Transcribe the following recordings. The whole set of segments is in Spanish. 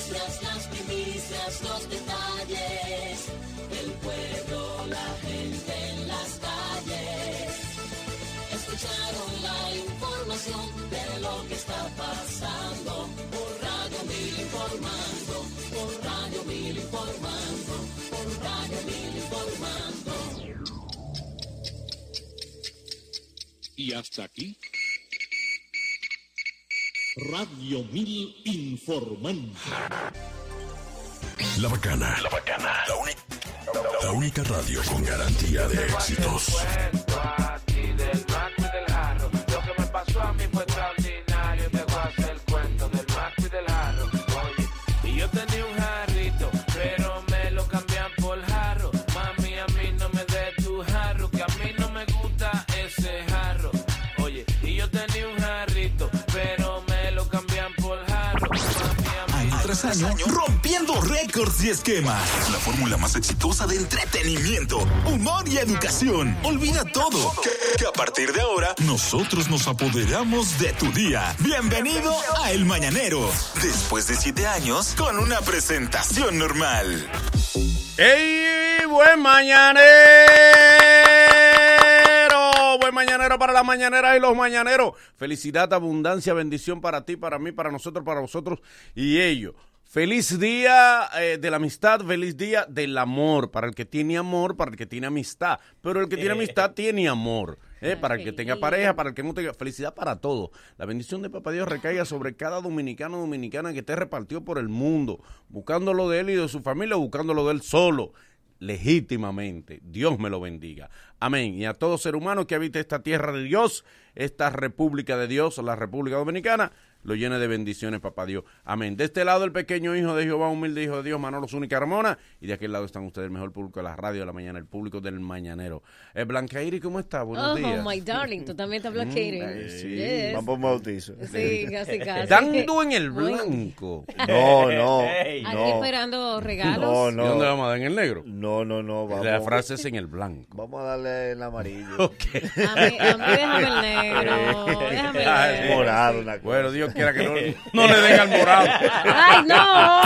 noticias, las primicias, los detalles. El pueblo, la gente en las calles. Escucharon la información de lo que está pasando. Por Radio Mil informando. Por Radio Mil informando. Por Radio Mil informando. Y hasta aquí. Radio Mil informando. La bacana. La bacana. La, la única radio con garantía de éxitos. Tras año, rompiendo récords y esquemas. La fórmula más exitosa de entretenimiento, humor y educación. Olvida todo. Que, que a partir de ahora, nosotros nos apoderamos de tu día. Bienvenido a El Mañanero. Después de siete años, con una presentación normal. ¡Ey! ¡Buen mañanero! Buen mañanero para las mañaneras y los mañaneros. Felicidad, abundancia, bendición para ti, para mí, para nosotros, para vosotros y ellos. Feliz día eh, de la amistad, feliz día del amor, para el que tiene amor, para el que tiene amistad, pero el que tiene amistad tiene amor, eh, para el que tenga pareja, para el que no tenga, felicidad para todos. La bendición de Papá Dios recaiga sobre cada dominicano o dominicana que esté repartido por el mundo, buscándolo de él y de su familia, buscándolo de él solo legítimamente. Dios me lo bendiga. Amén. Y a todo ser humano que habite esta tierra de Dios, esta república de Dios, la República Dominicana, lo llene de bendiciones, papá Dios. Amén. De este lado, el pequeño hijo de Jehová, humilde hijo de Dios, Manolo Zúñiga Carmona. Y de aquel lado están ustedes, el mejor público de la radio de la mañana, el público del mañanero. Eh, Blancairi, ¿cómo está? Buenos Oh, días. my darling, tú también estás bloqueando. eh, sí. Yes. Vamos un bautizo. Sí, casi, casi. Dando en el blanco. No, no. Aquí no. esperando regalos. No, ¿Y dónde no. vamos a dar en el negro? No, no, no. Vamos, La frase es en el blanco. vamos a darle el amarillo. Ok. A mí, a mí déjame el negro. Déjame Ah, el sí. negro. Morado, una cosa. Bueno, Dios quiera que no, no le den al morado. ¡Ay, no!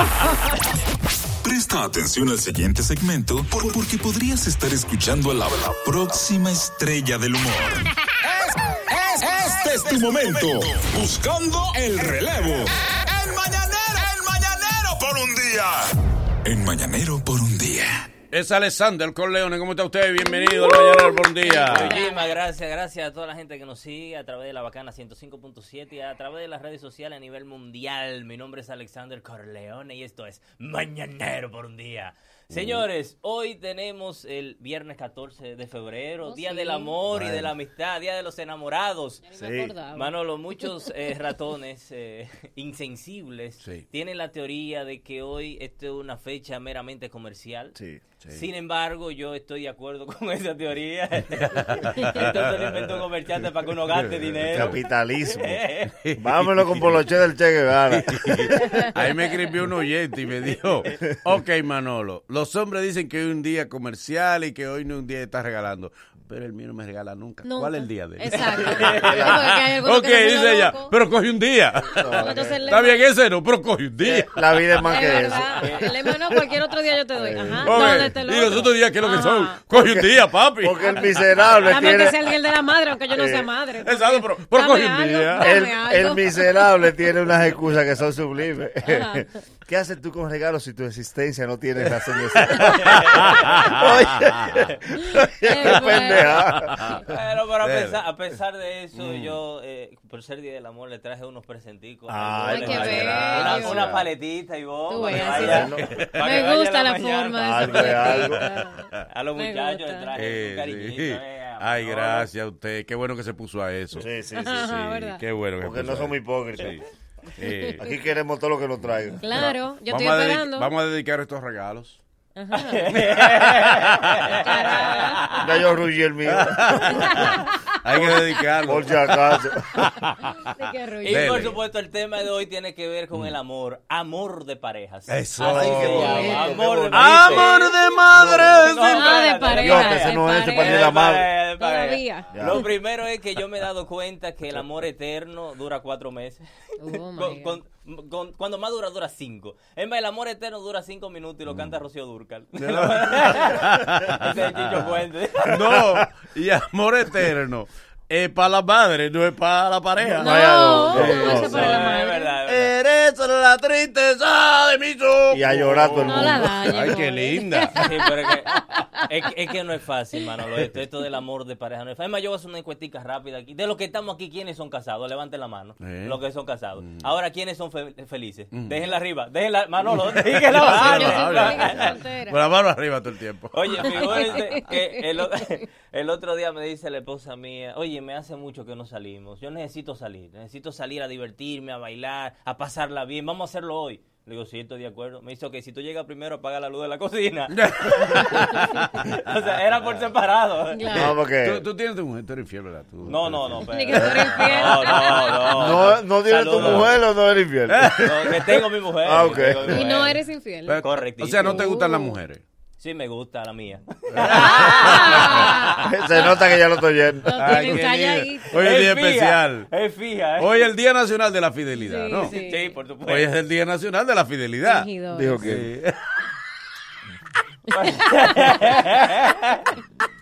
Presta atención al siguiente segmento por- porque podrías estar escuchando a la, la próxima estrella del humor. Es- es- este es tu momento. Buscando el relevo. El mañanero, el mañanero por un día. En mañanero por un día. Es Alexander Corleone. ¿Cómo está usted? Bienvenido al Mañanero por un día. Muchísimas gracias, gracias a toda la gente que nos sigue a través de la Bacana 105.7 y a través de las redes sociales a nivel mundial. Mi nombre es Alexander Corleone y esto es Mañanero por un día. Señores, hoy tenemos el viernes 14 de febrero, Oh, Día sí. del Amor y de la Amistad, Día de los Enamorados. Sí. Manolo, muchos eh, ratones eh, insensibles Sí. tienen la teoría de que hoy esto es una fecha meramente comercial. Sí, sí. Sin embargo, yo estoy de acuerdo con esa teoría. Esto se lo inventó un comerciante para que uno gaste dinero. Capitalismo. Vámonos con Poloche del Che Guevara. Ahí me escribió un oyente y me dijo, ok Manolo, los hombres dicen que hoy es un día comercial y que hoy no es un día de estar regalando, pero el mío no me regala nunca. Nunca. ¿Cuál es el día de él? Exacto. Ok, dice ella, pero coge un día. Entonces, Está bien ese no, pero coge un día. La vida es más Es que eso. El lema no, cualquier otro día yo te doy. Ajá. Ok, ¿Dónde está el Y los otro? otros días, ¿qué es lo que Ajá. son? Coge un día, papi. Porque el miserable Dame que sea el día de la madre, aunque yo no sea madre. Exacto, pero, coge un algo. día. El miserable tiene unas excusas que son sublimes. ¿Qué haces tú con regalos si tu existencia no tiene razón de ser? Oye, qué bueno. pendeja. Pero, pero a, pesar, a pesar de eso, yo, eh, por ser Día del Amor, le traje unos presenticos. Ay, qué una- bello. Una, una paletita y vos. Tú vaya- que Me gusta la mañana. forma de Algo es algo. A los Me muchachos gusta. le traje Eh, un cariñito. sí. eh, Ay, gracias a usted. Qué bueno que se puso a eso. Sí, sí, sí. Sí. Qué bueno que Porque puso no somos hipócritas. Sí. Eh, Aquí queremos todo lo que nos traigan. Claro, yo estoy vamos, a dedi- esperando. vamos a dedicar estos regalos. Ya yo rullí el mío. Hay que dedicarlo. Por si acaso. Y por supuesto, el tema de hoy tiene que ver con el amor. Amor de parejas. Eso. Así bonito, Amor de. Amor de madres. No, de pareja. Dios, que ese no es de pareja. la madre. Todavía. Lo primero es que yo me he dado cuenta que el amor eterno dura cuatro meses. Oh, my Con- God. con- con- cuando más dura, dura cinco. Es más, el amor eterno dura cinco minutos y lo canta Rocío Durcal. No, y amor eterno. Es para la madre, no es para la pareja. No, dos, ¿cómo dos, ese dos. para la No, es madre? verdad, es verdad. Eres la tristeza de mis ojos. Y a llorar todo el No mundo. Ay, qué linda. Sí, pero es que, es, que- es que no es fácil, Manolo. Esto, esto del amor de pareja no es fácil. Además, yo voy a hacer una encuestica rápida aquí. De los que estamos aquí, ¿quiénes son casados? Levanten la mano. Eh. Los que son casados. Ahora, ¿quiénes son fe- felices? Déjenla arriba. Déjenla, Manolo, déjenla abajo. Con la mano arriba todo el tiempo. Oye, figúrense que el, el otro día me dice la esposa mía, oye, me hace mucho que no salimos. Yo necesito salir, necesito salir a divertirme, a bailar, a pasarla bien. Vamos a hacerlo hoy. Le digo, sí, estoy de acuerdo. Me dice, ok, si tú llegas primero, apaga la luz de la cocina. o sea, era por separado. Claro. No, Tú, porque tú tienes tu mujer, tú eres infiel, ¿verdad? Tú- No, no, no. Ni pero- que fuera infiel. No, no, no. no, no tienes tu Saludos. mujer o no eres infiel. No, que tengo mi mujer. Ah, ok. mi Y mujer. no eres infiel. Correctísimo. O sea, no te gustan las mujeres. Sí, me gusta la mía. Se nota que ya lo estoy yendo. lo Ay. Hoy es el día fija, especial. Es fija. ¿eh? Hoy es el Día Nacional de la Fidelidad, Sí, ¿no? sí. Sí, por supuesto. Hoy es el Día Nacional de la Fidelidad. Dijo que.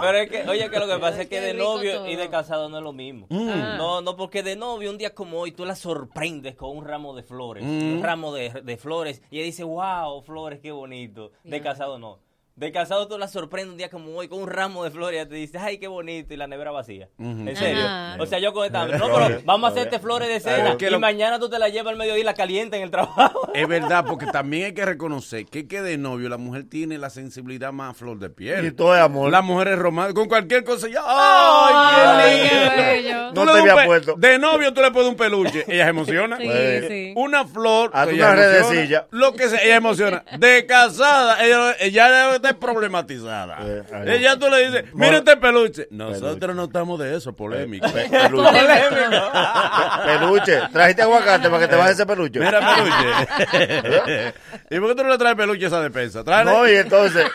Pero es que, oye, que lo que pasa es que de novio y de casado no es lo mismo. Ah. No, no, porque de novio un día como hoy tú la sorprendes con un ramo de flores, un ramo de, de flores, y ella dice, wow, flores, qué bonito. De casado no. De casado tú la sorprendes un día como hoy con un ramo de flores y te dice, ay, qué bonito, y la nevera vacía. En serio. Ajá. O sea, yo con esta, no, pero vamos a hacerte flores de cena que y lo- mañana tú te la llevas al mediodía y la calienta en el trabajo. Es verdad, porque también hay que reconocer que, que de novio la mujer tiene la sensibilidad más a flor de piel. Y todo es amor. La mujer es romántica. Con cualquier cosa ya. Ay, ¡Ay, qué lindo! No te había puesto. De novio tú le pones un peluche. Ella se emociona. Sí, Pues, sí. Una flor. Ella una emociona. redecilla. Lo que sea, ella emociona. De casada, ella, ella está problematizada. Eh, ella tú le dices, mira Mor- este peluche. Nosotros Peluche. no estamos de eso, polémico. Pe- peluche. peluche. Trajiste aguacate para que te baje ese peluche. Mira peluche. ¿Y por qué tú no le traes peluche a esa despensa? Tráele. No, y entonces,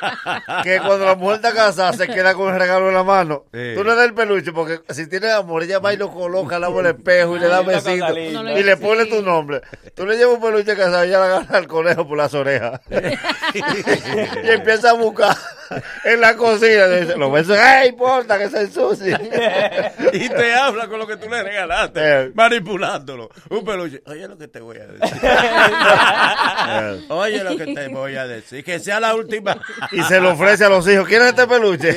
que cuando la mujer está casada se queda con el regalo en la mano. Sí. Tú le das el peluche, porque si tiene amor, ella va y lo coloca al lado del espejo y le da besitos. No y le- pone tu nombre. Tú le llevas un peluche casado y ella le agarra al conejo por las orejas. y empieza a buscar en la cocina. Dice, los besos, ¡ay, importa que se ensucie! y te habla con lo que tú le regalaste, Eh. manipulándolo. Un peluche. Oye lo que te voy a decir. Oye lo que te voy a decir. Que sea la última. y se lo ofrece a los hijos. ¿Quieres este peluche?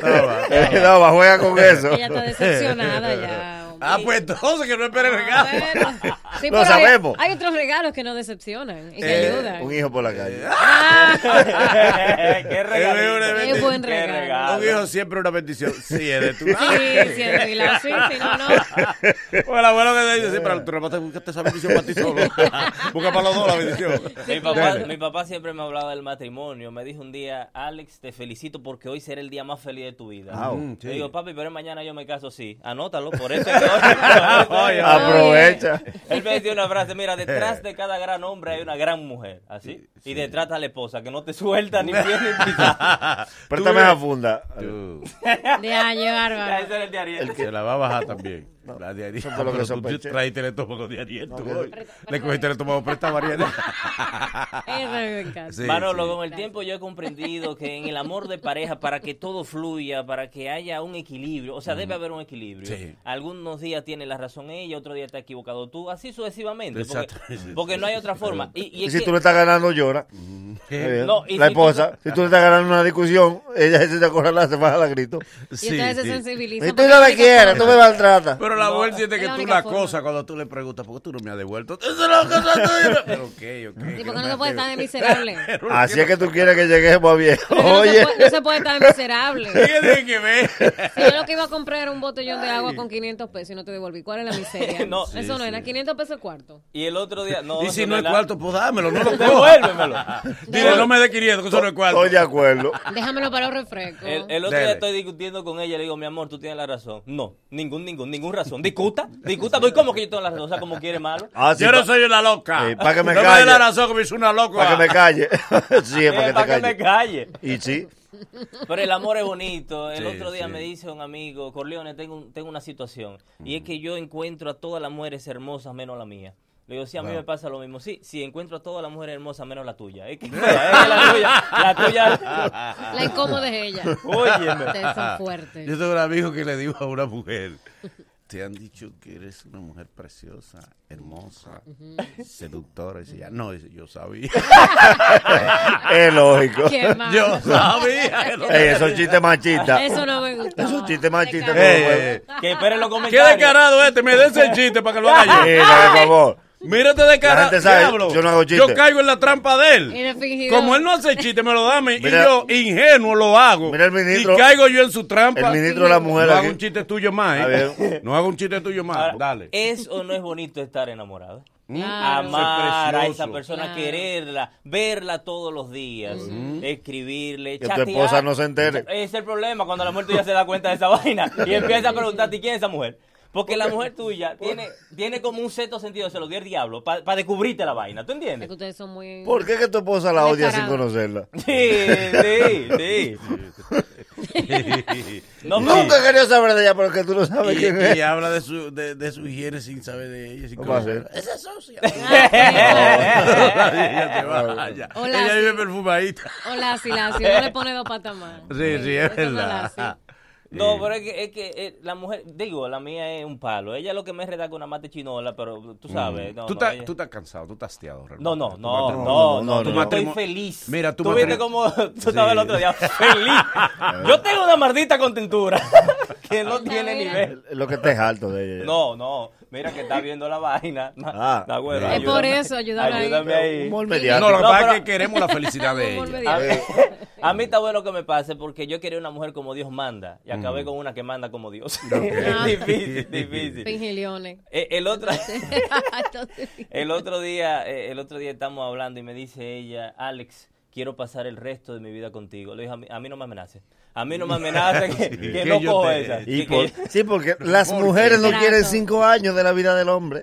Toma. Eh, no, va, juega con eso. Ella está decepcionada ya. Ah, pues entonces que no espere el regalo. Bueno, sí, Lo hay- sabemos. Hay, otros regalos que no decepcionan y que Eh, ayudan. Un hijo por la calle. qué regalito. Qué buen Qué regalo. regalo. Un hijo siempre es una bendición. Sí, es de tu Sí, sí, es de mi lado, sí, sí, no, no. O el abuelo que te dice, sí, pero tú no vas a esa bendición para ti solo. Busca para los dos la bendición. Mi papá, Dale. mi papá siempre me hablaba del matrimonio. Me dijo un día, Alex, te felicito porque hoy será el día más feliz de tu vida. Ah, mm, sí. Le digo, papi, pero mañana yo me caso, sí. Anótalo, por eso es que Aprovecha. Él me decía una frase, mira, detrás de cada gran hombre hay una gran mujer, así. Y detrás está la esposa, que no te suelta ni pie ni. Préstame esa funda. Tú, De año, ese era el de Ariel. Se la va a bajar también. La de Ariel. eso fue lo que Pero tú sospeché. traíste el estómago de Ariel. tú que- hoy. Le cogiste el estómago prestado a Ariel. Eso me encanta. Sí, Manolo, sí. con el tiempo yo he comprendido que en el amor de pareja, para que todo fluya, para que haya un equilibrio, o sea, debe haber un equilibrio. Sí. Algunos días tiene la razón ella, otro día está equivocado tú, así sucesivamente. Porque, Exacto. porque no hay otra forma. Y, y Y es si que- tú le estás ganando, llora. No, y la si tú- esposa, si tú le estás ganando una discusión, ella se te acorrala, se baja la grito. Y Sí, entonces se sensibiliza. Y tú no me quieres, tú me maltratas. Pero la siente es que tú la cosa cuando tú le preguntas, ¿por qué tú no me has devuelto? Eso es lo que. Pero ok, ok. ¿Y por qué no se puede estar de miserable? Así es que tú quieres que lleguemos a viejo. Oye, se puede, no se puede estar de miserable. ¿Qué tiene que ver? Si yo lo que iba a comprar era un botellón de agua con 500 pesos y no te devolví, ¿cuál es la miseria? No. Eso no era 500 pesos el cuarto. Y el otro día, no, Y si no es cuarto, pues dámelo, no lo. Devuélvemelo. Dile, no me dé 500, que eso no es cuarto. estoy de acuerdo. Déjamelo para los refrescos. El, otro día estoy discutiendo con ella, le digo, mi amor, tú tienes la razón. No, ningún, ningún, ningún razón. Discuta, discuta, voy como que yo tengo la razón, o sea, como quiere malo. Ah, sí, Yo no soy una loca. Sí, pa' que me no me calle. dé la razón que me hizo una loca. Para que me calle. sí, es para que te para que calle. me calle. Y sí. Pero el amor es bonito. El Sí, otro día sí. me dice un amigo, Corleone, tengo, un- tengo una situación. Y es que yo encuentro a todas las mujeres hermosas menos la mía. Le digo, sí, a mí me pasa lo mismo. Sí, sí, encuentro a todas las mujeres hermosas menos la tuya. Es que es la tuya. La tuya. La incómoda es ella. Óyeme. Ustedes son fuertes. Yo tengo un amigo que le dijo a una mujer, te han dicho que eres una mujer preciosa, hermosa, seductora. Y dice, ya, no, yo sabía. Es lógico. Qué yo sabía. Ey, esos chistes machistas. Eso no me gusta. Esos chistes machistas. Ey, ey. Que esperen los Qué comentarios. descarado este, me des el chiste para que lo haga yo. Sí, por favor. Mírate de cara. Diablo. yo no hago chiste. Yo caigo en la trampa de él. Como él no hace chiste, me lo da a mí. Mira- y yo, ingenuo, lo hago. Mira el ministro- y caigo yo en su trampa. El ministro de la mujer No aquí. hago un chiste tuyo más, ¿eh? No hago un chiste tuyo más. Ahora, Dale. ¿Es o no es bonito estar enamorado? Claro. Amar a esa persona, Claro. quererla, verla todos los días, escribirle, Que tu esposa no se entere. Ese es el problema cuando la mujer tuya se da cuenta de esa vaina y empieza a preguntarte quién es esa mujer. Porque la mujer tuya tiene, tiene como un sexto sentido, se lo dio el diablo, para descubrirte la vaina, ¿tú Es entiendes? que ustedes son muy... ¿Por qué que tu esposa la odia sin conocerla? Sí, sí, sí. No, Nunca he querido saber de ella, pero que tú no sabes Y, quién y es. habla de su, de, de su higiene sin saber de ella. sin ¿Cómo va a conocerla. ser? Esa es sucia. Ah, ella te vaya. Hola, ella vive perfumadita. O Lassi, Lassi, no le pone dos patas más. Sí, sí, es verdad. No, Sí. pero es que, es que eh, la mujer, digo, la mía es un palo. Ella lo que me reda con una mate chinola, pero tú sabes. No, Mm. tú, no, estás, ella- tú estás cansado, tú estás hastiado. realmente. No, no, no, no, no, no, yo no. estoy feliz. Mira, tu tú viste como, tú Sí. sabes el otro día, feliz. Yo tengo una maldita contentura que no tiene mira. nivel. Lo que estés harto de ella. No, no, mira que está viendo la vaina. Ah, Está bueno, es por eso, ayúdame ahí. Ayúdame ahí. Mediático. No, lo que No, pasa es que queremos la felicidad de ella. A mí está bueno que me pase porque yo quería una mujer como Dios manda y acabé con una que manda como Dios. difícil, difícil. Fingiliones. Eh, el otro el otro día eh, el otro día estamos hablando y me dice ella, Alex, quiero pasar el resto de mi vida contigo. Le dije, a mí, a mí no me amenace. A mí no me amenace que, que Que no cojo te- esa. Y Que- por- que- sí, porque las ¿Por mujeres no quieren cinco años de la vida del hombre.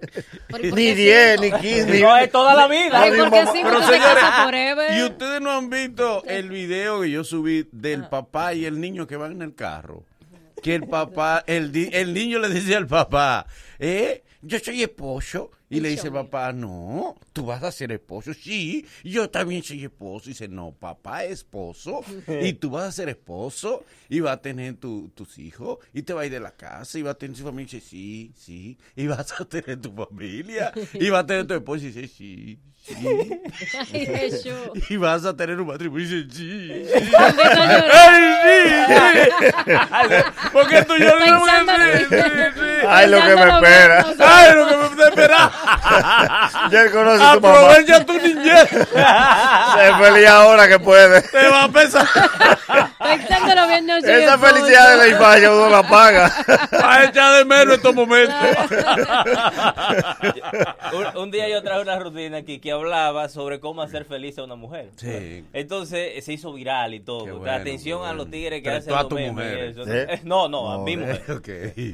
¿Por qué Ni diez, ni quince, no es toda la vida. Ay, porque sí, Pero señores. Y ustedes no han visto el video que yo subí del papá y el niño que van en el carro. Que el papá, el, di- el niño le dice al papá, eh, yo soy esposo. Y le dice papá, no, tú vas a ser esposo. Sí, yo también soy esposo. Y dice, no, papá es esposo. Y tú vas a ser esposo. Y vas a tener tu- tus hijos. Y te va a ir de la casa. Y vas a tener su familia. Y dice, sí, sí. Y vas a tener tu familia. Y vas a tener tu esposo. Y dice, sí, sí. Ay. Y vas a tener un matrimonio. Y dice, sí, sí. Empieza a llorar. ¡Ay, sí! sí. ¿Por qué tú lloras? Ay, lo que me espera. ¡Ay, lo que me esperando! Ya él conoce a tu mamá. Aprovecha tu niñez. Sé feliz ahora que puede. Te va a pesar. No Esa felicidad de la infancia uno la paga. A echar de menos estos momentos. un, un día yo traje una rutina aquí que hablaba sobre cómo hacer feliz a una mujer. Sí. Entonces eh, se hizo viral y todo. Bueno, Atención a los tigres que Pero hacen tú a los tu memes mujer. y eso. ¿Sí? No, no, a mi eh. mujer. Ok.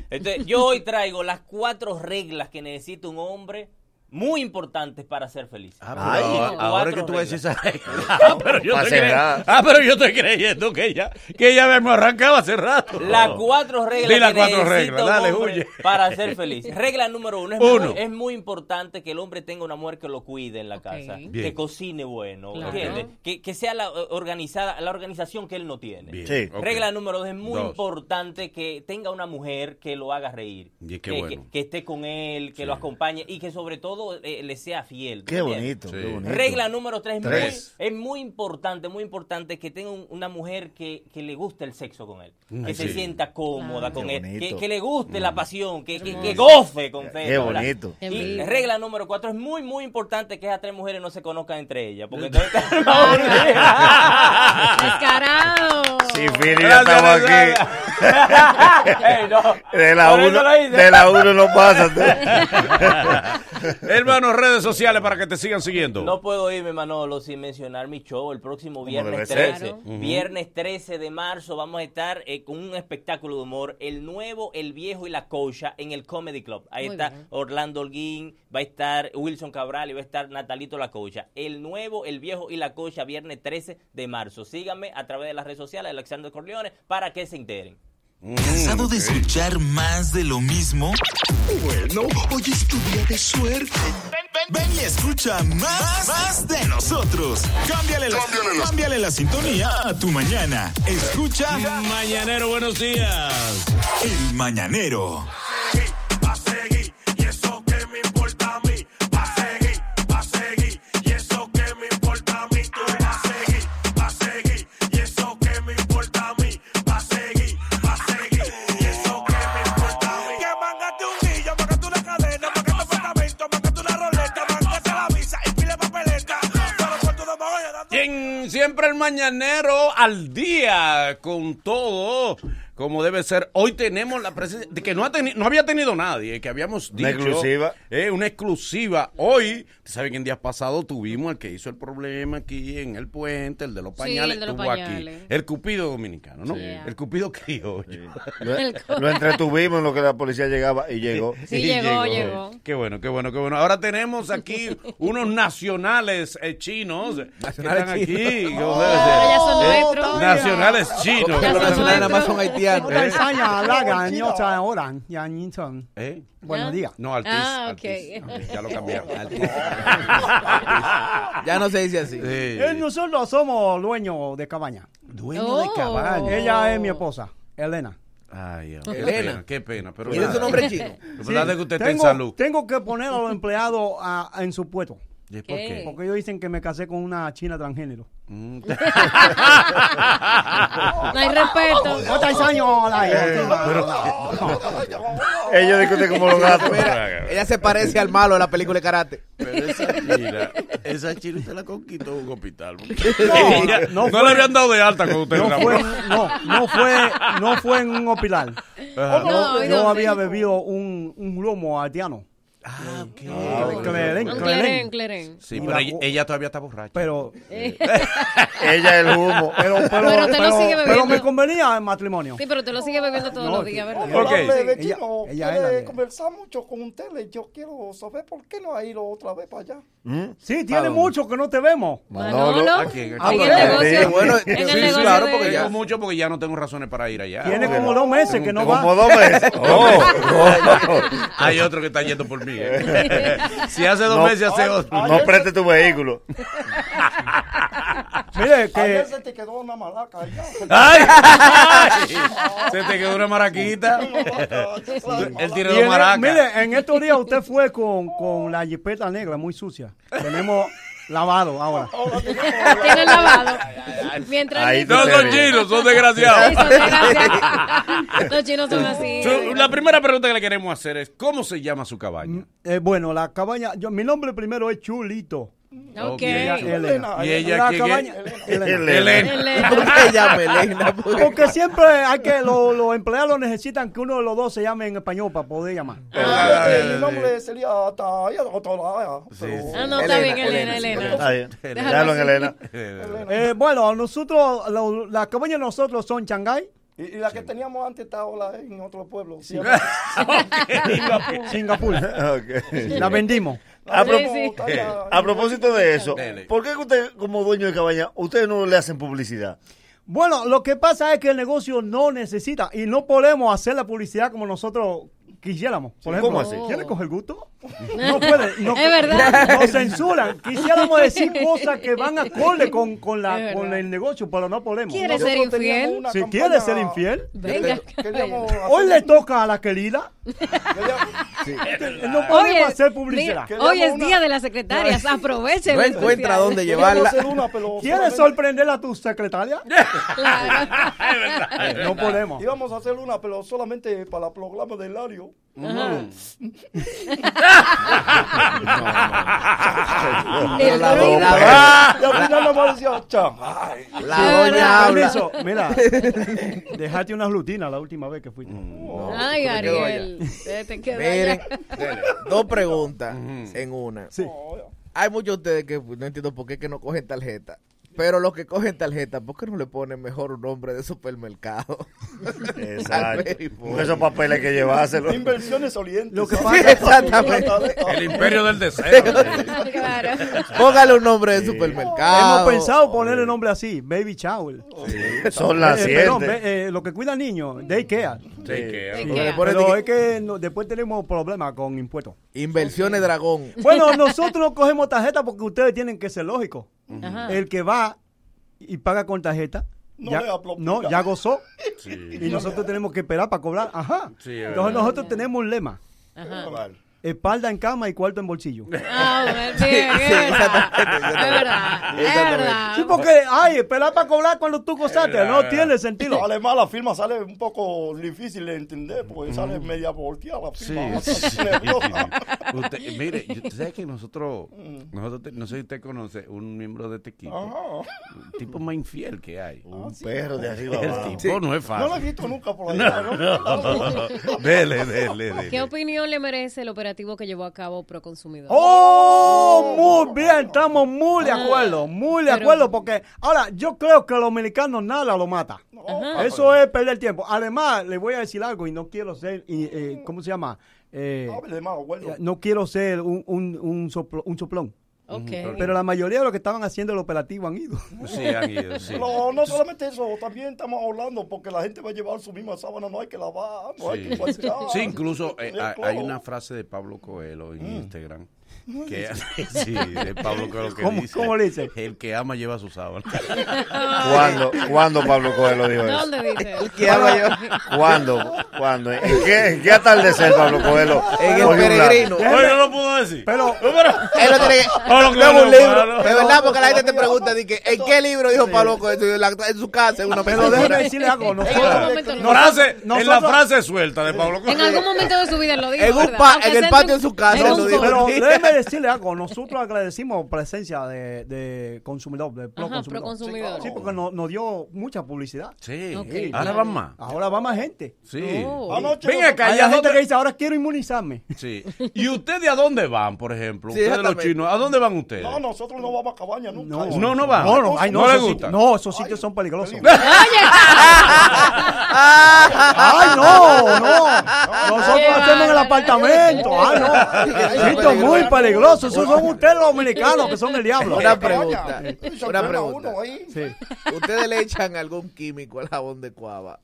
Entonces, yo hoy traigo las cuatro reglas que necesita un hombre muy importantes para ser feliz. Ah, Ay. pero ahora- que tú vas a decir esa reglas. regla. Ah, pero yo Pa' estoy creyendo, cerrar. ah, pero yo estoy creyendo que ella, que ella me arrancaba hace rato. Las cuatro reglas Di las cuatro reglas, dale, huye. para ser feliz. Regla número uno es, Uno. Muy, es muy importante que el hombre tenga una mujer que lo cuide en la casa, Bien. que cocine bueno, Claro. ¿entiendes? Que, que sea la eh, organizada, la organización que él no tiene. Sí. Regla número dos es muy Dos. importante que tenga una mujer que lo haga reír, Y que, bueno. que- que esté con él, que lo acompañe y que sobre todo eh, le sea fiel. ¿tú Qué bonito, Sí. qué bonito. Regla número tres, es muy- es muy importante, muy importante que tenga un- una mujer que, que le guste el sexo con él, que Ay, se sí. sienta cómoda Claro. con Qué él, que, que le guste la pasión, que, que, que goce con. Qué bonito. Qué Y regla número cuatro, es muy, muy importante que esas tres mujeres no se conozcan entre ellas, porque entonces... Descarado. Si Fili ya estaba aquí. Ey, no. De la uno, hice. de la uno no pasa. Hermano, redes sociales para que te sigan siguiendo. No puedo irme, Manolo, sin mencionar mi show el próximo viernes debe ser. 13. Viernes 13 de marzo vamos a estar eh, con un espectáculo de humor, el nuevo, el viejo y la cocha en el Comedy Club. Ahí Muy está bien. Orlando Holguín, va a estar Wilson Cabral y va a estar Natalito la cocha. El nuevo, el viejo y la cocha, viernes 13 de marzo. Síganme a través de las redes sociales, Alexander Corleone, para que se enteren. ¿Cansado de escuchar más de lo mismo? Bueno, hoy es tu día de suerte. Ven, ven, ven y escucha más, más de nosotros. Cámbiale la, cámbiale la sintonía a tu mañana. Escucha Mañanero, buenos días. El Mañanero. Va a seguir, siempre el mañanero al día con todo. Como debe ser. Hoy tenemos la presencia de que no, ha teni- no había tenido nadie, que habíamos dicho. Una exclusiva. Eh, una exclusiva. Hoy, ¿sabe que en días pasados tuvimos el que hizo el problema aquí en el puente, el de los Sí, pañales? el de los estuvo pañales. aquí. El cupido dominicano, ¿no? Sí. El cupido criollo. Lo, El co- lo entretuvimos en lo que la policía llegaba y llegó. Sí, Y llegó, llegó. Qué bueno, qué bueno, qué bueno. Ahora tenemos aquí unos nacionales eh, chinos que están aquí. ¿cómo debe ser? Ahora ya son Eh, nuestros. Nacionales chinos. Ya son nuestros. haitianos. ¿Eh? ¿Eh? Buenos días. No, Altis. Ah, ok. Altis. Ok, Ya lo cambiaron. Ya no se dice así. Sí. Eh, nosotros somos dueños de cabaña. Dueño de Oh. cabaña. Ella es mi esposa, Elena. Ay, qué Elena. pena, qué pena. Pero ¿Tiene su nombre chino? Lo verdad es que usted está en tengo, salud. tengo que poner a los empleados a- a- en su puesto. ¿Y por qué? Porque ellos dicen que me casé con una china transgénero. Mm. No hay respeto. Otra años la Ellos discuten como los gatos. Ella se parece al malo de la película de karate. Pero esa china, esa china usted la conquistó en un hospital. No, Ella- no no, fue- le habían dado de alta cuando usted No fue, no, no fue, no fue en un hospital. Ajá. No, ¿y Yo había bebido un, un lomo haitiano. Ah, ok. Cleren. cleren, cleren. Sí, pero la ella, ella todavía está borracha. Pero, Ella es el humo. pero, pero, Pero usted lo sigue pero me convenía el matrimonio. Sí, pero te lo sigue bebiendo todos No, los días, ¿verdad? Ok. Ella, Ella, ella es conversar mucho con ustedes. Yo quiero saber por qué no ha ido otra vez para allá. Sí, tiene mucho que no te vemos. Manolo, ¿A quién? ¿A en el Ah, negocio, sí, bueno, en el sí, negocio claro, porque Tengo ya- mucho porque ya no tengo razones para ir allá. Tiene como dos meses que no Como va. dos meses. Oh, oh, Hay otro que está yendo por mí. ¿Eh? si hace dos No. meses, hace otro. no preste tu vehículo. Mire Ayer que se te quedó una malaca allá. ¡Ay! Ay, Se te quedó una maraquita. Él tiene y dos en, maracas. mire, en estos días usted fue con, con la jipeta negra muy sucia. Tenemos lavado ahora. Tiene lavado. Mientras Ahí no son chinos, son desgraciados. Sí, son desgraciados. Los chinos son así. La primera pregunta que le queremos hacer es, ¿cómo se llama su cabaña? Eh, bueno, la cabaña, yo, mi nombre primero es Chulito. Ok. Ella- Elena. ¿Y ella la quién cabaña, es? Elena. Elena. Elena. ¿Por qué llama Elena? Porque siempre hay que, lo- los empleados necesitan que uno de los dos se llame en español para poder llamar. Ah, Mi nombre sería Taya o Tolaya. pero- Ah, no, está bien, Elena, Elena. Está bien. Déjalo en. Elena. Eh, bueno, nosotros, lo- la cabaña de nosotros son Shanghái, Y, y la que teníamos antes está ahora en otro pueblo. Sí. Singapur. Ok. La vendimos. A, pro- Sí, sí. a propósito de eso. ¿por qué usted, como dueño de cabaña, ustedes no le hacen publicidad? Bueno, lo que pasa es que el negocio no necesita y no podemos hacer la publicidad como nosotros quisiéramos. Por ejemplo, ¿cómo así? ¿quiere coger gusto? No puede. No, Es verdad. Nos censuran. Quisiéramos decir cosas que van acorde con, con, la, con el negocio, pero no podemos. ¿Quiere Nosotros ser teníamos infiel? una Si campaña- quiere ser infiel, Venga. Hoy le toca a la querida. No podemos hacer publicidad. mira, hoy es día de las secretarias. Aprovechen. No encuentra dónde llevarla. ¿Quieres sorprender a tu secretaria? Claro. No podemos. Íbamos a hacer una, pero solamente para el programa del Lario. Ajá. Pero la doña- ay. La. Permiso, mira, dejaste unas rutinas la última vez que fuiste. Ay, ¿Te quedó Ariel. Te Miren, allá. dos preguntas en una. Sí. Hay muchos de ustedes que no entiendo por qué que no cogen tarjeta. Pero los que cogen tarjeta, ¿por qué no le ponen mejor un nombre de supermercado? Exacto. Con esos papeles que llevárselo. Inversiones olientes. Lo que pasa- Exactamente. El imperio del deseo. Claro. Póngale un nombre de supermercado. Hemos pensado ponerle nombre así, Baby Shower. Son las Eh, perdón, siete. ve- eh, lo que cuida niños, daycare. Sí, que- Sí, Porque que- le ponen Pero de es que no- después tenemos problemas con impuestos. Inversiones Dragón. Bueno, nosotros no cogemos tarjeta porque ustedes tienen que ser lógicos. El que va y paga con tarjeta, No ya, no, gozó. Sí. Y nosotros tenemos que esperar para cobrar. Ajá. Sí, Entonces nosotros tenemos un lema. Ajá. Espalda en cama y cuarto en bolsillo. Ah, bueno, sí, es verdad. Es verdad. Es verdad. Sí, porque, ay, esperar para cobrar cuando tú gozaste, no tiene sentido. Además, la firma sale un poco difícil de entender porque sale media volteada la Sí, firma. sí. nerviosa. Usted, mire, usted sabe que nosotros, nosotros te- no sé si usted conoce un miembro de este equipo, Ajá. el tipo más infiel que hay. Un perro de arriba El abajo. tipo no es No lo he fácil. visto nunca por allá. ¿no? Dele, dele, dele. ¿Qué opinión le merece el operativo que llevó a cabo Proconsumidor? Oh, muy bien, estamos muy de acuerdo, muy de Pero- acuerdo, porque ahora yo creo que a los dominicanos nada lo mata. Ajá. Eso es perder tiempo. Además, le voy a decir algo y no quiero ser, y, eh, ¿cómo se llama? Eh, abuelo. no quiero ser un, un, un, soplo- un soplón. Pero la mayoría de los que estaban haciendo el operativo han ido. Sí, han ido, sí. No, no solamente eso, también estamos hablando porque la gente va a llevar su misma sábana, no hay que lavar, no hay que Sí, planchar. Sí, incluso eh, Sí, hay- hay una frase de Pablo Coelho en Instagram. Que, sí, de Pablo Coelho que ¿Cómo- dice, cómo le dice? El que ama lleva su sábana. ¿Cuándo, ¿Cuándo Pablo Coelho dijo eso? ¿Dónde dice? ¿Qué hago yo? ¿Cuándo? ¿Cuándo? ¿En qué, en qué atardecer Pablo Coelho? En el peregrino. Oye, no lo puedo decir. Pero, Él lo tiene que. Pablo Coelho, un libro. De verdad, porque la gente te pregunta, que, ¿en qué libro dijo Pablo Coelho? En En su casa, en una pero déjeme película. decirle algo. En en la frase suelta de Pablo En Coelho. algún momento de su vida lo dijo. En un en el patio en su casa en pero déjeme decirle algo. Nosotros agradecimos presencia de, de consumidor, de pro Ajá, consumidor. Sí, porque nos, nos dio mucha publicidad. Sí, ahora claro. van más. Ahora va más gente. Sí. Oh. Anoche Ven no- acá, Hay ¿y a gente que dice, ahora quiero inmunizarme. Sí. ¿Y ustedes a dónde van, por ejemplo? Sí, ustedes los chinos, ¿a dónde van ustedes? No, nosotros no vamos a cabaña nunca. No. No, no van. No, no, ay, no, ¿No les esos gusta? sitios- no, esos sitios son peligrosos. Oye, Ay, no, no. Nosotros hacemos en el apartamento. Ay, no. Sitios muy peligrosos. Esos son ustedes los dominicanos que son el diablo. Una pregunta. Una pregunta. Sí. Ustedes le echan algún químico al jabón de cuava.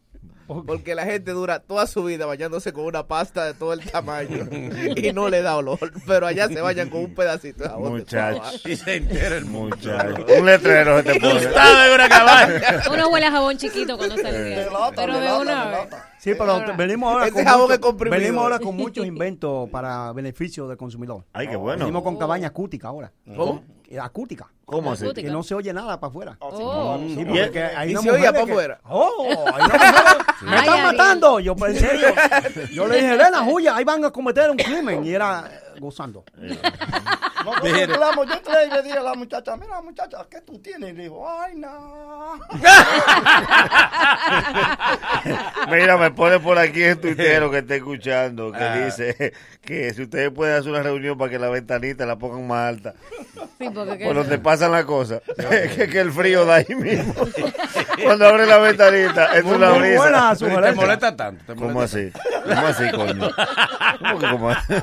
Porque la gente dura toda su vida bañándose con una pasta de todo el tamaño y no le da olor. Pero allá se bañan con un pedacito de jabón de cuava. Muchacho, Y se entera el muchacho. Un letrero se te pone. Está de una cabaña. Uno huele a jabón chiquito cuando sale Pero lata, una. Sí, pero venimos ahora, con jabón mucho- venimos ahora con muchos inventos para beneficio del consumidor. Ay, qué bueno. Venimos con cabaña acústica ahora. ¿Cómo? Acústica. ¿Cómo así? Que no se oye nada para afuera. Oh. Sí, ¿Y porque el- que hay y se oía para afuera? Oh, hay me están matando. Yo, en serio. Yo le dije, Elena, Julia, ahí van a cometer un crimen. Y era gozando. No, yo, entramos, yo entré y le dije a la muchacha, mira muchacha, ¿qué tú tienes? Y le dijo, ay, no. Mira, me pone por aquí el tuitero que está escuchando, que Ah. dice que si ustedes pueden hacer una reunión para que la ventanita la pongan más alta, Sí, por donde pasan las cosas, que, que el frío da ahí mismo. Cuando abre la ventanita, es Muy- una muy brisa. buena ¿Te sugerencia. molesta tanto? ¿Te ¿Cómo así? ¿Cómo así, coño? ¿Cómo que cómo así?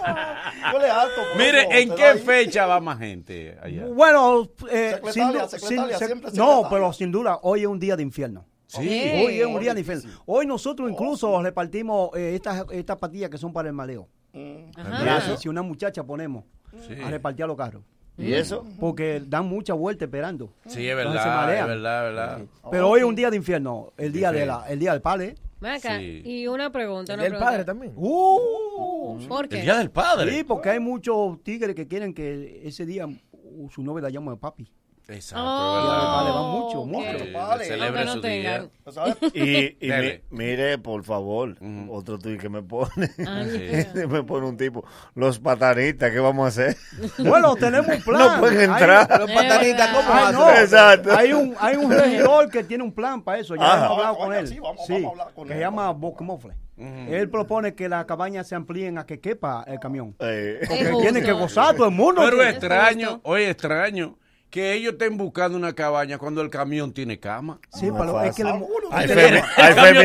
Alto. Mire, ¿en qué fecha va más gente allá? Bueno, eh, Secretaria, sin secretaria, sin- siempre no, pero sin duda, hoy es un día de infierno. Sí. Hoy es un día de infierno. Hoy nosotros incluso repartimos eh, estas, estas patillas que son para el maleo. Ajá. Gracias. Si una muchacha ponemos Sí. a repartir a los carros. ¿Y eso? Porque dan mucha vuelta esperando. Sí, es verdad, es marean. verdad, es verdad. Pero hoy es un día de infierno, el día, de la, el día del padre. Ven acá. Sí. Y una pregunta. ¿El Una del pregunta. padre también? Uh, ¿Por qué? El día del padre. sí, porque hay muchos tigres que quieren que ese día su novia la llame papi. Exacto, Oh. Vale, va mucho, mucho. Sí, Vale. celebre Aunque no su tengan. día. Y, y Dele. mi- mire, por favor, otro tuit que me pone. Ay, mira. me pone un tipo. Los patanistas, ¿qué vamos a hacer? Bueno, tenemos un plan. No pueden entrar. Los patanitas, ¿cómo Ay, hacen? no, Exacto. Hay un, hay un regidor que tiene un plan para eso. Ya Ajá. hemos hablado con él. sí, vamos- a hablar con que él. se llama Bocmofle. Él propone que las cabañas se amplíen a que quepa el camión. Eh, Porque Es tiene justo. que gozar todo el mundo. Pero extraño, oye, extraño que ellos estén buscando una cabaña cuando el camión tiene cama. Sí, pero es que la, hay,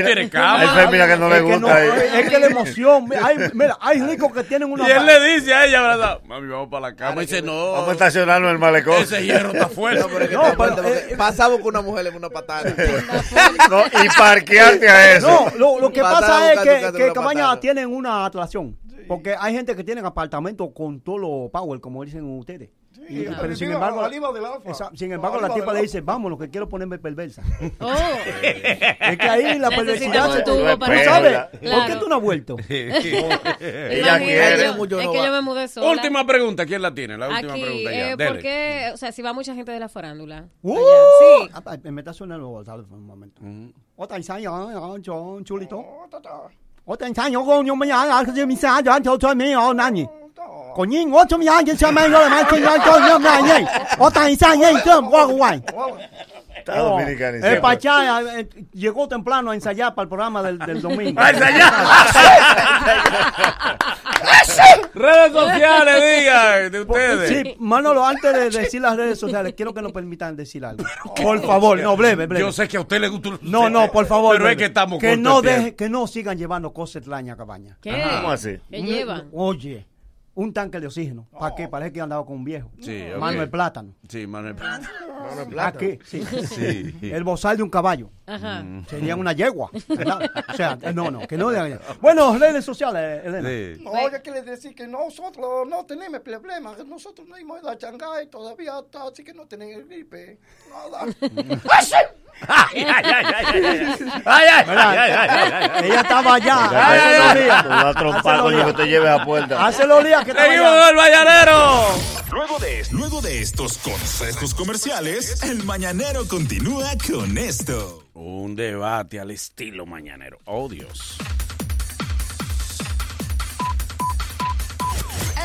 tiene cama. hay féminas que no le gusta. no- es que la emoción. Hay, mira, hay ricos que tienen una. Y él le dice a ella, ¿verdad? Mami, vamos para la cama. Y dice, no, Vamos a estacionarnos en el malecón. ese hierro está fuerte. No, pero eh, pasamos con una mujer en una patada. No, y parquearte a eso. No, lo, lo que pasa es que, que cabañas tienen una atracción. Porque hay gente que tienen apartamentos con todo lo power, como dicen ustedes. Sin embargo, sin embargo la tipa le dice, vámonos, que quiero ponerme perversa. Oh. es que ahí la perversidad... Tú, sabes? ¿Por qué tú no has vuelto? Ella quiere. Es que yo me. Última pregunta, ¿quién la tiene? La última pregunta eh, ¿Por qué? O sea, si va mucha gente de la farándula. ¡Uh! Ah, me está sonando un momento. Mm. Otra ah, ah, chulito. Otra yo me yo, yo, yo, mío, nani. Coñín, otro mi año, se me dio la más que yo, yo, yo, me Otra ensayo, yo, guau, guay. Está dominicanizado. El Pachá eh, eh, llegó temprano a ensayar para el programa del, del domingo. ¡A ensayar! Redes sociales, digan, de ustedes. Sí, Manolo, antes de decir las redes sociales, quiero que nos permitan decir algo. Por favor, no, breve, breve. Yo sé que a usted le gusta. No, no, por favor. Pero es que estamos que no deje, que no sigan llevando cosas extrañas a cabaña. ¿Qué? ¿Cómo así? ¿Qué llevan? Oye, un tanque de oxígeno. ¿Para qué? Parece que andaba con un viejo. Sí, ok. Mano de plátano. Sí, Manuel. ¿A qué? Sí. Sí. El bozal de un caballo. Ajá. Sería una yegua. ¿verdad? O sea, no, no, que no. Bueno, redes sociales, Elena. Sí. No, yo quiero decir que nosotros no tenemos problemas. que Nosotros no hemos ido a Shanghái todavía, así que no tenemos el gripe. Nada. ay, ay, ay, ay, ay, ay, Ella estaba allá. No la trompa, coño, que te lleves a puerta. Hace los días que Seguimos con el mañanero. Luego de, luego de estos consejos comerciales, el mañanero continúa con esto. Un debate al estilo mañanero. Oh, Dios.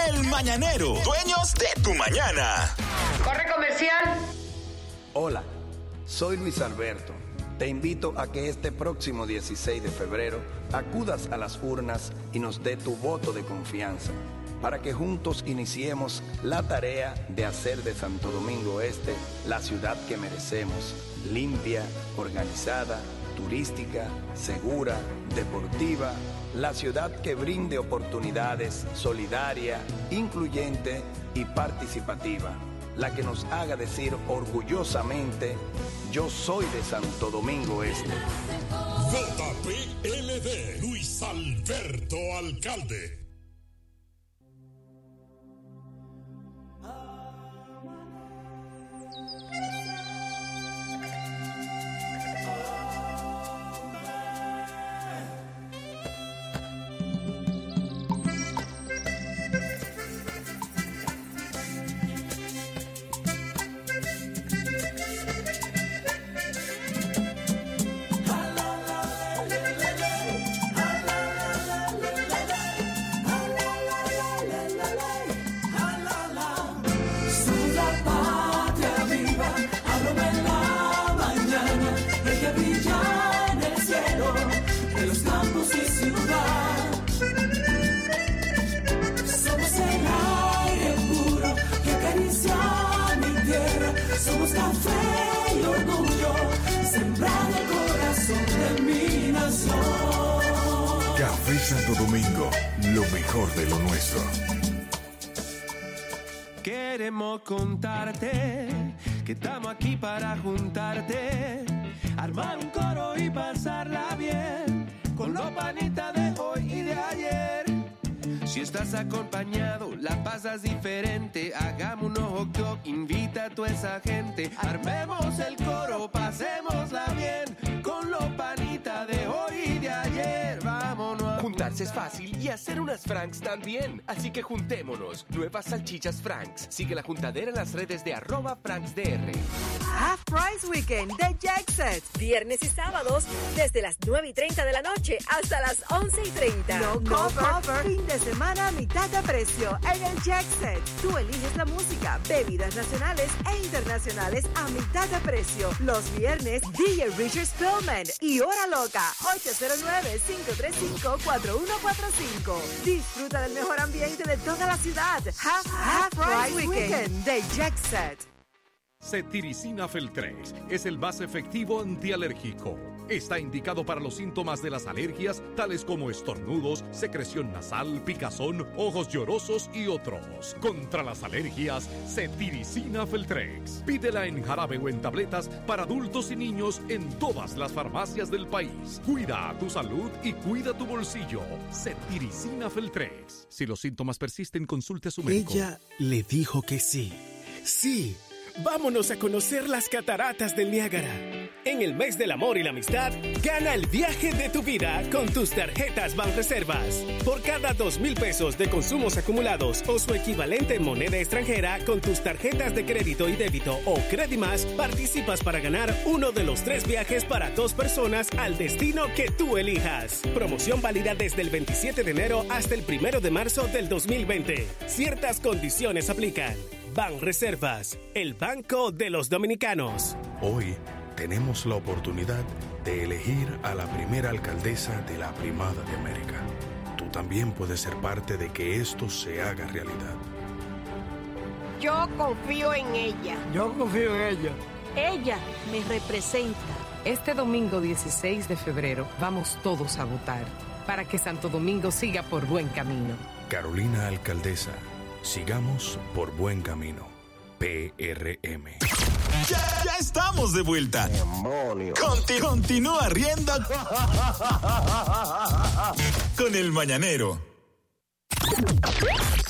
El mañanero, dueños de tu mañana. Corre comercial. Hola soy Luis Alberto. Te invito a que este próximo 16 de febrero acudas a las urnas y nos dé tu voto de confianza para que juntos iniciemos la tarea de hacer de Santo Domingo Este la ciudad que merecemos, limpia, organizada, turística, segura, deportiva, la ciudad que brinde oportunidades, solidaria, incluyente y participativa la que nos haga decir orgullosamente, yo soy de Santo Domingo Este. JPLD, Luis Alberto Alcalde. Es fácil Franks también. Así que juntémonos. Nuevas salchichas Franks. Sigue la juntadera en las redes de arroba FranksDR. Half Price Weekend de Jackset. Viernes y sábados desde las 9 y 30 de la noche hasta las 11 y 30. No, cover. Fin de semana a mitad de precio en el Jackset. Tú eliges la música, bebidas nacionales e internacionales a mitad de precio. Los viernes, DJ Richard Spillman y Hora Loca, 809-535-4145. Disfruta del mejor ambiente de toda la ciudad. Half, Half Price Weekend de Jackset. Cetiricina Feltrex es el más efectivo antialérgico. Está indicado para los síntomas de las alergias, tales como estornudos, secreción nasal, picazón, ojos llorosos y otros. Contra las alergias, Cetiricina Feltrex. Pídela en jarabe o en tabletas para adultos y niños en todas las farmacias del país. Cuida tu salud y cuida tu bolsillo. Cetiricina Feltrex. Si los síntomas persisten, consulte a su médico. Ella le dijo que sí. Sí. Vámonos a conocer las cataratas del Niágara. En el mes del amor y la amistad, gana el viaje de tu vida con tus tarjetas Banreservas. Por cada dos mil pesos de consumos acumulados o su equivalente en moneda extranjera con tus tarjetas de crédito y débito o Credimas, participas para ganar uno de los tres viajes para dos personas al destino que tú elijas. Promoción válida desde el 27 de enero hasta el 1 de marzo del 2020. Ciertas condiciones aplican. Ban Reservas, el banco de los dominicanos. Hoy tenemos la oportunidad de elegir a la primera alcaldesa de la Primada de América. Tú también puedes ser parte de que esto se haga realidad. Yo confío en ella. Yo confío en ella. Ella me representa. Este domingo 16 de febrero vamos todos a votar para que Santo Domingo siga por buen camino. Carolina Alcaldesa, sigamos por buen camino. PRM. Ya, ya estamos de vuelta. Conti- continúa riendo con el mañanero.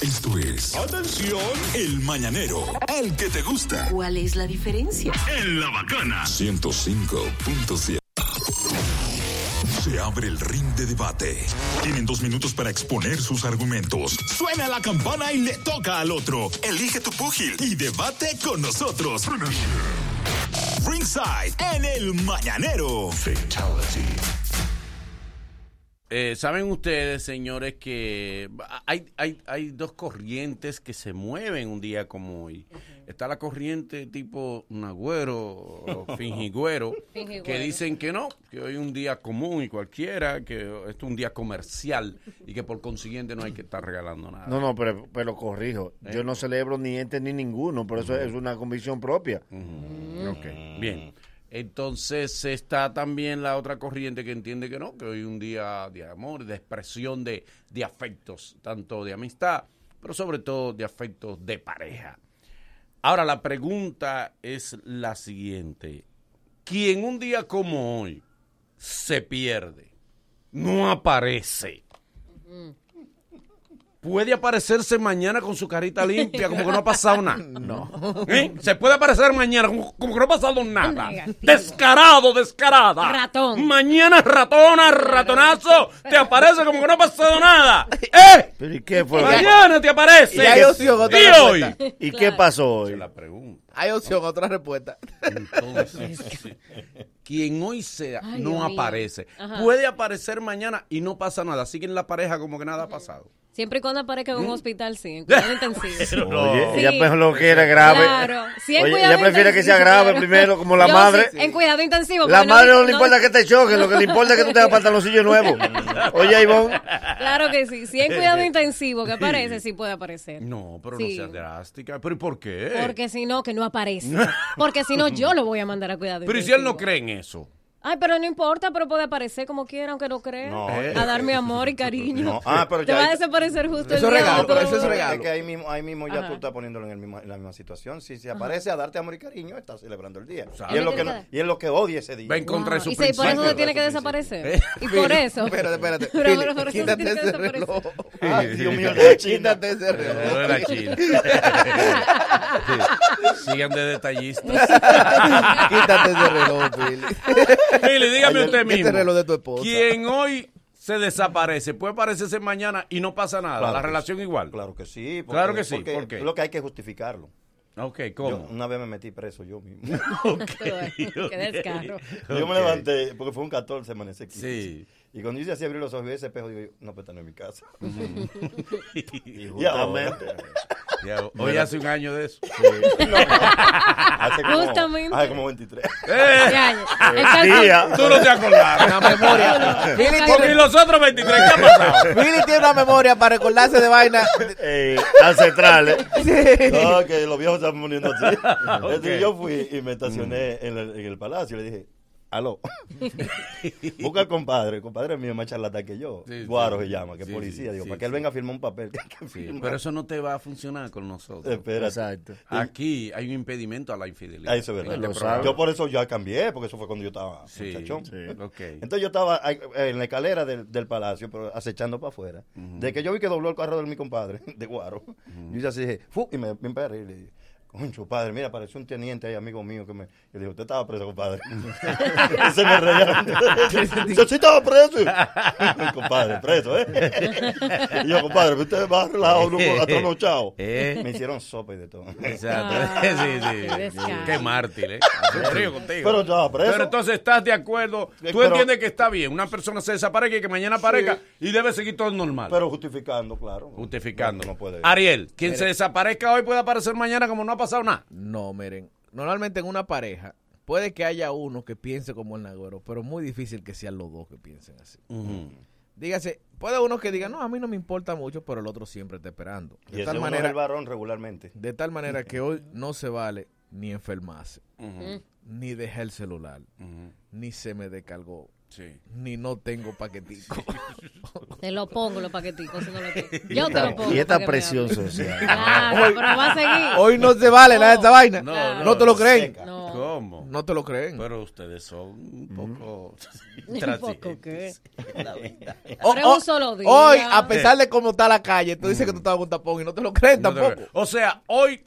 Esto es. Atención. El mañanero. El que te gusta. ¿Cuál es la diferencia? En la bacana. 105.7. Abre el ring de debate. Tienen dos minutos para exponer sus argumentos. Suena la campana y le toca al otro. Elige tu púgil y debate con nosotros. Ringside en el mañanero. Eh, Saben ustedes, señores, que hay, hay, hay dos corrientes que se mueven un día como hoy. Está la corriente tipo nagüero o fingigüero, que dicen que no, que hoy es un día común y cualquiera, que esto es un día comercial y que por consiguiente no hay que estar regalando nada. No, no, pero, pero corrijo. ¿Eh? Yo no celebro ni este ni ninguno, por eso es una convicción propia. Ok, bien. Entonces está también la otra corriente que entiende que no, que hoy un día de amor, de expresión de, de afectos, tanto de amistad, pero sobre todo de afectos de pareja. Ahora la pregunta es la siguiente. Quien un día como hoy se pierde, no aparece, puede aparecerse mañana con su carita limpia como que no ha pasado nada. No. ¿Eh? Se puede aparecer mañana como, como que no ha pasado nada. Negativo. Descarado, descarada. Ratón. Mañana ratona, ratonazo, te aparece como que no ha pasado nada. ¿Eh? ¿Pero y qué fue? Mañana te aparece. Y otra ¿Y hoy? ¿Y qué pasó hoy? la pregunta. Hay opción, otra respuesta. Entonces, quien hoy sea Ay, no Dios aparece. Puede aparecer mañana y no pasa nada. Siguen la pareja como que nada ha pasado. Siempre y cuando aparezca en un hospital, sí, en cuidado intensivo. Oye, Sí. ella mejor lo quiere grave. Claro. Sí, en Oye, ella prefiere que sea grave primero, como la Yo madre. sí, en cuidado intensivo. La madre no le no- importa que te choquen, lo que le importa es que tú tengas pantaloncillos nuevos. Oye, Ivonne. Claro que sí. Si en cuidado intensivo que aparece, sí puede aparecer. No, pero Sí. no sea drástica. ¿Pero y por qué? Porque si no, que no aparece. Porque si no, yo lo voy a mandar a cuidado Pero ¿y si él no cree en eso? Ay, pero no importa, pero puede aparecer como quiera, aunque no crea. No, a darme amor y cariño. No, ah, pero Te ya va a desaparecer justo Eso el día regalo, pero eso es regalo. Es que ahí mismo, ahí mismo ya Ajá. tú estás poniéndolo en, el mismo- en la misma situación. Si se aparece a darte amor y cariño, estás celebrando el día. Y es, lo ¿Qué que no- y es lo que odia ese día. Va en contra de su Y si por eso principio. se tiene que desaparecer. ¿Eh? Y por eso. Espérate, espérate. Pero, pero por eso se quítate tiene ese reloj. Ay, Dios mío, Quítate ese de reloj. la China. Sigan de detallistas. Quítate ese reloj, Philip. Mire, dígame Ay, usted este mismo. reloj de tu esposa. Quien hoy se desaparece, puede aparecerse mañana y no pasa nada. Claro la relación sí. igual. Claro que sí. porque- claro que sí. porque ¿Por qué? Lo que hay que justificarlo. Ok, Yo ¿cómo? una vez me metí preso yo mismo. Qué descaro. Yo me Ok. levanté, porque fue un 14, amanecí 15. Sí. Y cuando yo así abrir los ojos y vi ese espejo, digo, yo, no, pues esta no es mi casa. Y Y ahora- Ya, hoy hace un año de eso. No. hace como, Justamente. Hace como 23. Eh, Eh. Tú no te acordás. Una memoria. Porque tiene, los otros 23, ¿qué ha pasado? Philly tiene una memoria para recordarse de vaina. Eh, ancestrales. Sí. No, que los viejos están poniendo así. Ok. Entonces yo fui y me estacioné en, el, en el palacio y le dije, aló, busca al compadre. El compadre mío es más charlatán que yo. Sí, sí. Guaro se llama, que es Sí, policía. Digo, sí, para que él venga a firmar un papel. que hay que Sí, firmar. pero eso no te va a funcionar con nosotros. Exacto. Aquí hay un impedimento a la infidelidad. Ah, eso es En verdad. este programa. Yo por eso ya cambié, porque eso fue cuando yo estaba Sí, muchachón. Entonces yo estaba ahí, eh, en la escalera del, del palacio, pero acechando para afuera. De que yo vi que dobló el carro de mi compadre, de Guaro, yo hice así, dije, ¡fu! y me, me emperré y le dije, concho, padre, mira, apareció un teniente ahí, amigo mío, que me... Yo dije, usted estaba preso, compadre. se me reía. Yo sí estaba preso. Compadre, preso, ¿eh? y yo, compadre, usted va relajado, uno atronochado. Eh. Me hicieron sopa y de todo. Exacto. Ah, sí, qué sí. Qué mártir, ¿eh? Me río contigo. Pero estaba preso. Pero entonces estás de acuerdo. Eh, Tú pero- entiendes que está bien. Una persona se desaparezca y que mañana aparezca y debe seguir todo normal. Pero justificando, claro. Justificando. No, no puede. Ariel, quien se desaparezca hoy puede aparecer mañana como no ha pasado nada. No, miren. Normalmente en una pareja puede que haya uno que piense como el Nagüero, pero muy difícil que sean los dos que piensen así. Dígase, puede uno que diga, no, a mí no me importa mucho, pero el otro siempre está esperando. Y De ese tal uno es manera, el varón regularmente. de tal manera que hoy no se vale ni enfermarse, ni dejar el celular, ni se me descargó, Sí. ni no tengo paquetico. Te lo pongo los paqueticos. si no lo tengo. Yo te lo pongo. Y esta presión social. Claro, pero va a seguir. Hoy no se vale nada de esa vaina. No, No, no, te lo creen. No. ¿Cómo? No te lo creen. Pero ustedes son un poco. Un poco, ¿qué? La verdad. O- Pero es o- un solo día. Hoy, a pesar de cómo está la calle, tú dices que tú estabas con un tapón y no te lo creen No tampoco. O sea, hoy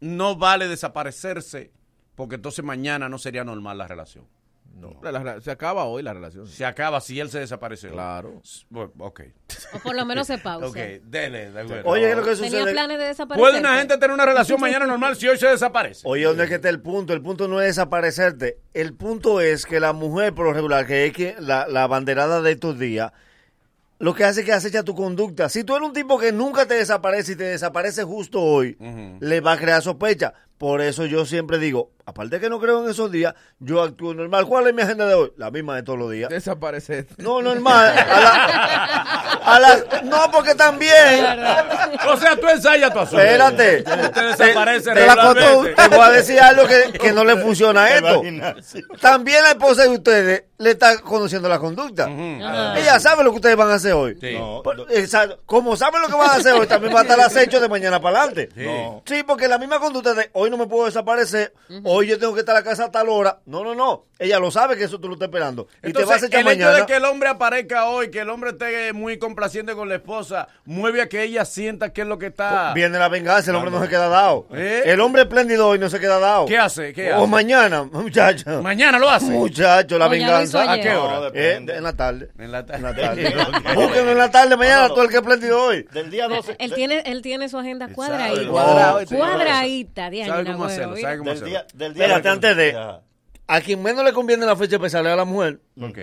no vale desaparecerse porque entonces mañana no sería normal la relación. No, la- la- se acaba hoy la relación. Se acaba si él se desapareció. Claro. Bueno, ok. O por lo menos se pausa. Ok, dele, de acuerdo. Oye, ¿qué es lo que Tenía sucede? planes de desaparecer. ¿Puede una gente tener una relación mañana normal si hoy se desaparece? Oye, ¿dónde es que está el punto? El punto no es desaparecerte. El punto es que la mujer, por lo regular, que es que la, la banderada de estos días, lo que hace es que acecha tu conducta. Si tú eres un tipo que nunca te desaparece y te desaparece justo hoy, le va a crear sospecha. Por eso yo siempre digo, aparte de que no creo en esos días, yo actúo normal. ¿Cuál es mi agenda de hoy? La misma de todos los días. Desaparecer. No, normal. A la- a las- no, porque también. O sea, tú ensayas tu asunto. Espérate. Usted desaparece Te- te- regularmente. Te voy a decir algo que, que no le funciona a esto. También la esposa de ustedes le está conociendo la conducta. Ajá. Ella sabe lo que ustedes van a hacer hoy. Sí. No. Como saben lo que van a hacer hoy, también va a estar acecho de mañana para adelante. Sí. No. Sí, porque la misma conducta de hoy no me puedo desaparecer, hoy yo tengo que estar a la casa a tal hora. No, no, no. Ella lo sabe que eso tú lo estás esperando. Y te Entonces, vas a echar el hecho mañana. de que el hombre aparezca hoy, que el hombre esté muy complaciente con la esposa, mueve a que ella sienta que es lo que está. Viene la venganza, el hombre no se queda dado. ¿Eh? El hombre espléndido hoy no se queda dado. ¿Qué hace? ¿Qué O hace? mañana, muchacho. Mañana lo hace. Muchacho, la O venganza. ¿A qué hora? No, Eh, en la tarde. En la En la tarde. tarde. Búsquenlo en la tarde mañana, No, no. todo el que es espléndido hoy. Del día 12. Él de- tiene, él tiene su agenda cuadradita. Cuadradita, Diana. ¿Sabe cómo hacerlo? ¿Sabe cómo hacerlo? Del día Espérate, antes de. Ajá. A quien menos le conviene la fecha especial es a la mujer. Ok.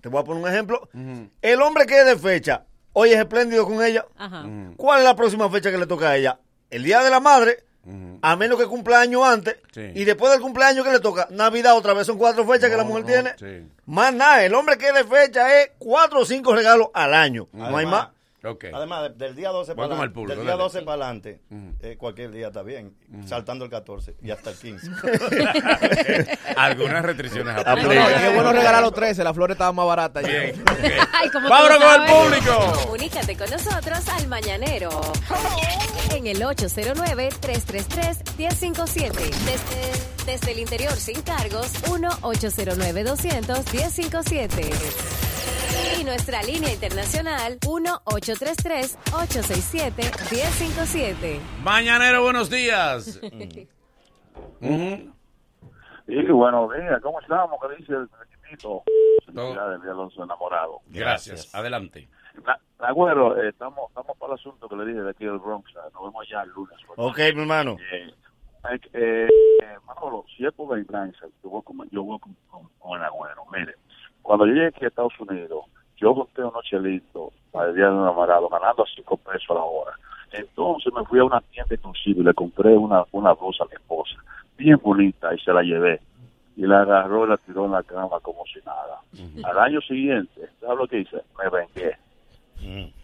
Te voy a poner un ejemplo. El hombre que es de fecha, hoy es espléndido con ella. Ajá. ¿Cuál es la próxima fecha que le toca a ella? El día de la madre, a menos que cumpla año antes. Sí. Y después del cumpleaños que le toca, Navidad otra vez. Son cuatro fechas que la mujer tiene. Sí. Más nada, el hombre que es de fecha es cuatro o cinco regalos al año. No hay Además, más. Ok. Además, de- del día 12 Voy para adelante, del día dale. 12 para adelante, eh, cualquier día está bien, saltando el 14 y hasta el 15. Algunas restricciones No, aplican. es bueno regalar los 13, las flores estaban más baratas. ya. Bien. Ay, como Vámonos con el público. Comunícate con nosotros al Mañanero. En el 809-333-1057. Desde, desde el interior sin cargos, 1-809-200-1057. Y nuestra línea internacional, 1-833-867-1057. Mañanero, buenos días. Sí, buenos días, ¿cómo estamos? ¿Qué dice el Tito. Felicidades, Día de los Enamorados. Gracias. Adelante. Na- Nagüero, eh, estamos, estamos para el asunto que le dije de aquí del Bronx. Nos vemos allá el lunes. Ok, mi hermano. Eh, eh, eh, Manolo, si es por venganza, yo voy con, yo voy con, con, con el Agüero. Mire, cuando yo llegué aquí a Estados Unidos, yo junté unos chelitos para el día de un amarado, ganando a cinco pesos a la hora. Entonces me fui a una tienda exclusiva y le compré una, una blusa a mi esposa, bien bonita, y se la llevé. Y la agarró y la tiró en la cama como si nada. Al año siguiente, ¿sabes lo que hice? Me vengué.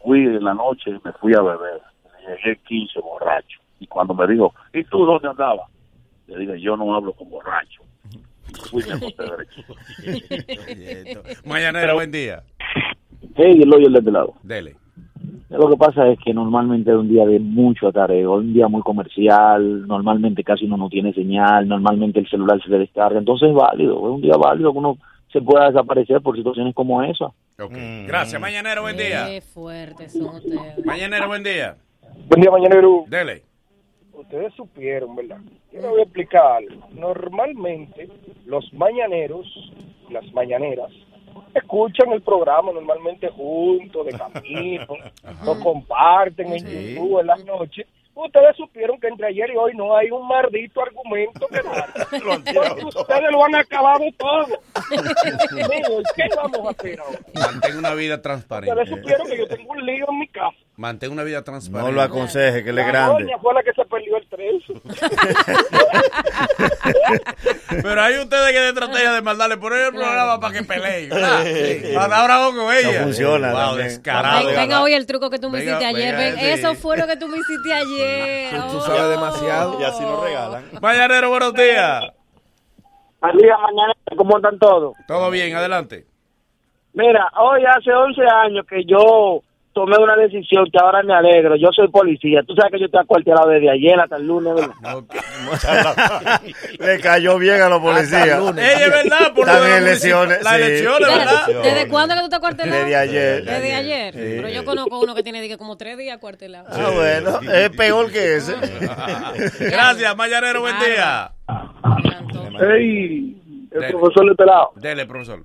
Fui en la noche y me fui a beber. Llegué 15 borracho. Y cuando me dijo, ¿y tú dónde andabas? Le dije, yo no hablo con borracho. Derecho. Mañanero, buen día. Hey, el hoyo de este lado. Dele. Lo que pasa es que normalmente es un día de mucho atareo, un día muy comercial, normalmente casi uno no tiene señal, normalmente el celular se le descarga, entonces es válido, es un día válido que uno se pueda desaparecer por situaciones como esa. Gracias, Mañanero, buen día. Qué fuerte son ustedes. Mañanero, buen día. Buen día, mañanero. Dele. Ustedes supieron, ¿verdad? Yo les voy a explicar. algo. Normalmente, los mañaneros, las mañaneras, escuchan el programa normalmente juntos, de camino, lo comparten en YouTube en las noches. Ustedes supieron que entre ayer y hoy no hay un maldito argumento que dar. Porque ustedes lo han acabado todo. Digo, ¿Qué vamos a hacer ahora? Mantén una vida Ustedes transparente. supieron que yo tengo un lío en mi casa. Mantén una vida transparente. No lo aconseje, que él es La grande. doña fue la que se perdió el tren. Pero hay ustedes que de estrategia de maldad le ponen el programa para que peleen. Para ahora hago con ella. No funciona Wow, descarado. Ven, venga hoy el truco que tú me Venga, hiciste ayer. venga, sí. Eso fue lo que tú me hiciste ayer. Tú Oh. sabes demasiado. Y así nos regalan. Mañanero, buenos días. Al día mañana, ¿cómo están todos? Todo bien, adelante. Mira, hoy hace 11 años que yo tomé una decisión que ahora me alegro. Yo soy policía. Tú sabes que yo estoy acuartelado desde ayer hasta el lunes. ¿verdad? Le cayó bien a los policías. Ey, es verdad, por lo Están de la en elecciones. las elecciones, ¿verdad? ¿Desde cuándo que tú estás cuartelado? Desde ayer. Desde ayer. Sí. Pero yo conozco uno que tiene dije, como tres días cuartelado. Ah, bueno, es peor que ese. Gracias, Mañanero, buen día. Hey, el Dele. profesor de este lado. Dele, profesor.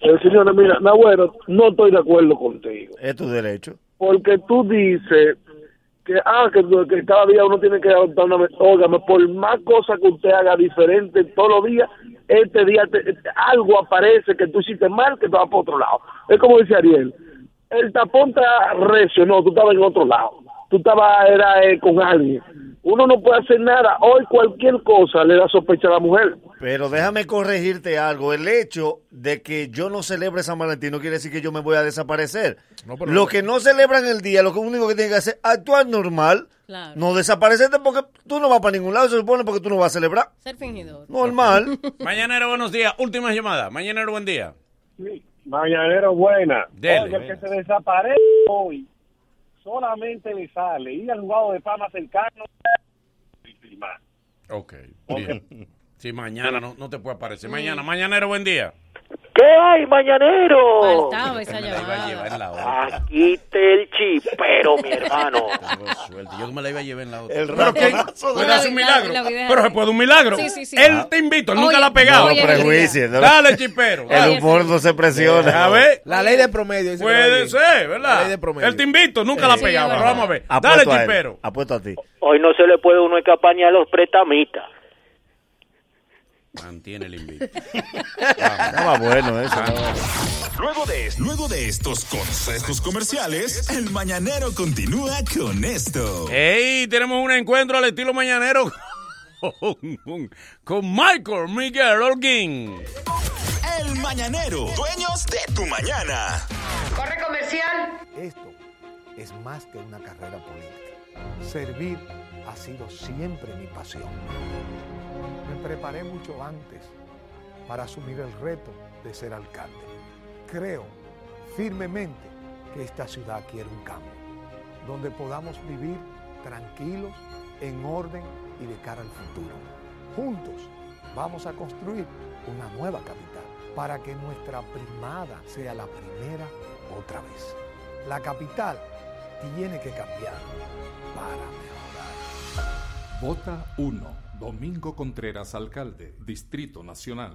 El señor, mira, Nahuero, no estoy de acuerdo contigo. Es tu derecho. Porque tú dices que, ah, que, que cada día uno tiene que adoptar una... Óigame, por más cosas que usted haga diferente todos los días, este día te- algo aparece que tú hiciste mal, que tú vas por otro lado. Es como dice Ariel, el tapón está recio, no, tú estabas en otro lado. Tú estabas era, eh, con alguien. Uno no puede hacer nada. Hoy cualquier cosa le da sospecha a la mujer. Pero déjame corregirte algo. El hecho de que yo no celebre San Valentín no quiere decir que yo me voy a desaparecer. pero- Lo que no celebran el día, lo que único que tienen que hacer es actuar normal. Claro. No desaparecerte porque tú no vas para ningún lado, se supone, porque tú no vas a celebrar. Ser fingidor. Normal. Mañanero, buenos días. Última llamada. Mañanero, buen día. Mañanero buena. Dele. Oye, el que se desaparece hoy solamente le sale ir al jugado de fama cercano y firmar. Ok. bien. Sí, mañana no, no te puede aparecer. Mañana, mañanero, buen día. ¿Qué hay, mañanero? Faltaba esa Me la iba a llamada. llevar en la otra. Aquí te el chipero, mi hermano. Suerte. Yo me la iba a llevar en la otra. El ¿Pero qué? ratonazo ¿Puede hacer un milagro? la Pero se puede un milagro. Sí, sí, sí. Él te invito, él nunca la ha pegado. No prejuicies. no Dale, chipero. El humor no se presiona. A ver. La ley de promedio. que Puede ser, La ley ¿verdad? de promedio. Él te invito, nunca la ha pegado. Pero verdad. vamos a ver. Apuesto Dale, a chipero. Apuesto a ti. Hoy no se le puede uno escapar ni a los pretamitas. Mantiene el invito. Estaba bueno eso. bueno. Luego de, luego de estos consejos comerciales, el mañanero continúa con esto. ¡Ey! Tenemos un encuentro al estilo mañanero con, con Michael Miguel Holguín. El mañanero, dueños de tu mañana. Corre comercial. Esto es más que una carrera política. Servir ha sido siempre mi pasión. Me preparé mucho antes para asumir el reto de ser alcalde. Creo firmemente que esta ciudad quiere un cambio, donde podamos vivir tranquilos, en orden y de cara al futuro. Juntos vamos a construir una nueva capital para que nuestra primada sea la primera otra vez. La capital tiene que cambiar para. Vota 1. Domingo Contreras, alcalde, Distrito Nacional.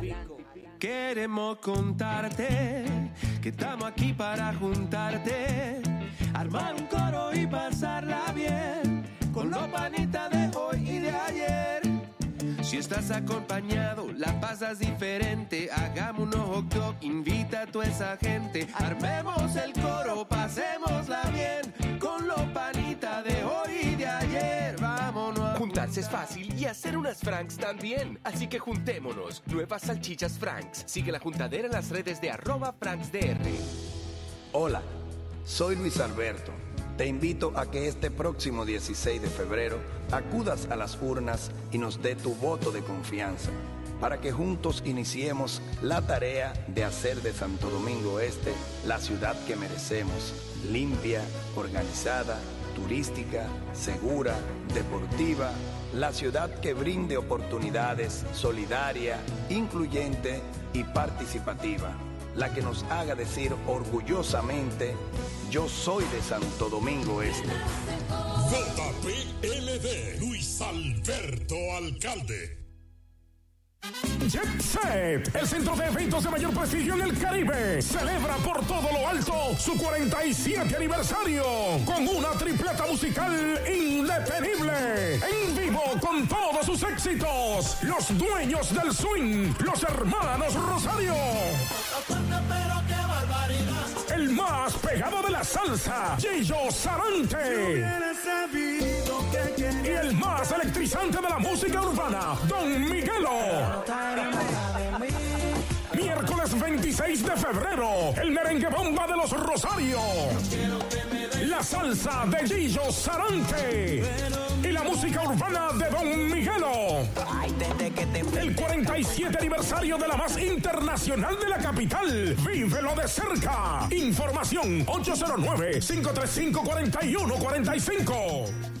Queremos contarte que estamos aquí para juntarte, armar un coro y pasarla bien con los panitas de hoy y de ayer. Si estás acompañado, la pasas diferente. Hagamos unos hot invita a toda esa gente. Armemos el coro, pasémosla bien con los panitas de hoy y de ayer. Es fácil y hacer unas Franks también. Así que juntémonos. Nuevas salchichas Franks. Sigue la juntadera en las redes de arroba FranksDR. Hola, soy Luis Alberto. Te invito a que este próximo 16 de febrero acudas a las urnas y nos dé tu voto de confianza para que juntos iniciemos la tarea de hacer de Santo Domingo Este la ciudad que merecemos, limpia, organizada, turística, segura, deportiva, la ciudad que brinde oportunidades, solidaria, incluyente y participativa, la que nos haga decir orgullosamente, yo soy de Santo Domingo Este. JPLD, Luis Alberto Alcalde. Jet Set, el centro de eventos de mayor prestigio en el Caribe, celebra por todo lo alto su 47 aniversario con una tripleta musical indetenible. En vivo con todos sus éxitos, los dueños del swing, los hermanos Rosario. El más pegado de la salsa, Gillo Sarante. Y el más electrizante de la música urbana, Don Miguelo. Miércoles 26 de febrero, el merengue bomba de los Rosarios. La salsa de Gillo Sarante. Y la música urbana de Don Miguelo. El 47 aniversario de la más internacional de la capital. Vívelo de cerca. Información 809-535-4145.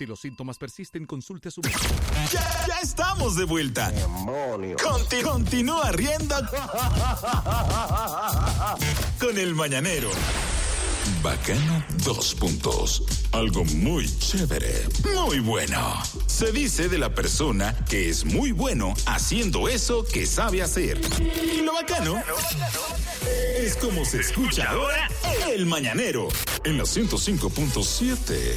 Si los síntomas persisten, consulte a su médico. Ya, ya estamos de vuelta. Conti- continúa riendo con el mañanero. Bacano, dos puntos. Algo muy chévere, muy bueno. Se dice de la persona que es muy bueno haciendo eso que sabe hacer. Y lo bacano es como se escucha ahora el mañanero en la 105.7.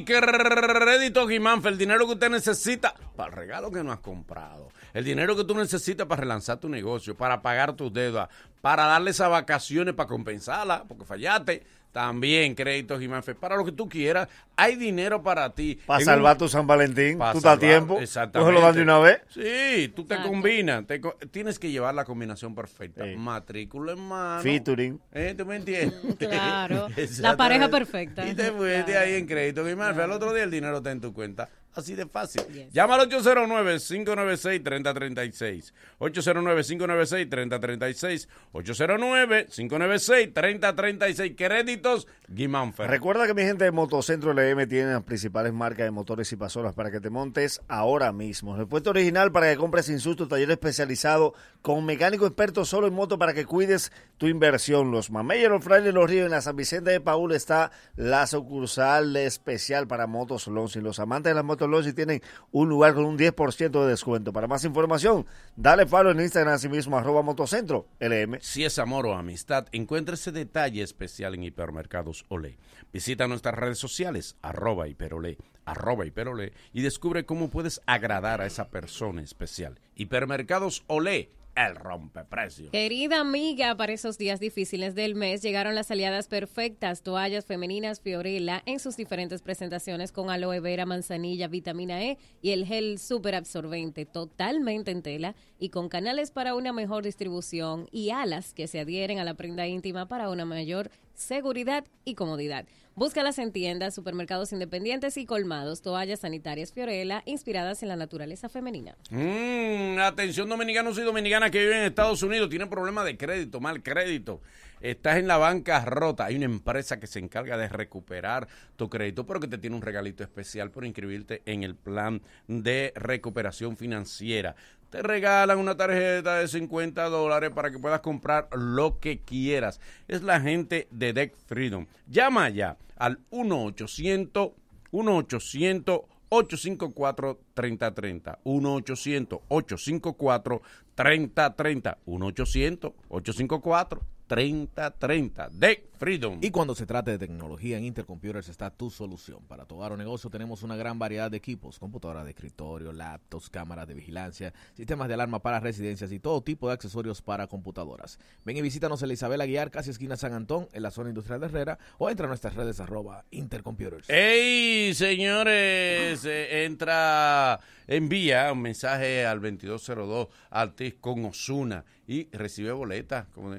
¡Ey! ¡Qué rédito, Guimánfer! El dinero que usted necesita para el regalo que no has comprado. El dinero que tú necesitas para relanzar tu negocio, para pagar tus deudas, para darle esas vacaciones, para compensarla, porque fallaste. También créditos Guimánfer. Para lo que tú quieras, hay dinero para ti. Para salvar un- tu San Valentín, Pa' tú estás a tiempo. Exactamente. Cógelo dan de una vez. Sí, tú te combinas. te co- tienes que llevar la combinación perfecta. Matrícula en mano. Featuring. ¿Eh? ¿Tú me entiendes? Claro. La pareja perfecta. Y te fuiste ahí en crédito. Y más, al otro día el dinero está en tu cuenta. Así de fácil. Llama al 809-596-3036. 809-596-3036. 809-596-3036. Créditos Guimánfer. Recuerda que mi gente de Motocentro LM tiene las principales marcas de motores y pasolas para que te montes ahora mismo. Repuesto original para que compres sin susto, taller especializado con mecánico experto solo en moto para que cuides tu inversión. Los Mameyes, los Frailes, los Ríos, en la San Vicente de Paul está la sucursal especial para motos Lonzi. Los amantes de las motos Lonzi tienen un lugar con un 10% de descuento. Para más información, dale follow en Instagram así mismo, arroba motocentro LM. Si es amor o amistad, encuentra ese detalle especial en Hipermercados Olé. Visita nuestras redes sociales, arroba hiperolé, arroba hiperolé, y descubre cómo puedes agradar a esa persona especial. Hipermercados Olé, el rompeprecio. Querida amiga, para esos días difíciles del mes llegaron las aliadas perfectas, toallas femeninas Fiorella en sus diferentes presentaciones con aloe vera, manzanilla, vitamina E y el gel super absorbente totalmente en tela y con canales para una mejor distribución y alas que se adhieren a la prenda íntima para una mayor seguridad y comodidad. Búscalas en tiendas, supermercados independientes y colmados, toallas sanitarias Fiorella inspiradas en la naturaleza femenina. Mm, atención dominicanos y dominicanas que viven en Estados Unidos, tienen problemas de crédito, mal crédito. Estás en la banca rota. Hay una empresa que se encarga de recuperar tu crédito, pero que te tiene un regalito especial por inscribirte en el plan de recuperación financiera. Te regalan una tarjeta de 50 dólares para que puedas comprar lo que quieras. Es la gente de Deck Freedom. Llama ya al 1-800 1-800 854-3030. 1-800-854-3030. 1-800-854-3030. De Freedom. Y cuando se trate de tecnología en Intercomputers está tu solución. Para tu hogar o negocio tenemos una gran variedad de equipos, computadoras de escritorio, laptops, cámaras de vigilancia, sistemas de alarma para residencias y todo tipo de accesorios para computadoras. Ven y visítanos en la Isabel Aguiar, casi esquina San Antón, en la zona industrial de Herrera, o entra a nuestras redes arroba Intercomputers. ¡Ey, señores! Eh, entra, envía un mensaje al 2202 Altis con Osuna y recibe boletas, como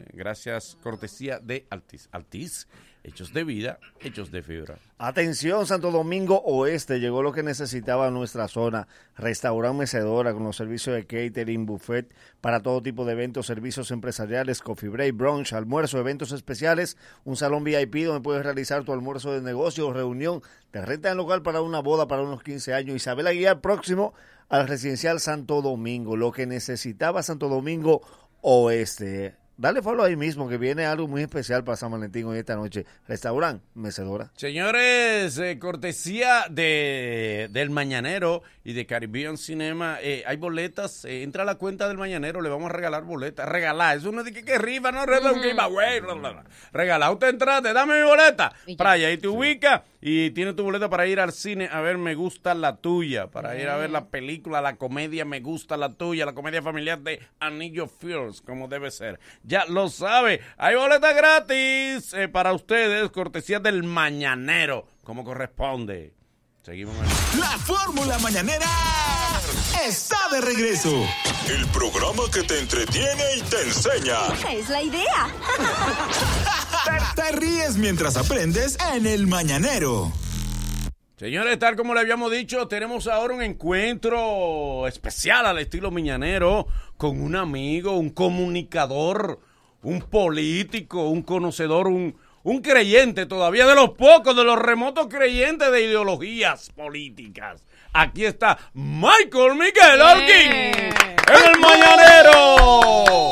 cortesía de Altis. Altis, hechos de vida, hechos de fibra. Atención, Santo Domingo Oeste, llegó lo que necesitaba nuestra zona. Restaurante Mecedora con los servicios de catering, buffet para todo tipo de eventos, servicios empresariales, coffee break, brunch, almuerzo, eventos especiales, un salón VIP donde puedes realizar tu almuerzo de negocio reunión. Te rentan local para una boda para unos 15 años. Isabel Aguilar próximo al residencial Santo Domingo. Lo que necesitaba Santo Domingo Oeste. Dale follow ahí mismo que viene algo muy especial para San Valentín hoy esta noche. Restaurante Mecedora. Señores, eh, cortesía de del Mañanero y de Caribbean Cinema, eh, hay boletas, eh, entra a la cuenta del Mañanero, le vamos a regalar boletas, regalar, eso no es de que, que rifa, no de un giveaway, bla, bla, bla. regalar, usted entrate, dame mi boleta, para allá, ahí te ubica y tiene tu boleta para ir al cine a ver Me Gusta la Tuya, para ir a ver la película, la comedia Me Gusta la Tuya, la comedia familiar de Anillo Fears, como debe ser. Ya lo sabe, hay boletas gratis eh, para ustedes, cortesía del Mañanero, como corresponde. Seguimos. La fórmula mañanera está de regreso. El programa que te entretiene y te enseña. Es la idea. Te, te ríes mientras aprendes en el mañanero. Señores, tal como le habíamos dicho, tenemos ahora un encuentro especial al estilo miñanero con un amigo, un comunicador, un político, un conocedor, un, un creyente todavía de los pocos, de los remotos creyentes de ideologías políticas. Aquí está Michael Miguel Holguín en el mañanero.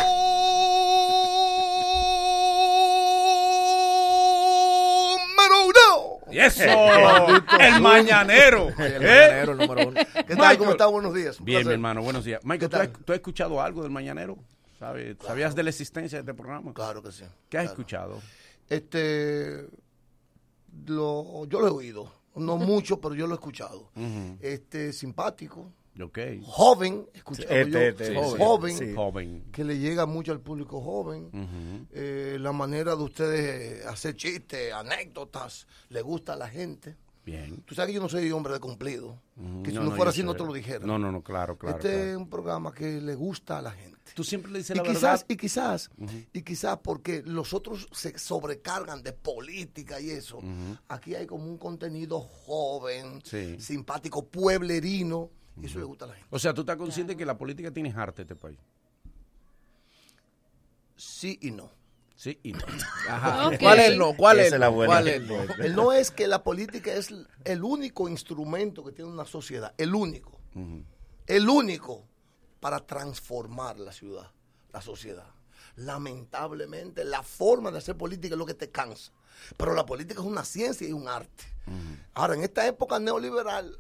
Y eso, el mañanero. El ¿eh? mañanero, el número uno. ¿Qué tal? ¿Cómo está? Buenos días. Bien, mi hermano, buenos días. Michael, ¿tú ¿Qué has, tú has escuchado algo del mañanero? ¿Sabes? ¿Sabías de la existencia de este programa? Claro que sí. ¿Qué has claro. escuchado? Este, lo, yo lo he oído. No mucho, pero yo lo he escuchado. Este, simpático. Joven, escuchado Este, yo. este, joven, sí, joven, sí. Joven. que le llega mucho al público joven. Eh, la manera de ustedes hacer chistes, anécdotas, le gusta a la gente. Bien. Tú sabes que yo no soy hombre de cumplido. Que si No, no, no, fuera así no te lo dijera. No, no, no, claro, claro. Este claro. es un programa que le gusta a la gente. Tú siempre le dices y la quizás, verdad. y quizás, y quizás porque los otros se sobrecargan de política y eso. Aquí hay como un contenido joven, Sí. simpático, pueblerino, y eso le gusta a la gente. O sea, tú estás consciente que la política tiene arte en este país. Sí y no. Sí y no. Ajá. ¿Cuál es el no? ¿Cuál es el es la no? buena. ¿Cuál es el no? El no es que la política es el único instrumento que tiene una sociedad, el único, el único para transformar la ciudad, la sociedad. Lamentablemente, la forma de hacer política es lo que te cansa. Pero la política es una ciencia y un arte. Ahora, en esta época neoliberal,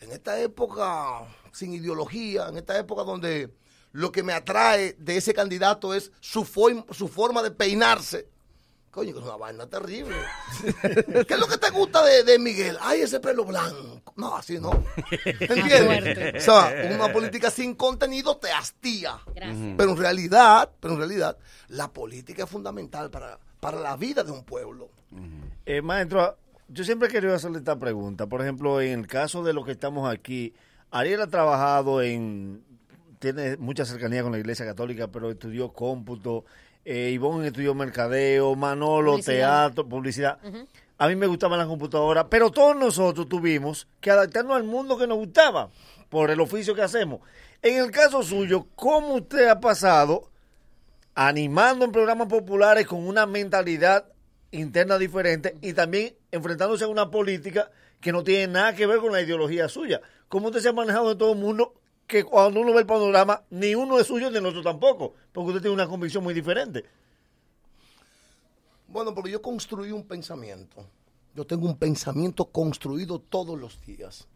en esta época sin ideología, en esta época donde lo que me atrae de ese candidato es su, form- su forma de peinarse, Coño, que es una vaina terrible. ¿Qué es lo que te gusta de, de Miguel? Ay, ese pelo blanco. No, así no. ¿Entiendes? O sea, una política sin contenido te hastía. Gracias. Pero en realidad, pero en realidad, la política es fundamental para, para la vida de un pueblo. Eh, maestro, yo siempre he querido hacerle esta pregunta. Por ejemplo, en el caso de los que estamos aquí, Ariel ha trabajado en, tiene mucha cercanía con la Iglesia Católica, pero estudió cómputo. Eh, Ivonne estudió mercadeo, Manolo, Publicidad. teatro, publicidad. A mí me gustaban las computadoras, pero todos nosotros tuvimos que adaptarnos al mundo que nos gustaba por el oficio que hacemos. En el caso suyo, ¿cómo usted ha pasado animando en programas populares con una mentalidad interna diferente y también enfrentándose a una política que no tiene nada que ver con la ideología suya. ¿Cómo usted se ha manejado en todo el mundo que cuando uno ve el panorama, ni uno es suyo ni el otro tampoco? Porque usted tiene una convicción muy diferente. Bueno, porque yo construí un pensamiento. Yo tengo un pensamiento construido todos los días.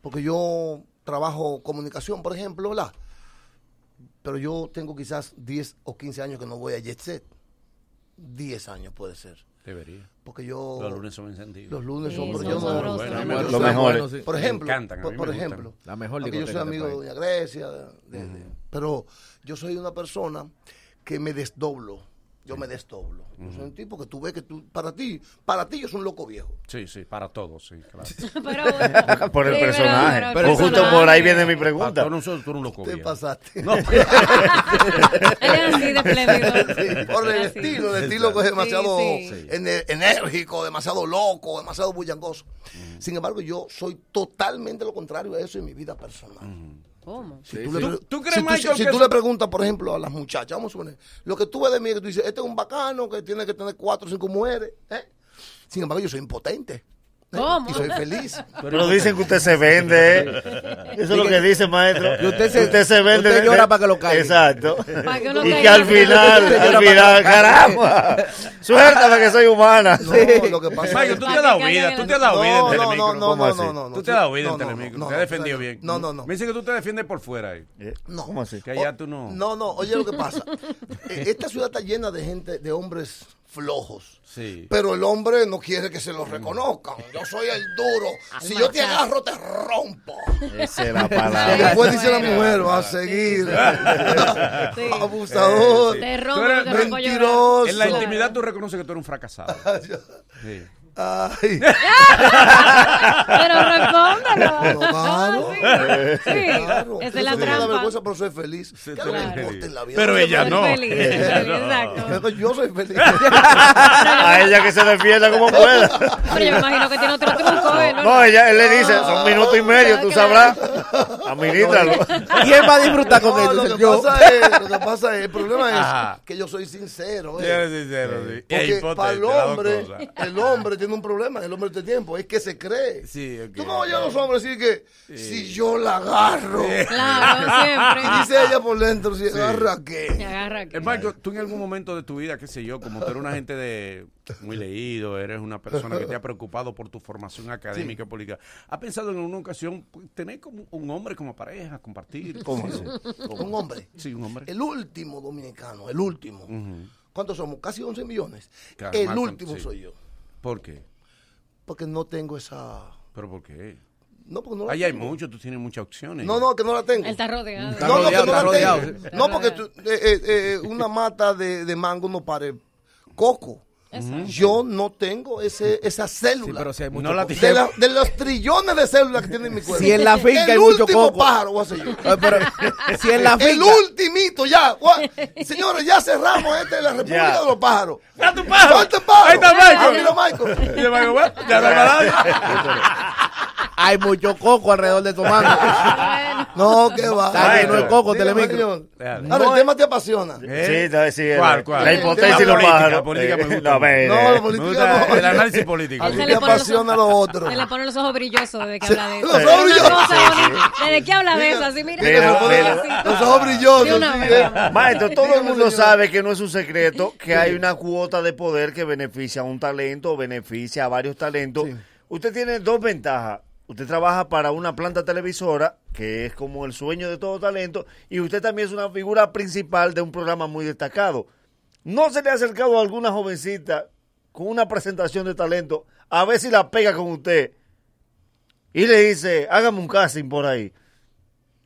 Porque yo trabajo comunicación, por ejemplo, ¿verdad? Pero yo tengo quizás 10 o 15 años que no voy a Jet Set. 10 años puede ser. Debería. Porque yo... Los lunes son encendidos. Los lunes Sí, son, pero son yo no... sabrosos, yo. Bueno, sí. Por Me ejemplo, encantan, por, ejemplo, La mejor porque yo soy amigo de este Doña Grecia, de- de- de- pero yo soy una persona que me desdoblo. Yo me desdoblo. Yo soy un tipo que tú ves que tú, para ti, para ti yo soy un loco viejo. Sí, sí, para todos, sí, claro. Pero bueno. por el Sí, personaje. pero justo personaje. por ahí viene mi Para pregunta. todos nosotros tú eres un loco Te viejo. pasaste. No, Él es así de espléndido. Sí, por el Así. estilo, el estilo que es demasiado Sí, sí. ener- enérgico, demasiado loco, demasiado bullangoso. Sin embargo, yo soy totalmente lo contrario a eso en mi vida personal. ¿Cómo? Si Sí, tú, sí. le, ¿Tú- tú crees, si tú- Michael, si que tú eso- le preguntas, por ejemplo, a las muchachas, vamos a suponer, lo que tú ves de mí, que tú dices, este es un bacano que tiene que tener cuatro o cinco mujeres. ¿eh? Sin embargo, yo soy impotente. ¿Cómo? Y soy feliz. Pero dicen que usted se vende. ¿eh? Eso es lo que dice, maestro. Y usted se- usted se vende. usted llora de- para que lo caiga. Exacto. Que Y caiga que al final, al final, caramba. Suéltame que soy humana. No, lo que pasa es tú te has dado que vida, tú te has dado vida en no, no, Telemicro. no, no, ¿Cómo no, no, no, Tú te has dado vida en no, Telemicro. no, te has defendido bien. No, no, no. Me dice que tú te defiendes por fuera ahí. Eh, No. ¿Cómo así? Que allá tú no. No, no, oye lo que pasa. Eh, Esta ciudad está llena de gente, de hombres flojos. Sí. Pero el hombre no quiere que se lo reconozcan. Yo soy el duro. Si yo te agarro, te rompo. Esa es la Y palabra. después dice la mujer, va a seguir. Sí. Abusador. Te rompo, te rompo. Mentiroso. En la intimidad tú reconoces que tú eres un fracasado. Sí. Ay. Pero respóndelo. Claro. Ah, sí. Sí. Claro. Esa es la Eso me trampa. vergüenza, pero soy feliz. ¿Qué es lo que Claro. importa en la vida? Pero Yo soy ella feliz. no. Ser feliz, ser exacto. Pero Yo soy feliz. A ella que se defienda como pueda. Pero yo me imagino que tiene otro truco, ¿eh? No, ella, él le dice, son minutos y medio, tú sabrás. Administralo. ¿Quién va a disfrutar con No, eso? lo que Yo. pasa es, lo que pasa es, el problema Ajá. es que yo soy sincero. Sí, eh. eres sincero, sí. Porque para el hombre, el hombre tiene un problema, el hombre de este tiempo, es que se cree. Sí, ok. Tú no oyes a los hombres decir que si yo la agarro. Claro, Y siempre. dice ella por dentro, si agarra qué. agarra. Eh, Michael, tú en algún momento de tu vida, qué sé yo, como tú eres una gente de muy leído, eres una persona que te ha preocupado por tu formación académica y política, ¿has pensado en una ocasión pues, tener como un hombre como pareja, compartir? ¿Cómo? Un hombre. Sí, un hombre. El último dominicano, el último. ¿Cuántos somos? Casi 11 millones. Claro, el último sí. soy yo. ¿Por qué? Porque no tengo esa... ¿Pero por qué? No, porque no la Ahí hay tengo. mucho, tú tienes muchas opciones. No, no, que no la tengo. Él está rodeado. Está no, no, que no está la rodeado, tengo. sí. No, porque tú- eh, eh, eh, una mata de, de mango no pare coco. Exacto. Yo no tengo ese, esa célula. Sí, pero si hay mucho No la de, la- de los trillones de células que tiene en mi cuerpo. Si en la finca el hay mucho último coco. pájaro voy a ser yo. Eh, pero si en la El finca. ultimito, ya. Señores, ya cerramos este de la República Ya. de los Pájaros. ¡Ya tu pájaro! ¡Suelta el pájaro! Ahí está Michael. Ah, mira, Michael. Ya, no hay nadie. Hay mucho coco alrededor de tu mano. No, que va. Lleno de coco, Telemicro. Ahora, el tema te apasiona. Sí, está sí, ¿Cuál, la- cuál? La y La los política, pájaros. la política me Eh, gusta no, No, eh. la Me política no. el análisis político. A los apasiona lo otro. Se le ponen los ojos brillosos desde que habla de eso. Los ojos brillosos. Desde que habla de eso, así mira. Los ojos brillosos. De eh. Maestro, todo el mundo sabe que no es un secreto que hay una cuota de poder que beneficia a un talento o beneficia a varios talentos. Usted tiene dos ventajas. Usted trabaja para una planta televisora, que es como el sueño de todo talento, y usted también es una figura principal de un programa muy destacado. ¿No se le ha acercado a alguna jovencita con una presentación de talento a ver si la pega con usted? Y le dice, hágame un casting por ahí.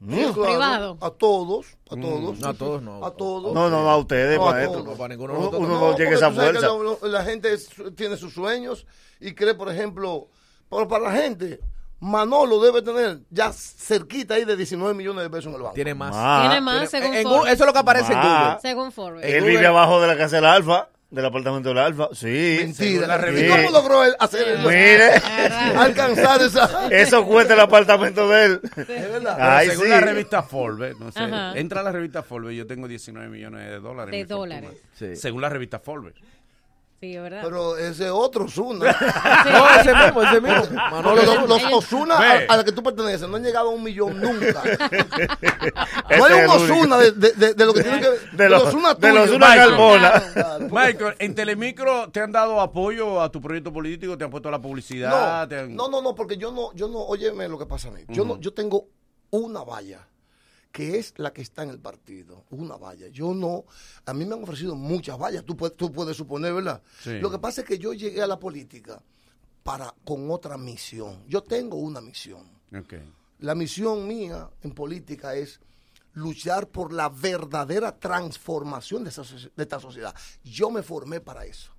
Sí, claro. Privado. A todos, a todos. No, a todos no. A todos. No, no, no, a ustedes, No, a maestro. todos. para ninguno de Uno, uno No, no llega a esa fuerza. la gente es- tiene sus sueños y cree, por ejemplo, pero para la gente, Manolo debe tener ya cerquita ahí de 19 millones de pesos en el banco. Tiene más. Ah. Tiene más, según En Forbes. eso es lo que aparece en. Google. Según Forbes. Él vive abajo de la casa del Alfa, del apartamento del Alfa. Sí. Mentira. la ¿Y cómo logró él hacer eso? Mire, alcanzar esa? eso cuesta el apartamento de él. Es verdad. Ay, según sí. la revista Forbes, no sé, Ajá. entra a la revista Forbes, yo tengo 19 millones de dólares. De dólares. Sí. Según la revista Forbes. Sí, es verdad. Pero ese es otro Zuna. No, ese mismo, ese mismo. Manolo los, Osuna a, a la que tú perteneces no han llegado a un millón nunca. No hay es un. Osuna de, de, de, de lo que tiene que De los, Ozuna de los tuyos. una Michael. carbona. Claro. Michael, en Telemicro te han dado apoyo a tu proyecto político, te han puesto la publicidad. No, te han- no, no, no, porque yo no, yo no, óyeme lo que pasa a mí. Yo no, yo tengo una valla que es la que está en el partido, una valla. Yo no, a mí me han ofrecido muchas vallas, tú puedes, tú puedes suponer, ¿verdad? Sí. Lo que pasa es que yo llegué a la política para con otra misión. Yo tengo una misión. La misión mía en política es luchar por la verdadera transformación de, esa de esta sociedad. Yo me formé para eso.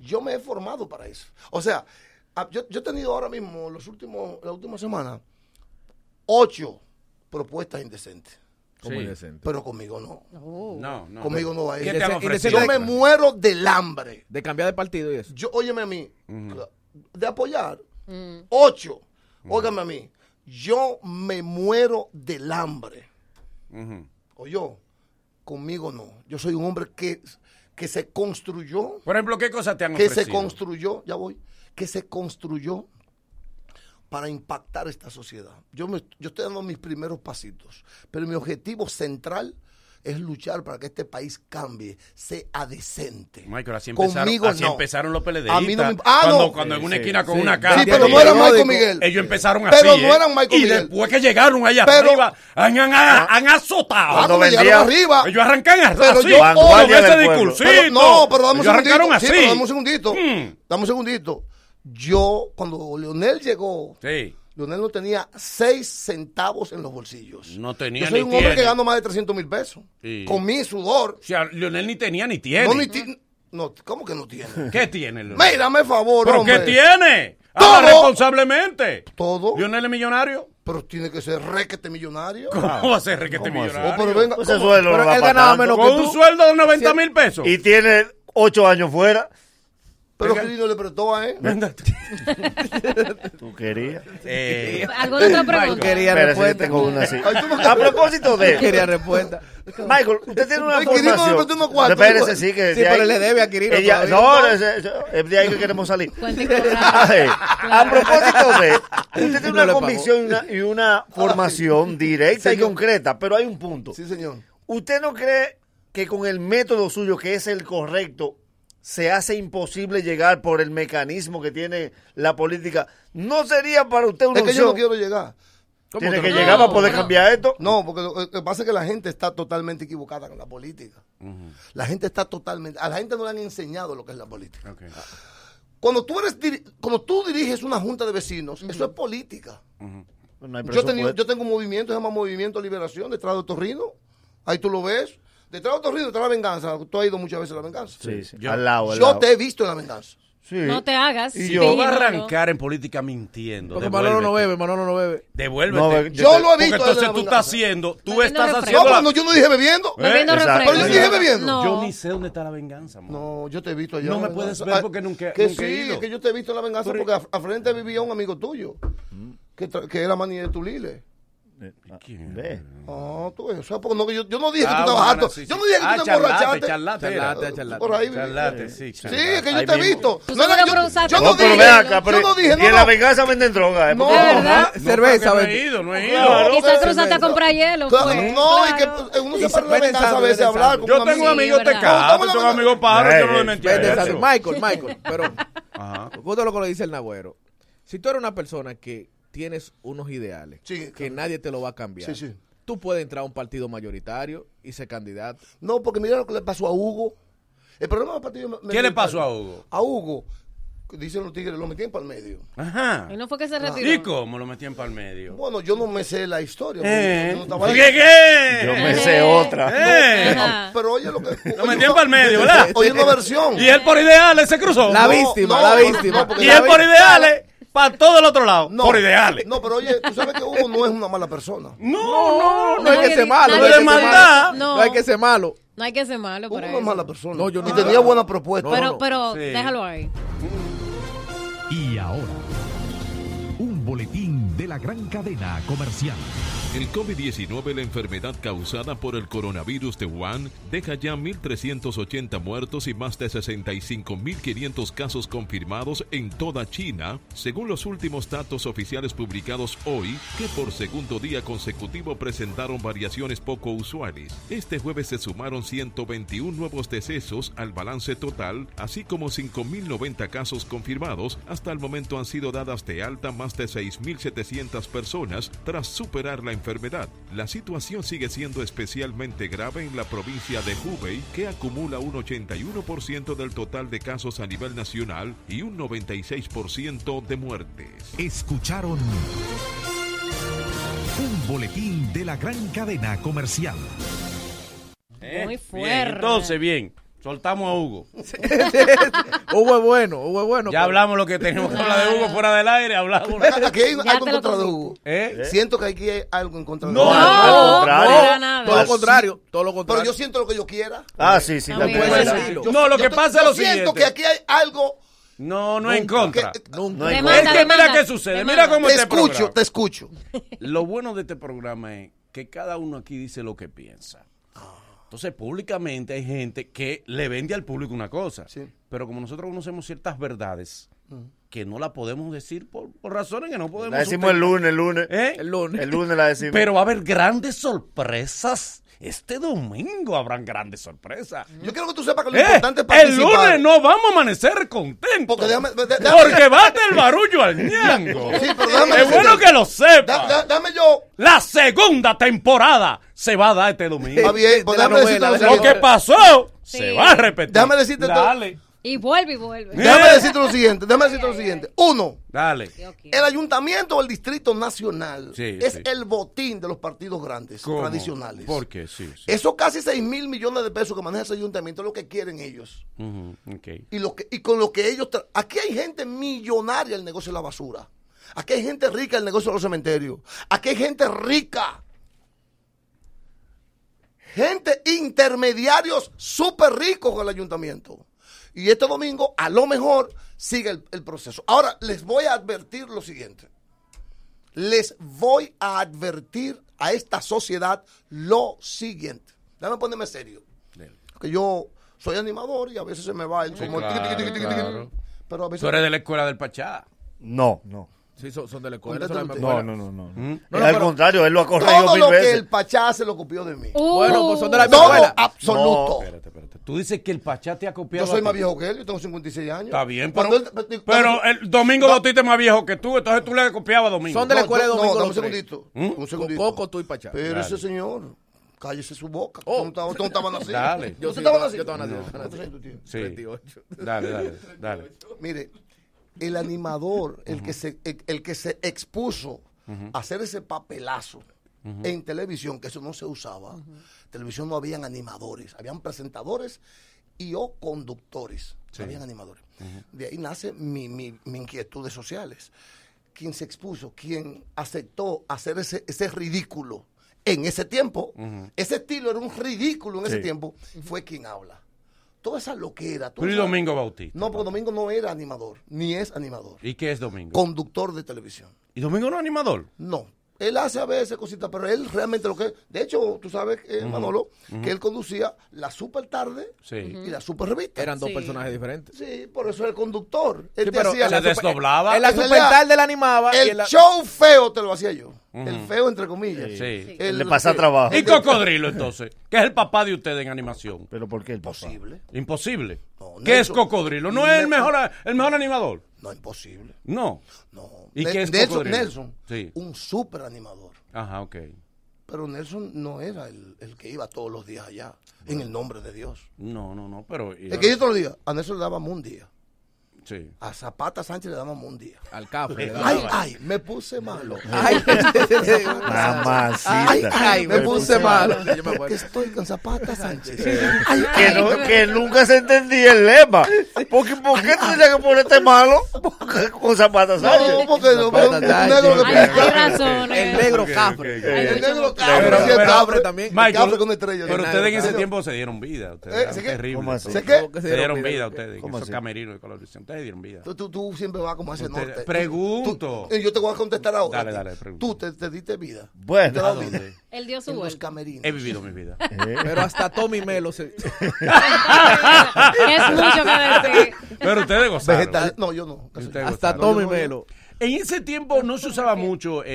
Yo me he formado para eso. O sea, yo, yo he tenido ahora mismo, los últimos, la última semana, ocho propuestas indecentes. Como Sí. indecente. Pero conmigo no. No, no. Conmigo no va a ir. Yo me muero del hambre. De cambiar de partido y eso. Yo, óyeme a mí, de apoyar, Mm. ocho, óigame a mí, yo me muero del hambre. O yo, conmigo no. Yo soy un hombre que, que se construyó, Por ejemplo, ¿qué cosas te han que ofrecido? se construyó, ya voy, que se construyó para impactar esta sociedad. Yo, me, yo estoy dando mis primeros pasitos, pero mi objetivo central es luchar para que este país cambie, sea decente. Michael, así empezaron, Conmigo así no. empezaron los PLDistas. A mí no me- ah, cuando, no. cuando en una Sí, esquina con sí, una cara. Sí, pero no era Michael Miguel. Ellos empezaron así. Pero no ¿eh? eran Michael y Miguel. después que llegaron allá Pero- arriba, han, han, han azotado. Ah, Cuando cuando llegaron vendía- arriba. Ellos arrancan así. Pero yo- Vanguardia ese discursito. Pero, no, pero dame un arrancaron segundito. así. Sí, pero dame un segundito. Mm. Dame un segundito. Yo, cuando Leonel llegó, Sí. Leonel no tenía seis centavos en los bolsillos. No tenía Yo soy ni un hombre tiene. que gano más de 300 mil pesos. Sí. Con mi sudor. O sea, Leonel ni tenía ni tiene. No, ni ti- no, ¿Cómo que no tiene? ¿Qué tiene, Leonel? Mírame, favor, ¿Pero hombre. qué tiene? Todo. Habla responsablemente. Todo. ¿Leonel es millonario? Pero tiene que ser requete millonario. ¿Cómo va a ser requete millonario? Oh, pero venga, Ese ¿cómo? sueldo Pero no da él ganaba menos Con que un sueldo de 90 mil pesos. Y tiene ocho años fuera. Pero Quirino le prestó a él. Tú querías. Eh, ¿Alguna otra Michael pregunta? quería Espera, sí, respuesta. tengo una así. Ay, no- A propósito de. Quería respuesta. Michael, usted tiene una Ay, Quirino le formación. prestó unos cuartos. Espérese, sí, que Sí, pero ahí- le debe a Quirino ella-. No, es, de ahí que queremos salir. A propósito de. Usted tiene No una convicción y una, y una formación directa y Señor. concreta, pero hay un punto. Sí, señor. ¿Usted no cree que con el método suyo, que es el correcto, se hace imposible llegar por el mecanismo que tiene la política? ¿No sería para usted una Es que yo no quiero llegar. Tiene que no? llegar para poder No. cambiar esto. No, porque lo que pasa es que la gente está totalmente equivocada con la política. La gente está totalmente... A la gente no le han enseñado lo que es la política. Cuando tú, eres, cuando tú diriges una junta de vecinos, eso es política. No Yo, presupuesto. yo tengo un movimiento, se llama Movimiento Liberación, detrás de Torrino. Ahí tú lo ves. Detrás de Torrino, detrás de la venganza. Tú has ido muchas veces a la venganza. Sí, sí. Yo- al lado, al Yo lado. te he visto en la venganza. Sí. No te hagas. Y yo voy a no, no. arrancar en política mintiendo. Porque Manolo no bebe, Manolo no bebe. Devuélvete. No, ve- Yo lo he Porque visto. entonces desde la tú estás haciendo, tú Bebiendo estás refresco. No, haciendo. pero la- no, yo no dije bebiendo. ¿Eh? Bebiendo Exacto. refresco. Pero yo dije bebiendo. No. Yo ni sé dónde está la venganza, man. No, yo te he visto allá. No me puedes ver porque nunca- Que nunca he sí, ido. es que yo te he visto en la venganza Pero- porque a, a frente vivía un amigo tuyo. que, que era maní de Tulile. Ve. Ah, tú ves, o sea, porque no, yo, yo no dije que Ah, tú estabas bueno, harto. sí, yo sí. no dije que Ah, tú te emborrachaste. charlate. Charlate, charlate. Por ahí. Charlate, sí, Sí, charlate. es que yo Ahí te he visto. No, por yo, yo No, no pero dije. acá, pero yo no dije, y en no, la no. venganza venden droga. ¿eh? No, Porque- ¿De verdad? No, Cerveza, no he ido, no he ido. Claro. Quizás pero- cruzaste a comprar hielo. Fue, no, y que uno Y se para la venganza a veces venden hablar Yo un tengo amigo. amigos Sí, ¿Cómo tengo no? amigos pájaros, yo no le Eh, mentí a. Michael, Michael, pero Ajá. justo lo que lo dice el Nagüero. Si tú eres una persona que tienes unos ideales Sí, que nadie te lo va a cambiar, Sí, sí. tú puedes entrar a un partido mayoritario y ser candidato. No, porque mira lo que le pasó a Hugo. El problema del partido. ¿Qué le pasó a Hugo? A Hugo, dicen los tigres, lo metían para el medio. Ajá. Y no fue que se retiró. ¿Y cómo lo metían para el medio? Bueno, yo no me sé la historia. Eh. porque yo no. ¿Qué, qué? Yo me sé otra. Eh. Pero oye lo que. Lo metían para el medio, ¿verdad? Oye una versión. Y él por ideales se cruzó. La No, víctima, no, la no, víctima. no, Y él por ideales para todo el otro lado. No, por ideales. No, pero oye, tú sabes que Hugo no es una mala persona. No, no, No hay que ser malo. No hay de que ser maldad. malo. No. No hay que ser malo. No hay que ser malo Hugo por no es mala persona. No, yo no- y tenía buena propuesta. Pero, no. pero Sí. déjalo ahí. Y ahora, un boletín de la gran cadena comercial. El COVID-19, la enfermedad causada por el coronavirus de Wuhan, deja ya 1.380 muertos y más de 65.500 casos confirmados en toda China, según los últimos datos oficiales publicados hoy, que por segundo día consecutivo presentaron variaciones poco usuales. Este jueves se sumaron 121 nuevos decesos al balance total, así como 5.090 casos confirmados. Hasta el momento han sido dadas de alta más de 6.700 personas tras superar la enfermedad. La situación sigue siendo especialmente grave en la provincia de Hubei, que acumula un 81% del total de casos a nivel nacional y un 96% de muertes. Escucharon un boletín de la gran cadena comercial. Eh, Muy bien, fuerte. entonces, bien. Soltamos a Hugo. Hugo es bueno, Hugo es bueno. Ya pero- hablamos lo que teníamos que hablar de Hugo fuera del aire. Hablamos. Aquí hay Ya algo en contra de. Hugo. ¿Eh? Siento que aquí hay algo en contra de No, Hugo. No, contrario. para nada. Todo lo contrario, todo lo Pero contrario. yo siento lo que yo quiera. Ah, sí, sí. No. Yo- No, lo que pasa es yo lo siento siguiente. que aquí hay algo. No, no en contra. que- Nunca. No es que mira qué sucede. Demanda. Mira cómo Te este escucho, programa. te escucho. Lo bueno de este programa es que cada uno aquí dice lo que piensa. Entonces, públicamente hay gente que le vende al público una cosa. Pero como nosotros conocemos ciertas verdades que no la podemos decir por, por razones que no podemos La decimos el lunes, el lunes. ¿Eh? El lunes. El lunes la decimos. Pero va a haber grandes sorpresas. Este domingo habrán grandes sorpresas. Yo quiero que tú sepas que lo Eh, importante es el participar. lunes no vamos a amanecer contentos. Porque déjame, de- déjame- Porque bate el barullo al ñango. Sí, pero déjame es bueno que lo Da- sepa. da- dame yo. La segunda temporada se va a dar este domingo. Está bien, pues de la déjame decirte novela, lo que pasó Sí. se va a repetir. Déjame decirte todo. Y vuelve y vuelve. Déjame decirte lo siguiente. Déjame decirte lo siguiente. Uno, dale. el ayuntamiento del Distrito Nacional Sí, es sí. el botín de los partidos grandes, ¿Cómo? tradicionales. ¿Por qué? Sí, sí. Esos casi 6 mil millones de pesos que maneja ese ayuntamiento es lo que quieren ellos. Ujú, ok. Y, lo que, y con lo que ellos... tra- Aquí hay gente millonaria en el negocio de la basura. Aquí hay gente rica en el negocio de los cementerios. Aquí hay gente rica. Gente intermediarios súper ricos con el ayuntamiento. Y este domingo, a lo mejor, sigue el, el proceso. Ahora, les voy a advertir lo siguiente. Les voy a advertir a esta sociedad lo siguiente. Déjame ponerme serio. Que yo soy animador y a veces se me va el Sí, como claro, tiqui, tiqui, tiqui, tiqui, tiqui. claro. Pero a veces Tú eres de la escuela del Pachá. No, no. Sí, son, son de la escuela. Son de la No, no, no, no. ¿Mm? No, no, al pero- contrario, él lo ha corregido todo mil lo que el Pachá se lo copió de mí. Bueno, pues son de la misma Todo escuela. absoluto. Espérate, espérate. Tú dices que el Pachá te ha Yo copiado. soy a más viejo que él, yo tengo 56 años. Está bien, pero, él- pero el Domingo Bautista es más viejo que tú, entonces tú le copiabas a Domingo. Son de la No, escuela de yo- no, Domingo dame los un segundito. ¿Mm? Un segundito. Coco, tú y Pachá. Pero Dale. ese señor, cállese su boca. Oh. ¿Cómo estaban ¿Cómo estaban así? Dale. Yo ¿Ustedes sí, estaban yo así? estaba nacido, No. estaba ¿Cuántos años tú tienes? Sí. 28. Dale, dale, dale. Mire, el animador, el, que se, el, el que se expuso a hacer ese papelazo en televisión, que eso no se usaba. En televisión no habían animadores, habían presentadores y o conductores. Sí. Habían animadores. De ahí nace mi, mi, mi inquietudes sociales. Quien se expuso, quien aceptó hacer ese, ese ridículo en ese tiempo, ese estilo era un ridículo en ese tiempo, fue quien habla toda esa loquera. Toda Pero esa... y Domingo Bautista. No, porque Domingo no era animador, ni es animador. ¿Y qué es Domingo? Conductor de televisión. ¿Y Domingo no es animador? No, él hace a veces cositas, pero él realmente lo que. De hecho, tú sabes. Eh, Manolo, que él conducía la super tarde y la super revista. Eran dos personajes diferentes. Sí, por eso era el conductor. Él sí, te hacía. Se desdoblaba. En la super tarde la animaba. El show feo te lo hacía yo. El feo, entre comillas. Sí. Le pasa trabajo. Y Cocodrilo, entonces, que es el papá de ustedes en animación. ¿Pero por qué? Imposible. Imposible. No, ¿Qué es Cocodrilo? ¿No es el mejor, el mejor animador? No, imposible. No. No. ¿Y qué es Nelson, Nelson sí. un super animador. Ajá, ok. Pero Nelson no era el, el que iba todos los días allá, en el nombre de Dios. No, no, no, pero... El que yo todos los días, a Nelson le dábamos un día. A Zapata Sánchez le damos un día. Al café. Ay, ay, me puse malo. Ay, ay, ay, me puse malo. Que estoy con Zapata Sánchez. Que, nunca se entendía el lema. Porque, ¿Por qué tendría que ponerte malo con Zapata Sánchez? No, porque no, un negro que El negro cafre. El negro cafre. también. cafre con. Pero ustedes en ese tiempo se dieron vida. Eh, Terrible. ¿Se dieron vida ustedes. Esos camerinos de colorización Tú, tú, siempre vas como a ese Usted, norte. Pregunto. Tú, yo te voy a contestar ahora. Dale, dale, pregunto. Tú te, te diste vida. Bueno, ¿a dónde? Él. He vivido mi vida. Eh. Pero hasta Tommy Melo se... es mucho que decir. Pero ustedes gozaron. Vegetal... No, yo no. Hasta. Tommy Melo. En ese tiempo no se usaba mucho eh,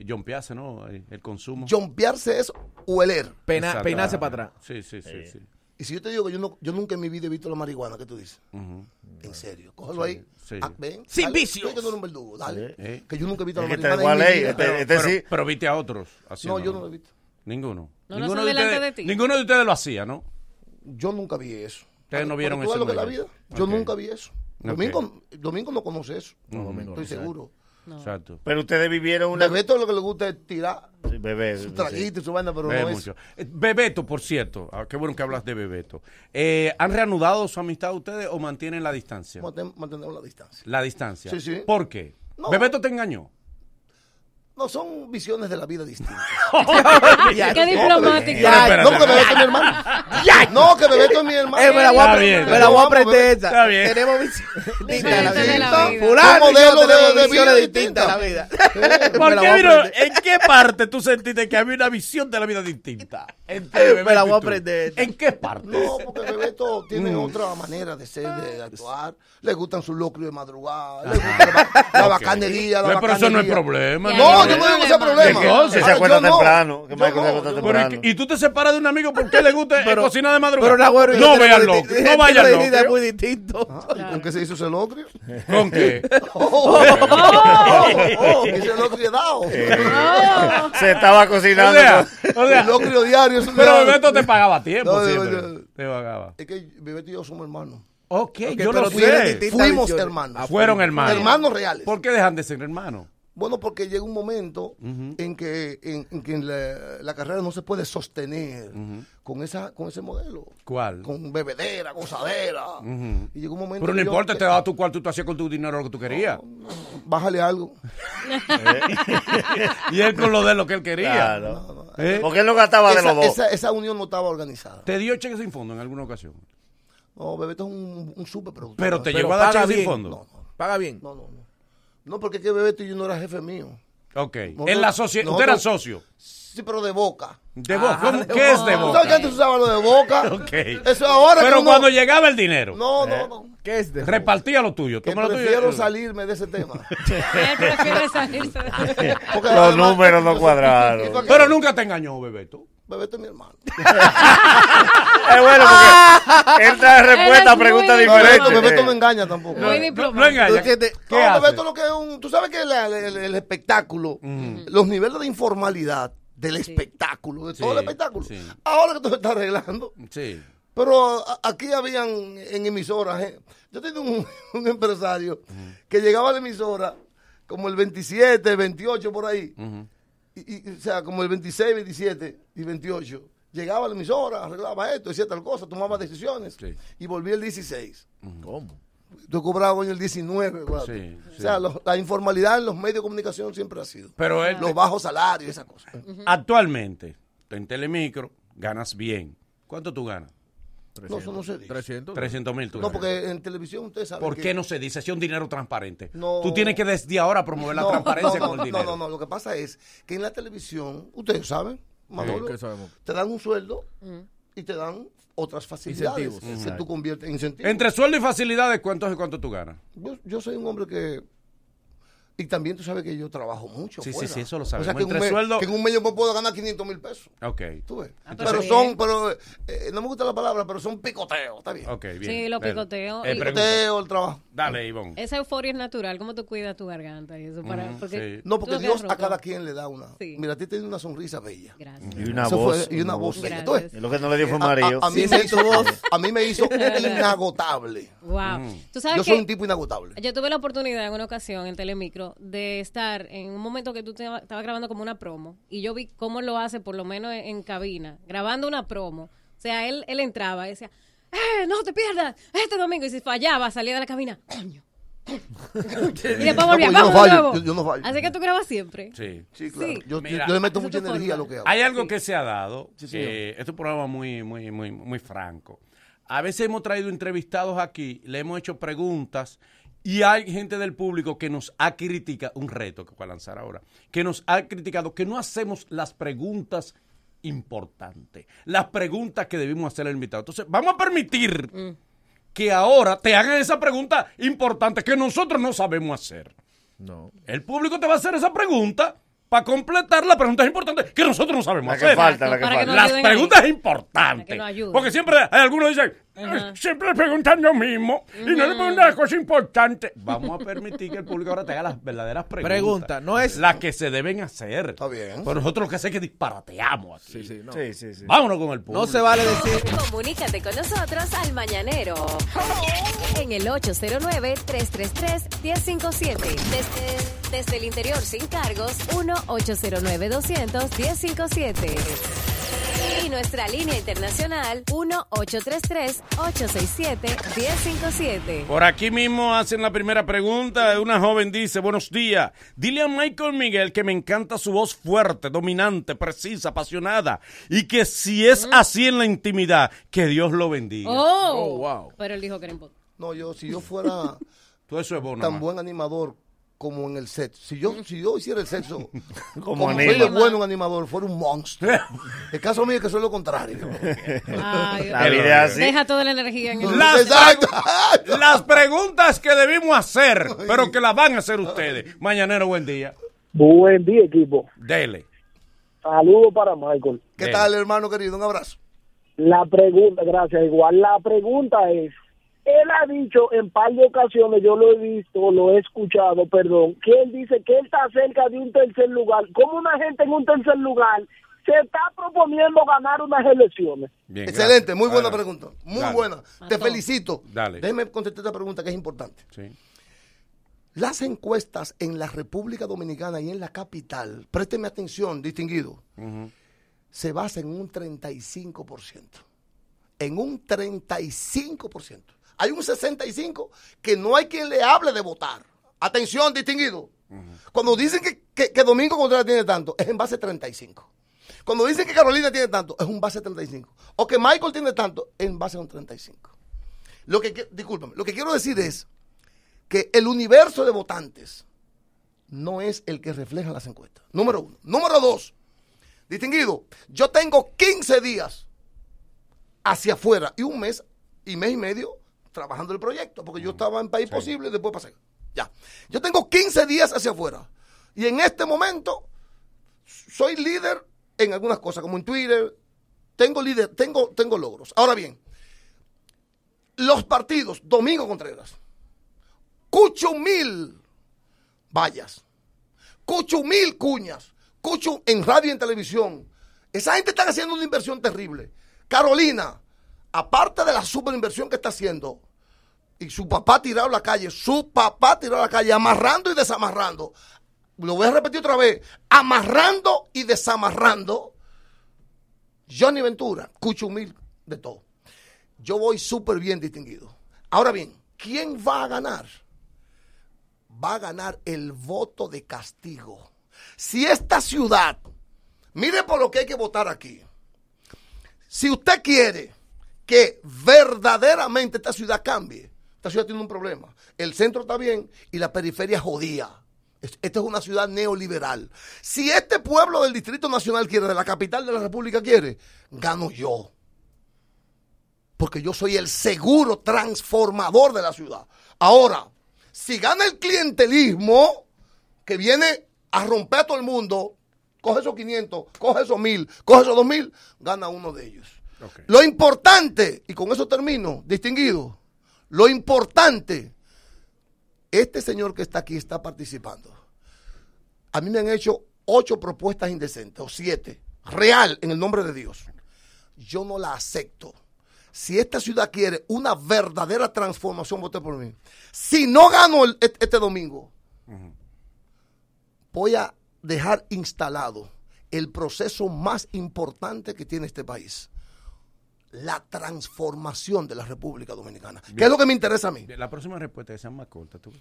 eh, jompearse, ¿no? El, consumo. Jompearse es hueler. Pena, peinarse para atrás. Sí, sí, sí. Eh. sí. Y si yo te digo que yo, no, yo nunca en mi vida he visto la marihuana, ¿qué tú dices? En serio, cógelo ahí. Ah, Sin dale, vicios. Yo no un verdugo, dale. Que yo nunca he visto la es marihuana. Igual eh, este, pero, este viste a otros. Haciendo, no, yo no lo he visto. Ninguno. Ninguno, de ustedes, ninguno de ustedes lo hacía, ¿no? Yo nunca vi eso. Ustedes no vieron eso. Yo nunca vi eso. Domingo. Domingo no conoce eso. No, Domingo, estoy seguro. Pero ustedes vivieron una. Bebeto lo que le gusta es tirar. Bebé, su traguito, sí. su banda, pero no es. Eh, Bebeto, por cierto, ah, qué bueno que hablas de Bebeto. Eh, ¿Han reanudado su amistad ustedes o mantienen la distancia? Mantenemos la distancia. La distancia. Sí, sí. ¿Por qué? Bebeto te engañó. No, son visiones de la vida distintas. ya, ¡Qué no! Ya, ya, no, porque me meto mi hermano. Ya, no, que me meto mi hermano. Eh, me la voy a aprender. Está bien. Tenemos visiones distintas. Fulano modelo de, de visiones distintas la vida. ¿Por qué, vino, ¿En qué parte tú sentiste que había una visión de la vida distinta? Me la voy a aprender. ¿En qué parte? No, porque Bebeto tiene mm. otra manera de ser, de ah. actuar. Le gustan sus locrios de madrugada. Le gusta la, bacanería. pero eso no es problema. No, que podemos hacer problemas. Entonces se acuerda temprano. Y tú te separas de un amigo porque le gusta eh, cocinar de madrugada. Pero no vean loco. No vayan loco. Es muy distinto. Ah, ¿Con qué se hizo ese locrio? ¿Con qué? Oh, ese locrio dado. Eh, ah. Se estaba cocinando. Locrio diario. Pero Bebeto te pagaba tiempo. Te pagaba. Es que Bebeto y yo somos hermanos. Ok, yo lo sé. Fuimos hermanos. Ah, Fueron hermanos. Hermanos reales. ¿Por qué dejan de ser hermanos? Bueno, porque llega un momento uh -huh. en que, en, en que la, la, carrera no se puede sostener uh -huh. con esa con ese modelo. ¿Cuál? Con bebedera, gozadera. Uh -huh. Y llega un momento Pero no importa, te daba ah. tu cuarto, tú, tú hacías con tu dinero lo que tú querías. No, no, bájale algo. y él con lo de lo que él quería. Claro. ¿Eh? Porque él no gastaba esa, de los dos. Esa, esa, unión no estaba organizada. ¿Te dio cheque sin fondo en alguna ocasión? No, Bebeto es un, un superproducto. Pero te llegó a dar cheque sin fondo. No, Paga bien. No, no, no. No, porque es que Bebeto y yo no era jefe mío. Ok. En la socia nosotros, ¿Usted era socio? Sí, pero de boca. ¿De boca? Ah, ¿Qué es de boca? ¿Sabes que antes usaba lo de boca? ok. Eso ahora Pero que uno... cuando llegaba el dinero. No, no, eh, no. ¿Qué es de Repartía lo tuyo. Que prefiero tuyo? salirme de ese tema. Prefiere salirse de ese tema? Los números no cuadraron. Pero nunca te engañó, Bebeto. Bebeto es mi hermano. es bueno porque él trae respuesta a preguntas diferentes. Bebeto, Bebeto no engaña tampoco. No, no, no engaña. ¿Qué no, Bebeto lo que es un... Tú sabes que el, el, el espectáculo, mm. los niveles de informalidad del sí. espectáculo, de sí, todo el espectáculo. Sí. Ahora que tú estás arreglando. Sí. Pero aquí habían en emisoras. ¿eh? Yo tenía un, un empresario que llegaba a la emisora como el 27, 28, por ahí. Uh y, o sea, como el 26, 27 y 28, llegaba la emisora, arreglaba esto, decía tal cosa, tomaba decisiones y volvía el 16. ¿Cómo? Yo cobraba hoy el 19. O sea, la informalidad en los medios de comunicación siempre ha sido. Pero él, los bajos salarios y esas cosas. Actualmente, en Telemicro, ganas bien. ¿Cuánto tú ganas? No, eso no se dice. 300. 300 mil. No, porque en televisión usted sabe ¿Por que- qué no se dice? Si es un dinero transparente. No. Tú tienes que desde ahora promover la No, transparencia no, con el no, dinero. No, no, no. Lo que pasa es que en la televisión, ustedes saben, Manolo, ¿qué sabemos? te dan un sueldo y te dan otras facilidades Incentivos. que tú conviertes en incentivos. Entre sueldo y facilidades, ¿cuánto es cuánto tú ganas? Yo, yo soy un hombre que... Y también tú sabes que yo trabajo mucho. Sí, sí, fuera. sí, eso lo O sea, que, en un mes, sueldo- que en un mes yo me puedo ganar 500 mil pesos. Ok. ¿Tú ves? Ah, pero bien. son, pero eh, no me gusta la palabra, pero son picoteos, está bien. Ok, bien. Sí, los picoteos. Eh, Y- pregunta. Picoteo, el trabajo. Dale, Ivonne. Esa euforia es natural. ¿Cómo tú cuidas tu garganta y eso? Para, porque sí. No, porque Dios a cada quien le da una. Sí. Mira, a ti tienes una sonrisa bella. Gracias. Y una Eso voz. fue- y una voz bella. ¿Tú ves? Y lo que no le dio fue A- marido. A, a mí me hizo, a mí me hizo inagotable. Wow. Mm. Tú sabes Yo soy un tipo inagotable. yo tuve la oportunidad en una ocasión en Telemicro de estar en un momento que tú te- estabas grabando como una promo y yo vi cómo lo hace por lo menos en, en cabina, grabando una promo. O sea, él, él entraba y decía, ¡eh, no te pierdas! Este domingo. Y si fallaba, salía de la cabina, ¡coño! y después No, volvía, porque yo no fallo, yo- yo no fallo. Así que tú grabas siempre. Sí. Sí, claro. Sí. Yo, Mira, yo le meto mucha energía a lo que hago. Hay algo que se ha dado. Sí, eh, este es un programa muy, muy, muy, muy franco. A veces hemos traído entrevistados aquí, le hemos hecho preguntas y hay gente del público que nos ha criticado, un reto que voy a lanzar ahora, que nos ha criticado que no hacemos las preguntas importantes, las preguntas que debimos hacer al invitado. Entonces, vamos a permitir que ahora te hagan esa pregunta importante que nosotros no sabemos hacer. No. El público te va a hacer esa pregunta para completar las preguntas importantes que nosotros no sabemos La que hacer. falta, la que falta. Las preguntas importantes. Porque siempre hay algunos que dicen, Ajá. "Eh, siempre preguntan lo mismo y no le Ujú. preguntan las cosas importantes. Vamos a permitir que el público ahora te haga las verdaderas preguntas. Pregunta, no es- Las que se deben hacer. Está bien. Pero nosotros lo que hacemos es que disparateamos aquí. Sí, sí, no. Sí, sí, sí. Vámonos con el público. No se vale decir. Comunícate con nosotros al Mañanero. En el 809-333-1057. Desde, desde el interior sin cargos, 1-809-200-1057. Y nuestra línea internacional, 1-833-867-1057. Por aquí mismo hacen la primera pregunta. Una joven dice, buenos días. Dile a Michael Miguel que me encanta su voz fuerte, dominante, precisa, apasionada. Y que si es así en la intimidad, que Dios lo bendiga. Oh, Oh, wow. Pero él dijo que era imposible. No, yo, si yo fuera Todo eso es bueno. tan buen animador como en el set, si yo, si yo hiciera el sexo Como como soy anima. de bueno un animador, fuera un monstruo. El caso mío es que soy lo contrario. Ay, La vida es así. Deja toda la energía en el... Las, Exacto. las preguntas que debimos hacer, pero que las van a hacer ustedes. Mañanero, buen día. Buen día, equipo. Dele. Saludos para Michael. ¿Qué tal, hermano querido? Un abrazo. La pregunta, gracias, igual. La pregunta es, él ha dicho en par de ocasiones, yo lo he visto, lo he escuchado, perdón, que él dice que él está cerca de un tercer lugar. ¿Cómo una gente en un tercer lugar se está proponiendo ganar unas elecciones? Bien, Excelente, gracias. muy buena pregunta. Muy Dale. buena. Te felicito. Dale. Déjeme contestar esta pregunta que es importante. Sí. Las encuestas en la República Dominicana y en la capital, présteme atención, distinguido, se basan en un 35%. En un 35%. Hay un 65% que no hay quien le hable de votar. Atención, distinguido. Cuando dicen que, que- que Domingo Contreras tiene tanto, es en base 35. Cuando dicen que Carolina tiene tanto, es un base 35. O que Michael tiene tanto, es en base a un 35. Lo que, que- discúlpame, lo que quiero decir es que el universo de votantes no es el que reflejan las encuestas. Número uno. Número dos. Distinguido, yo tengo 15 días hacia afuera y un mes y mes y medio trabajando el proyecto, porque yo estaba en País Posible y después pasé. Ya. Yo tengo 15 días hacia afuera y en este momento soy líder en algunas cosas, como en Twitter. Tengo líder, tengo, tengo logros. Ahora bien, los partidos, Domingo Contreras, Cucho Mil vallas, Cucho Mil cuñas, Cucho en radio y en televisión. Esa gente está haciendo una inversión terrible. Carolina, aparte de la superinversión que está haciendo, y su papá tirado a la calle, su papá tirado a la calle, amarrando y desamarrando. Lo voy a repetir otra vez, amarrando y desamarrando. Johnny Ventura, Cucho Mil, de todo. Yo voy súper bien distinguido. Ahora bien, ¿quién va a ganar? Va a ganar el voto de castigo. Si esta ciudad, mire por lo que hay que votar aquí. Si usted quiere que verdaderamente esta ciudad cambie. Esta ciudad tiene un problema. El centro está bien y la periferia jodía. Es- Esta es una ciudad neoliberal. Si este pueblo del Distrito Nacional quiere, de la capital de la República quiere, gano yo. Porque yo soy el seguro transformador de la ciudad. Ahora, si gana el clientelismo que viene a romper a todo el mundo, coge esos 500, coge esos 1000, coge esos 2000, gana uno de ellos. Lo importante, y con eso termino, distinguido, lo importante, este señor que está aquí está participando. A mí me han hecho ocho propuestas indecentes, o siete, real, en el nombre de Dios. Yo no la acepto. Si esta ciudad quiere una verdadera transformación, vote por mí. Si no gano el- este este domingo, voy a dejar instalado el proceso más importante que tiene este país. La transformación de la República Dominicana. ¿Qué es lo que me interesa a mí? La próxima respuesta que sea más corta, tú.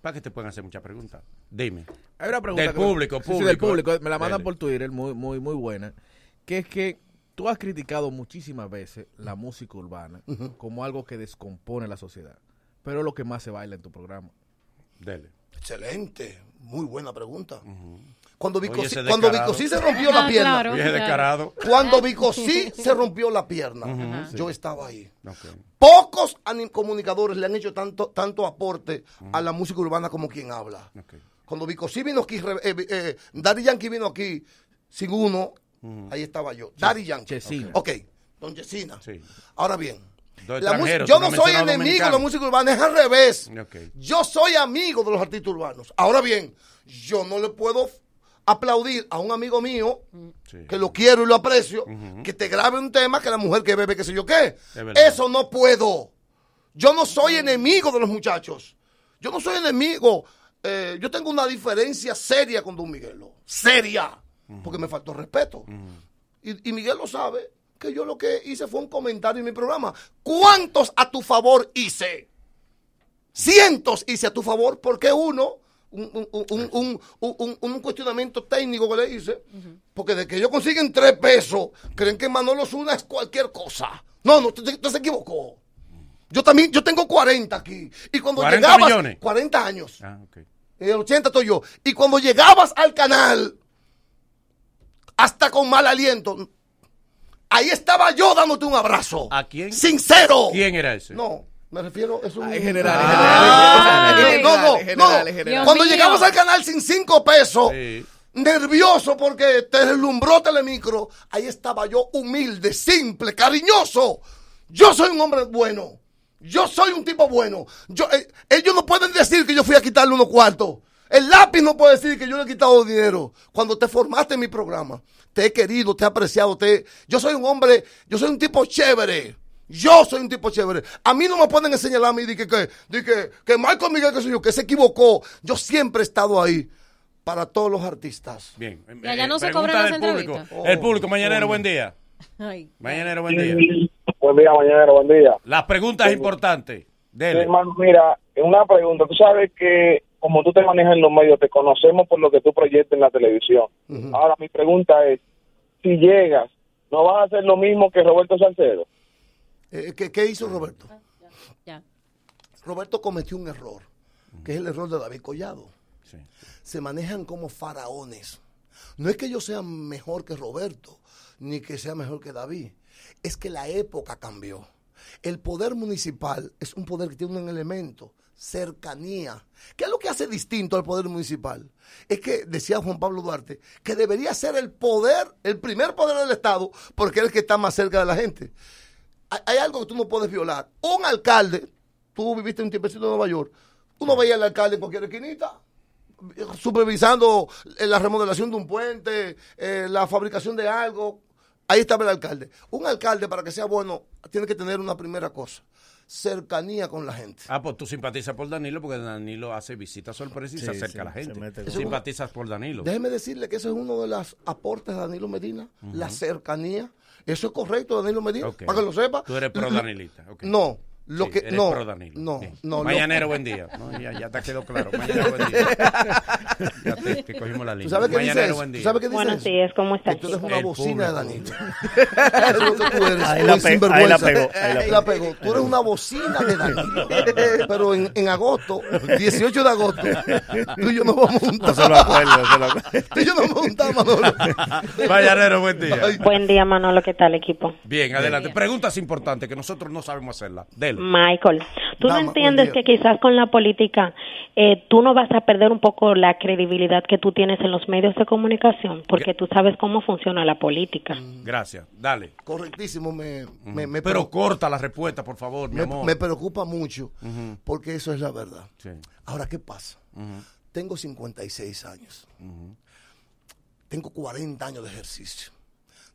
Para que te puedan hacer muchas preguntas. Dime. Hay una pregunta Del que me- público, sí, sí, público. del público. Me la mandan Dele. por Twitter, muy, muy, muy buena. Que es que tú has criticado muchísimas veces la música urbana como algo que descompone la sociedad. Pero es lo que más se baila en tu programa. Dele. Excelente, muy buena pregunta. Cuando Oye, Vicosí, cuando. Vicosí se rompió la Ah, pierna. claro, claro. descarado. Cuando Vicosí se rompió la pierna, yo estaba ahí. Ok. Pocos comunicadores le han hecho tanto, tanto aporte a la música urbana como quien habla. Cuando Vicosí vino aquí, eh, eh, Daddy Yankee vino aquí sin uno, ahí estaba yo. Daddy Yankee. Chesina. Ok, don Chesina. Ahora bien, la yo no no soy enemigo de la música urbana, es al revés. Yo soy amigo de los artistas urbanos. Ahora bien, yo no le puedo aplaudir a un amigo mío que lo quiero y lo aprecio, que te grabe un tema que la mujer que bebe, qué sé yo qué. Eso no puedo. Yo no soy enemigo de los muchachos. Yo no soy enemigo. Eh, yo tengo una diferencia seria con Don Miguelo. Seria. Porque me faltó respeto. Y, y Miguel lo sabe, que yo lo que hice fue un comentario en mi programa. ¿Cuántos a tu favor hice? Cientos hice a tu favor porque uno, un, un- un- un- cuestionamiento técnico que le hice, porque de que ellos consiguen tres pesos, creen que Manolo Zuna es cualquier cosa. No, no, usted, usted se equivocó. Yo también, yo tengo 40 aquí. Y cuando 40 llegabas, millones. 40 años. Ah. En el 80 estoy yo. Y cuando llegabas al canal, hasta con mal aliento, ahí estaba yo dándote un abrazo. ¿A quién? Sincero. ¿Quién era ese? No, me refiero, es un... en general, en general, en no, general, no, general, no. Cuando llegamos al canal sin cinco pesos, nervioso porque te deslumbró Telemicro, ahí estaba yo humilde, simple, cariñoso. Yo soy un hombre bueno. Yo soy un tipo bueno. Yo, eh, ellos no pueden decir que yo fui a quitarle unos cuartos. El lápiz no puede decir que yo le he quitado dinero. Cuando te formaste en mi programa, te he querido, te he apreciado. Te, yo soy un hombre, yo soy un tipo chévere. Yo soy un tipo chévere. A mí no me pueden señalar a mí de que, que, de que, que Michael Miguel, que soy yo, que se equivocó. Yo siempre he estado ahí para todos los artistas. Bien. Y allá no se cobran las público. El público, mañanero, buen día. Ay. Mañanero, buen día. Buen día, mañana, buen día. Las preguntas importantes. Sí, Dele. hermano, mira, una pregunta. Tú sabes que como tú te manejas en los medios, te conocemos por lo que tú proyectas en la televisión. Ahora, mi pregunta es, si llegas, ¿no vas a hacer lo mismo que Roberto Salcedo? Eh, ¿qué, qué hizo Roberto? Ya. Roberto cometió un error, que es el error de David Collado. Se manejan como faraones. No es que yo sea mejor que Roberto, ni que sea mejor que David. Es que la época cambió. El poder municipal es un poder que tiene un elemento, cercanía. ¿Qué es lo que hace distinto al poder municipal? Es que, decía Juan Pablo Duarte, que debería ser el poder, el primer poder del Estado, porque es el que está más cerca de la gente. Hay, hay algo que tú no puedes violar. Un alcalde, tú viviste un tiempecito en Nueva York, tú no veías al alcalde en cualquier esquinita, supervisando eh, la remodelación de un puente, eh, la fabricación de algo. Ahí estaba el alcalde. Un alcalde, para que sea bueno, tiene que tener una primera cosa, cercanía con la gente. Ah, pues tú simpatizas por Danilo porque Danilo hace visitas sorpresas y Sí, se acerca sí, a la gente. con- Simpatizas por Danilo. Déjeme decirle que ese es uno de los aportes de Danilo Medina, la cercanía. Eso es correcto, Danilo Medina, Ok. para que lo sepa. Tú eres pro Lo- Danilita. ok. No, Lo Sí, que eres no, pro Danilo. no, Sí. no. lo- Mañanero, buen día. No, ya, ya te quedó claro. Mañanero, buen día. Ya te, cogimos la línea. ¿Tú sabes qué Mañanero, buen ¿Tú día. sabes qué dice Buenos días, ¿cómo estás? Que tú eres una El bocina. Danilo. Tú. Ahí la pe- sinvergüenza. ahí la pegó, ahí la Ahí la pegó. Tú eres una bocina de Danilo. Pero en, en agosto, 18 de agosto, tú y yo nos vamos a juntar. No se lo acuerdo, no se lo acuerdo. Tú y yo nos vamos a juntar, Manolo. Mañanero, buen día. Buen día, Manolo, ¿qué tal, equipo? Bien, adelante. Preguntas importantes que nosotros no sabemos hacerlas. Dele. Michael, ¿tú Dama, no entiendes que quizás con la política eh, tú no vas a perder un poco la credibilidad que tú tienes en los medios de comunicación? Porque tú sabes cómo funciona la política. Gracias. Dale. Correctísimo, me, me, me, Pero corta la respuesta, por favor, mi me, amor. me preocupa mucho porque eso es la verdad. Sí. Ahora, ¿qué pasa? Tengo 56 años. Tengo 40 años de ejercicio.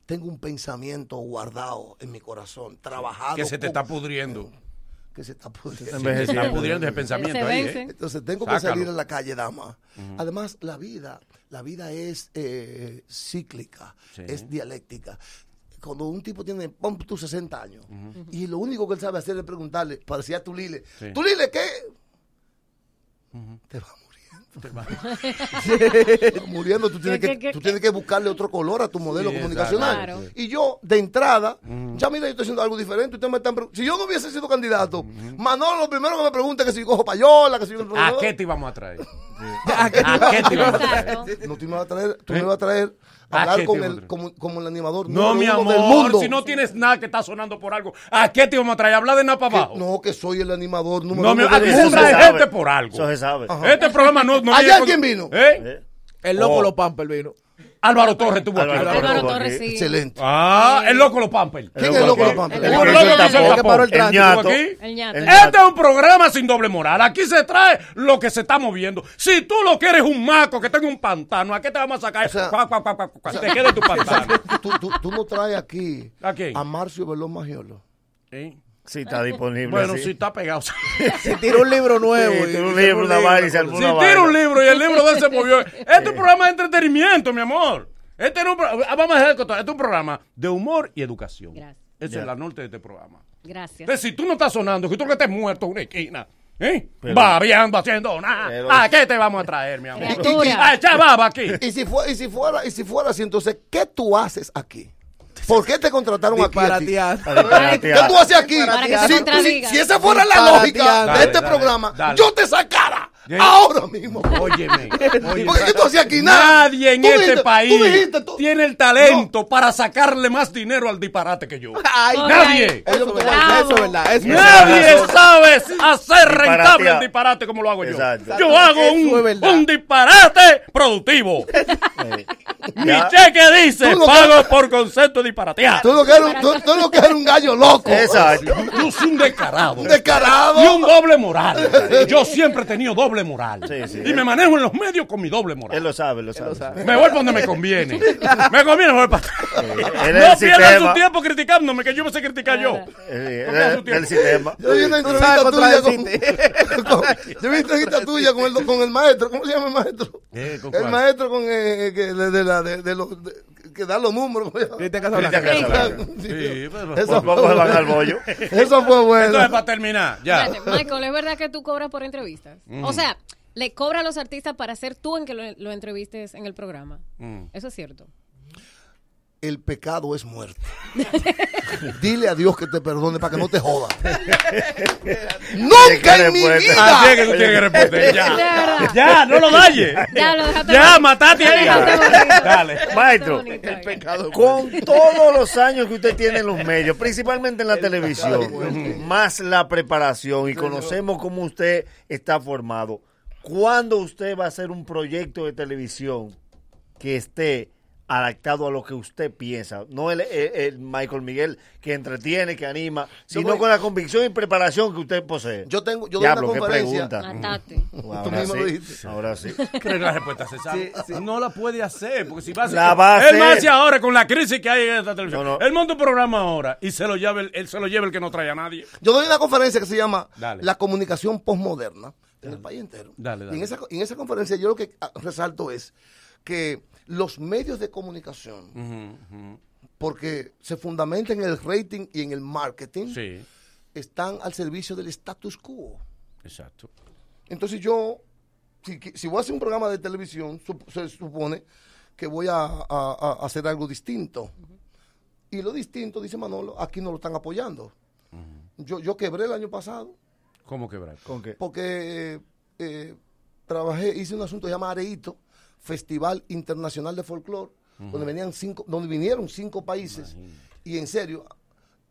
Tengo un pensamiento guardado en mi corazón, trabajado. Que se te con- está pudriendo. Que se está pudriendo. Se está pudriendo ese pensamiento Se ahí. ¿eh? Entonces tengo que salir a la calle, dama. Además, la vida, la vida es eh, cíclica, Sí. es dialéctica. Cuando un tipo tiene, pon tus 60 años, y lo único que él sabe hacer es preguntarle, parecía a Tulile, Sí. Tulile, ¿qué? Te va muriendo. muriendo, tú tienes, ¿Qué, que, tú tienes buscarle otro color a tu modelo Sí, comunicacional. Claro. Y yo, de entrada, ya mira, yo estoy haciendo algo diferente. Ustedes me están si yo no hubiese sido candidato, Manolo, lo primero que me pregunta es que si cojo payola, que si yo... ¿A qué te íbamos a traer? ¿A qué ¿A qué te íbamos a traer? No te me vas a traer, tú me ¿Eh? vas a traer ¿A hablar qué con el, como, como el animador No, mi del amor, mundo. si no tienes nada que está sonando por algo, ¿a qué te íbamos a traer? Habla de nada para abajo. No, que soy el animador número No, mi- uno aquí del se mundo. trae gente por algo. Eso se sabe. Este programa no, no ¿Ayer quién vino? ¿Eh? El loco Oh. los Pampers vino. Álvaro Torres tuvo aquí. Álvaro Álvaro Torres, sí. Excelente. Ah, el loco los Pampers. ¿Quién es el loco de los Pampers? El que loco que el el tapón, tapón. paró el el tránsito Este es un programa sin doble moral. Aquí se trae lo que se está moviendo. Si tú lo quieres un maco que tenga un pantano, ¿a qué te vamos a sacar? O sea- te quede tu pantano. Tú, tú, tú no traes aquí ¿A quién? a Marcio Belón Magiolo. ¿Sí? Sí, está disponible. Bueno, así. si está pegado. Si tira un libro nuevo. Sí, y- tira un libro, una vaina y se Si tira vaina. un libro y el libro de él se movió. Este es un programa de entretenimiento, mi amor. Este no es un pro- vamos a. Este es un programa de humor y educación. Gracias. Esa es la norte de este programa. Gracias. Entonces, si tú no estás sonando, que tú que estés muerto en una esquina, ¿eh? Pero- Babeando, haciendo nada. Pero- ¿A qué te vamos a traer, mi amor? Criatura. A echar baba aquí. Y si, fue, y, si fuera, y si fuera así, entonces, ¿qué tú haces aquí? ¿Por qué te contrataron aquí? a ti? Disparatear. ¿Qué tú haces aquí? Para Si, contradiga. si- si esa fuera la lógica de este dale, programa, dale. yo te sacara. Ahora mismo. Óyeme, óyeme. Porque ¿qué tú hacías aquí? Nada. Nadie en este dijiste- tú país dijiste, tú- tiene el talento para sacarle más dinero al disparate que yo. Ay, Nadie. Eso es verdad, Bravo. eso es verdad. eso es Nadie verdad. sabe hacer rentable el disparate como lo hago yo. Exacto. Yo hago un, un disparate productivo. Eh, Mi cheque dice pago por concepto de disparatear. Tú lo que eres, tú, tú lo que eres un gallo loco. Exacto. Yo soy un descarado. Un descarado. Y un doble moral. Yo siempre he tenido doble moral. Sí, sí. Y me manejo en los medios con mi doble moral. Él lo sabe, lo sabe. Me voy para donde me conviene. Me conviene, me voy para No pierdan su tiempo criticándome, que yo me sé criticar yo. Eh, No el sistema. Yo vi una entrevista tuya con, contradecirte. con- Yo vi una entrevista tuya con el, con el maestro. ¿Cómo se llama el maestro? Eh, ¿con el cuál? maestro con eh, que, de, de la, de, de los, de- que da los números. Eso van al bollo. Eso fue bueno. Entonces, para terminar, ya. Espérate, Michael, ¿es verdad que tú cobras por entrevistas? O sea, le cobra a los artistas para ser tú en que lo, lo entrevistes en el programa. Mm. Eso es cierto. El pecado es muerte. Dile a Dios que te perdone para que no te joda. Nunca en mi vida. Así es que tú tienes que responder. De Ya. no lo dañes. Ya lo Ya, matate ahí. Dale. Maestro, bonito ahí. con todos los años que usted tiene en los medios, principalmente en la televisión, más la preparación y conocemos cómo usted está formado, ¿cuándo usted va a hacer un proyecto de televisión que esté adaptado a lo que usted piensa? No el, el- el Michael Miguel que entretiene, que anima, sino voy- con la convicción y preparación que usted posee. Yo tengo, yo doy Diablo, una qué conferencia. pregunta. Wow, Tú ahora mismo lo sí, dijiste. ahora sí. Creo que la respuesta se sabe. No la puede hacer, porque si va a hacer. La va a él va a hacer. ahora con la crisis que hay en esta televisión. No, no. Él monta un programa ahora y se lo lleva el, él se lo lleva el que no trae a nadie. Yo doy una conferencia que se llama Dale. La comunicación postmoderna en el país entero. Dale, dale. Y en esa, en esa conferencia yo lo que ah, resalto es que los medios de comunicación, porque se fundamentan en el rating y en el marketing, Sí. están al servicio del status quo. Exacto. Entonces yo, si, si voy a hacer un programa de televisión, sup- se supone que voy a, a- a hacer algo distinto. Y lo distinto, dice Manolo, aquí no lo están apoyando. yo, yo quebré el año pasado ¿Cómo quebrar? ¿Con qué? porque eh, trabajé, hice un asunto llamado Areito, Festival Internacional de Folclore, donde venían cinco, donde vinieron cinco países y en serio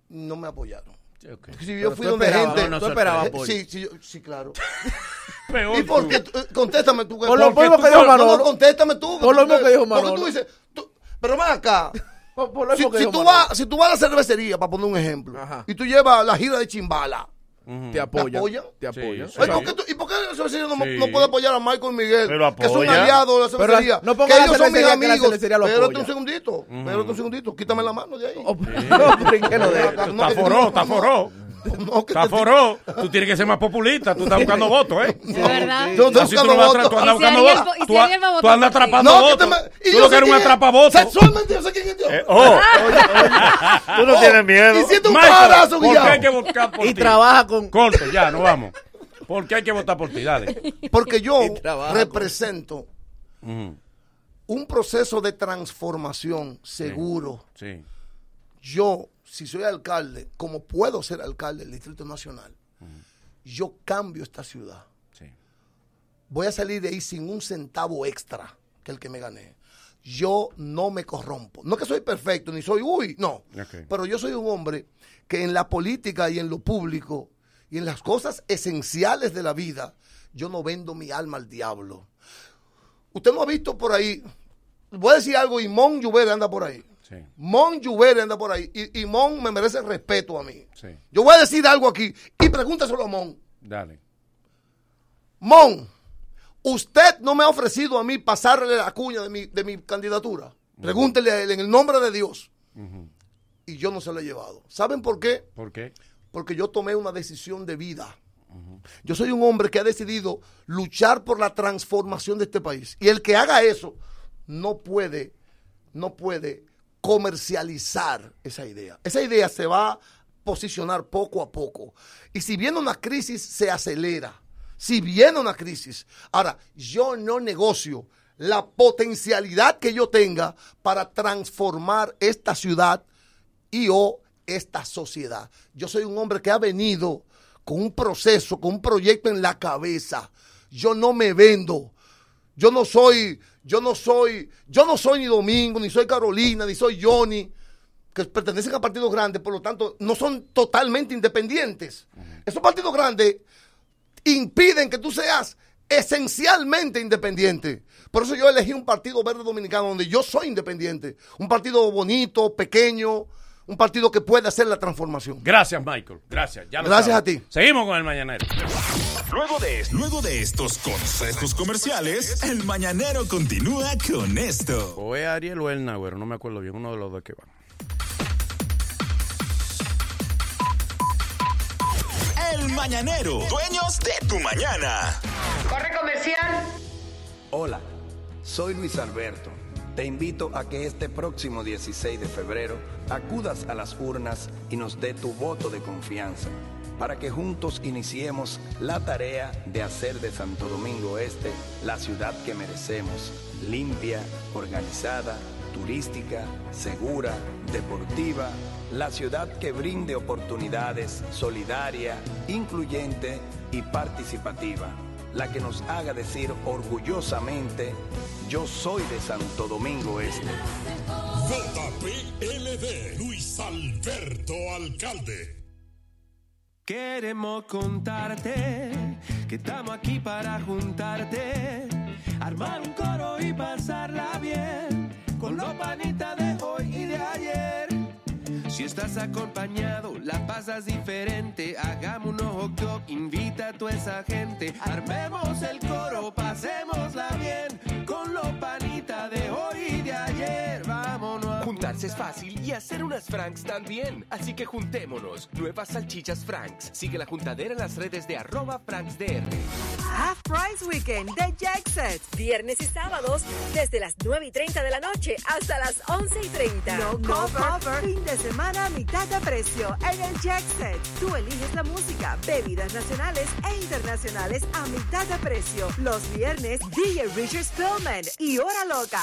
no me apoyaron. Si Pero yo fui donde gente, no, Eh, apoyo. sí, sí, claro. Peor ¿Y por qué? tú- eh, Contéstame tú. Por lo porque mismo que dijo no, Manolo. No, contéstame tú. Por lo mismo que dijo porque Manolo. tú dices, tú- pero ven acá. Por lo si, mismo que si dijo tú Manolo. vas, si tú vas a la cervecería, para poner un ejemplo, y tú llevas la gira de Chimbala, Te apoyan. apoyan? Te apoyan. Ay, ¿por qué tú- ¿Y por qué la cervecería no, Sí. no puede apoyar a Michael Miguel? Pero que son apoya. aliados de la Pero cervecería. no ponga que ellos son mis amigos. Espérate apoya. un segundito. Espérate un segundito. Quítame la mano de ahí. ¿qué lo de? Está foró, está foró. Está foró. Tú tienes que ser más populista. Tú estás buscando votos, ¿eh? Es verdad. Yo estoy buscando no vas a tra- votos. tú andas Y buscando votos. y Tú andas atrapando votos. y Tú yo lo que eres un atrapavotos. Sexualmente yo sé quién es Dios. Eh, oh. Tú no tienes miedo. Y siente un parazo, ¿por qué Guillao. hay que votar por Y ti? trabaja con. Corto, ya, no vamos. ¿Por qué hay que votar por ti? Dale. Porque yo Y represento un proceso de transformación seguro. Sí. Yo, si soy alcalde, como puedo ser alcalde del Distrito Nacional, yo cambio esta ciudad. Sí. Voy a salir de ahí sin un centavo extra que el que me gané. Yo no me corrompo. No que soy perfecto, ni soy, uy, no. Pero yo soy un hombre que en la política y en lo público y en las cosas esenciales de la vida, yo no vendo mi alma al diablo. Usted no ha visto por ahí, voy a decir algo, y Mon Lluvere anda por ahí. Sí. Mon Lluvere anda por ahí. Y, y Mon me merece respeto a mí. Sí. Yo voy a decir algo aquí y pregúntaselo a Mon. Dale. Mon, usted no me ha ofrecido a mí pasarle la cuña de mi, de mi candidatura. Pregúntele a él en el nombre de Dios. Y yo no se lo he llevado. ¿Saben por qué? ¿Por qué? Porque yo tomé una decisión de vida. Yo soy un hombre que ha decidido luchar por la transformación de este país. Y el que haga eso no puede, no puede comercializar esa idea. Esa idea se va a posicionar poco a poco. Y si viene una crisis, se acelera. Si viene una crisis. Ahora, yo no negocio la potencialidad que yo tenga para transformar esta ciudad y o esta sociedad. Yo soy un hombre que ha venido con un proceso, con un proyecto en la cabeza. Yo no me vendo. Yo no soy, yo no soy, yo no soy ni Domingo, ni soy Carolina, ni soy Johnny, que pertenecen a partidos grandes, por lo tanto, no son totalmente independientes. Esos partidos grandes impiden que tú seas esencialmente independiente. Por eso yo elegí un partido verde dominicano donde yo soy independiente. Un partido bonito, pequeño, un partido que puede hacer la transformación. Gracias, Michael. Gracias. Ya lo Gracias sabes. a ti. Seguimos con el mañanero. Luego de, luego de estos consejos comerciales, el mañanero continúa con esto. O es Ariel o el Nagüero, no me acuerdo bien, uno de los dos que van. El mañanero, dueños de tu mañana. Corre comercial. Hola, soy Luis Alberto. Te invito a que este próximo 16 de febrero acudas a las urnas y nos dé tu voto de confianza para que juntos iniciemos la tarea de hacer de Santo Domingo Este la ciudad que merecemos, limpia, organizada, turística, segura, deportiva, la ciudad que brinde oportunidades, solidaria, incluyente y participativa, la que nos haga decir orgullosamente, yo soy de Santo Domingo Este. JPLD, Luis Alberto Alcalde. Queremos contarte que estamos aquí para juntarte, armar un coro y pasarla bien con los panitas de hoy y de ayer. Si estás acompañado, la pasas diferente. Un ojo club, invita a toda esa gente. Armemos el coro, pasémosla bien con los panitas de hoy y de ayer. Vámonos es fácil y hacer unas Franks también. Así que juntémonos. Nuevas salchichas Franks. Sigue la juntadera en las redes de arroba FranksDR. Half Price Weekend de Jackset. Viernes y sábados desde las 9 y 30 de la noche hasta las 11 y 30. No, cover. Fin de semana a mitad de precio en el Jackset. Tú eliges la música, bebidas nacionales e internacionales a mitad de precio. Los viernes, DJ Richard Spillman y Hora Loca.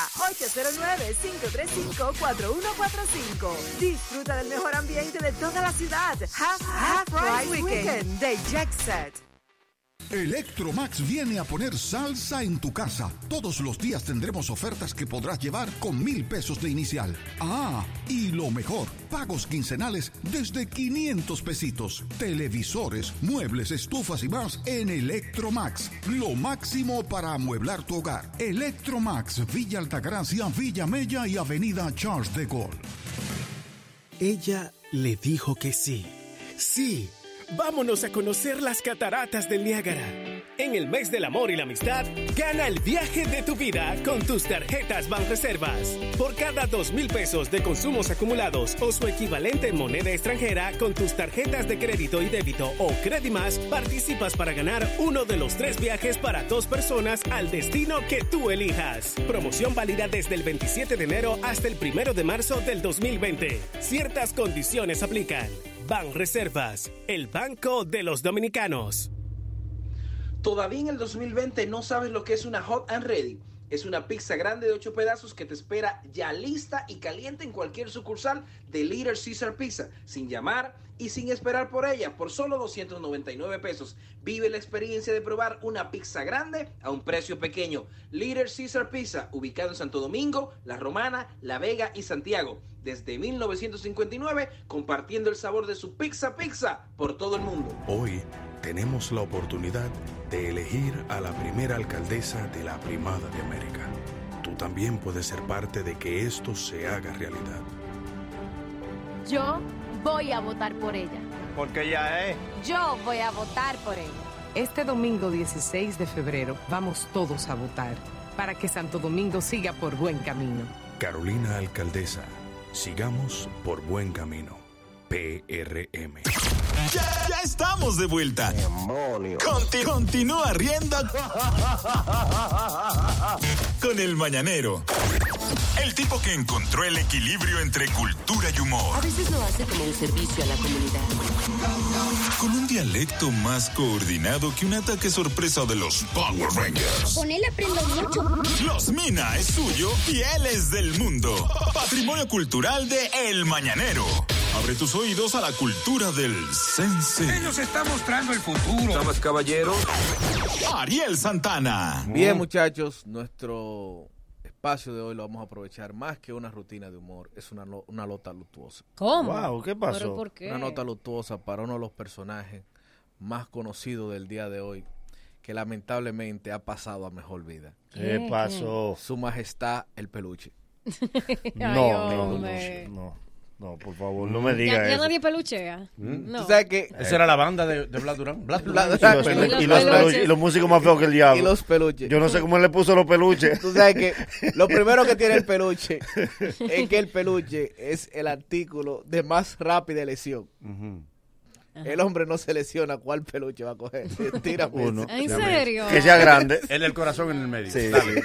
809-535-4145. Disfruta del mejor ambiente de toda la ciudad. Half, Half Price Weekend de Jackset. Electromax viene a poner salsa en tu casa. Todos los días tendremos ofertas que podrás llevar con mil pesos de inicial. Ah, y lo mejor, pagos quincenales desde 500 pesitos. Televisores, muebles, estufas y más en Electromax. Lo máximo para amueblar tu hogar. Electromax, Villa Altagracia, Villa Mella y Avenida Charles de Gaulle. Ella le dijo que sí. Sí. Vámonos a conocer las cataratas del Niágara. En el mes del amor y la amistad, gana el viaje de tu vida con tus tarjetas Banreservas. Por cada dos mil pesos de consumos acumulados o su equivalente en moneda extranjera con tus tarjetas de crédito y débito o Credimas, participas para ganar uno de los tres viajes para dos personas al destino que tú elijas. Promoción válida desde el 27 de enero hasta el 1 de marzo del 2020. Ciertas condiciones aplican. Ban Reservas, el banco de los dominicanos. ¿Todavía en el 2020 no sabes lo que es una Hot and Ready? Es una pizza grande de 8 pedazos que te espera ya lista y caliente en cualquier sucursal de Little Caesar Pizza, sin llamar y sin esperar por ella, por solo 299 pesos. Vive la experiencia de probar una pizza grande a un precio pequeño. Little Caesar Pizza, ubicado en Santo Domingo, La Romana, La Vega y Santiago. Desde 1959, compartiendo el sabor de su pizza pizza por todo el mundo. Hoy tenemos la oportunidad de elegir a la primera alcaldesa de la Primada de América. Tú también puedes ser parte de que esto se haga realidad. Yo voy a votar por ella. Porque ella es. Yo voy a votar por ella. Este domingo 16 de febrero vamos todos a votar para que Santo Domingo siga por buen camino. Carolina Alcaldesa, sigamos por buen camino. PRM. Ya, ya estamos de vuelta. Conti- continúa riendo con el mañanero. El tipo que encontró el equilibrio entre cultura y humor. A veces lo hace como un servicio a la comunidad. Con un dialecto más coordinado que un ataque sorpresa de los Power Rangers. Con él aprendo mucho. Los Mina es suyo y él es del mundo. Patrimonio cultural de El Mañanero. Abre tus oídos a la cultura del sense. Él nos está mostrando el futuro. Damas, caballeros. Ariel Santana. Bien, muchachos, nuestro espacio de hoy lo vamos a aprovechar más que una rutina de humor. Es una, no- una nota luctuosa. ¿Cómo? Wow, ¿qué pasó? ¿Pero por qué? Una nota luctuosa para uno de los personajes más conocidos del día de hoy, que lamentablemente ha pasado a mejor vida. ¿Qué ¿Qué? pasó? Su majestad, el peluche. No, no, no, hombre. no, no, por favor, no me diga Ya, ya eso. nadie peluchea. No. ¿Tú sabes que Esa era la banda de, de Vlad Durán. Vlad Durán. Y los, pelu- y los peluches, y los músicos más feos que el diablo. Y los peluches. Yo no sé cómo él le puso los peluches. Tú sabes que lo primero que tiene el peluche es que el peluche es el artículo de más rápida elección. El hombre no selecciona cuál peluche va a coger. Tira Uno. ¿En serio? Que sea grande. El del corazón en el medio. Sí, Dale.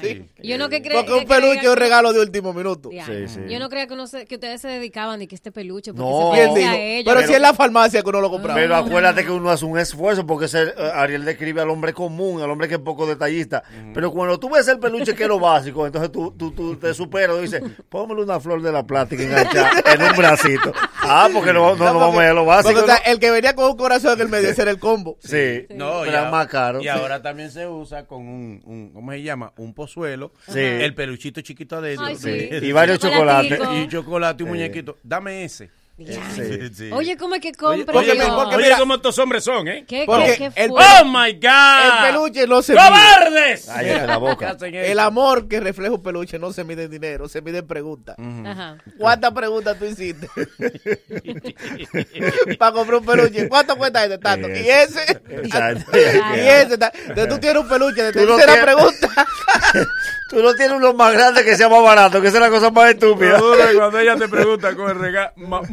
sí. Yo no que creo Porque un peluche es un regalo de último minuto. Sí, sí. Yo no creía que, uno se- que ustedes se dedicaban y que este peluche porque No. se ¿Quién parece a dijo? ellos. Pero, si es la farmacia que uno lo compraba. Pero acuérdate que uno hace un esfuerzo porque ese, eh, Ariel describe al hombre común, al hombre que es poco detallista. Pero cuando tú ves el peluche que es lo básico, entonces tú, tú, tú te superas y dices, póngale una flor de la plástica enganchada en un bracito. Ah, porque no, no, no vamos a ver lo básico. Porque, o sea, ¿no? el que venía con un corazón en el medio ese era el combo. Sí, No, era más caro. Y ahora también se usa con un, un ¿cómo se llama? Un pozuelo. Sí. El peluchito chiquito adentro. Ay, sí. Y varios chocolates. Y chocolate y un Sí. muñequito. Dame ese. Sí, sí. Oye, ¿cómo es que compra? oye, oye, mira- cómo estos hombres son, ¿eh? ¿Qué, Porque qué, qué el- fue? ¡Oh, my God! El peluche no se ¡Cobardes! Cállate la boca. El amor que refleja un peluche no se mide en dinero, se mide en preguntas. Ajá. ¿Cuántas preguntas tú hiciste? Para comprar un peluche. ¿Cuánto cuesta este tanto? Y ese. Y ese. Entonces tú tienes un peluche de Tú no tercera tienes- pregunta. Tú no tienes uno más grande que sea más barato, que esa es la cosa más estúpida. Cuando ella te pregunta con el regalo,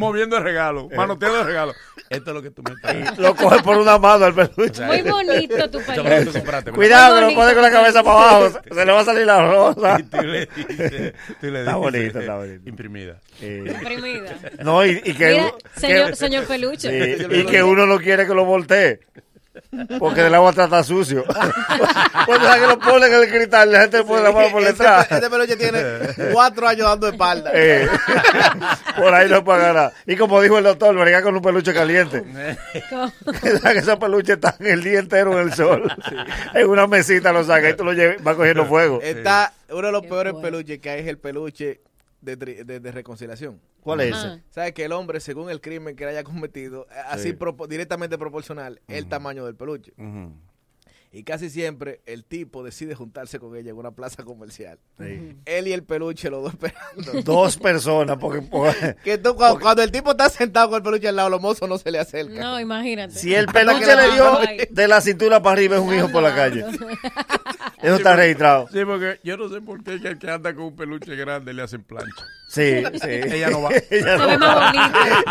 moviendo el regalo, manoteando el regalo. Esto es lo que tú me estás Lo coge por una mano al peluche. Muy bonito tu peluche. Cuidado, que lo pone con la cabeza para abajo. Se le va a salir la rosa. Y tú le dices, Está bonito, está bonito. Imprimida. Eh, Imprimida. no, y, que, señor, peluche. y que uno no quiere que lo voltee. Porque el agua está sucio. Cuando la que lo ponen en el cristal, la gente pone la mano por detrás. Este peluche tiene cuatro años dando espalda. Eh, por ahí no pagará. Y como dijo el doctor, bregar con un peluche caliente. ¿Cómo? que esos peluches están el día entero en el sol. En una mesita lo saca y tú lo llevas, va cogiendo fuego. Está uno de los Qué peores peluches que hay es el peluche de, tri- de- de reconciliación. ¿Cuál es ese? ¿Sabes que el hombre, según el crimen que haya cometido, eh, así Sí. propo- directamente proporcional, el tamaño del peluche? Y casi siempre el tipo decide juntarse con ella en una plaza comercial. Sí. Él y el peluche, los dos esperando. Dos personas, porque, porque- que tú, cuando, cuando el tipo está sentado con el peluche al lado, los mozos no se le acercan. No, imagínate. si el peluche le dio de la cintura para arriba es un hijo por la calle. Eso está registrado. Sí, porque yo no sé por qué que el que anda con un peluche grande le hacen plancha. Sí, sí. Ella no va. Ella no va.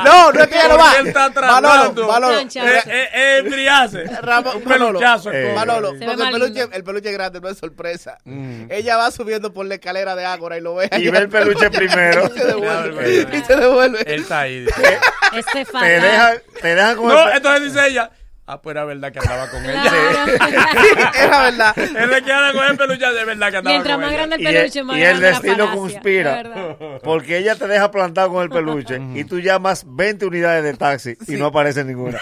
No, no es que ella no va. Él está Manolo, tratando. Manolo, Plancha. Eh, eh, eh. Ramón, Un peluchazo. eh, Manolo, porque el peluche, el peluche grande no es sorpresa. Mm. Ella va subiendo por la escalera de Ágora y lo ve. Y ve el peluche primero. Y se devuelve. Y se devuelve. Él está ahí. dice. Este Te dejan, te dejan con No, el entonces dice ella. Ah, pues era verdad que andaba con ella. Claro. Era verdad. Él le queda con el peluche de verdad que andaba Mientras con más grande el peluche, el, más y el grande la destino falacia. conspira. Porque ella te deja plantado con el peluche y tú llamas 20 unidades de taxi y no aparece ninguna.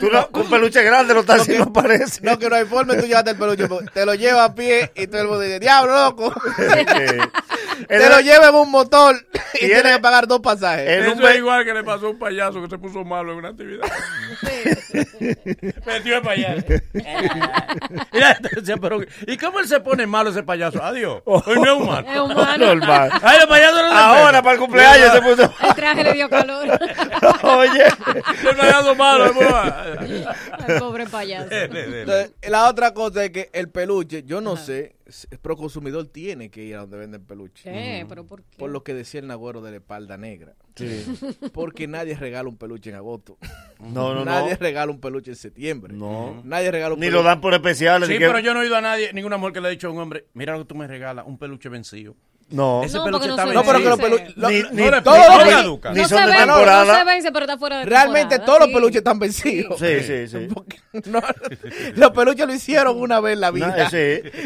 Tú no, con peluche grande los taxis no aparecen. No, que no hay forma, tú llevaste el peluche. Te lo lleva a pie y todo el mundo dice, diablo, loco. Sí. Te lo lleva en un motor y, Y tienes él- que pagar dos pasajes. él- Eso un es igual que le pasó a un payaso que se puso malo en una actividad. Metió el payaso. Mira, pero, ¿y cómo él se pone malo ese payaso? Adiós. Hoy no es humano. Es humano. Normal. Ay, el payaso no Ahora para el cumpleaños se puso. El traje le dio calor Oye. El payaso malo. al pobre payaso. Entonces, la otra cosa es que el peluche, yo no sé, s- el proconsumidor tiene que ir a donde venden peluche. ¿Qué? ¿Pero por qué? Por lo que decía el Nagüero de la espalda negra. Sí. Porque nadie regala un peluche en agosto. No, no, nadie no. regala un peluche en septiembre. No. Nadie regala un Ni peluche. lo dan por especiales. Sí, que- pero yo no he oído a nadie, ninguna mujer que le ha dicho a un hombre, mira lo que tú me regalas, un peluche vencido. No. Ese No, peluche no está se No, pero que los peluches. lo- Ni- ni- no todos los peluches- ni no son de temporada. No se vence, pero está fuera de Realmente todos los peluches están vencidos. Sí, sí, sí. Porque no- los peluches lo hicieron una vez en la vida. No, sí.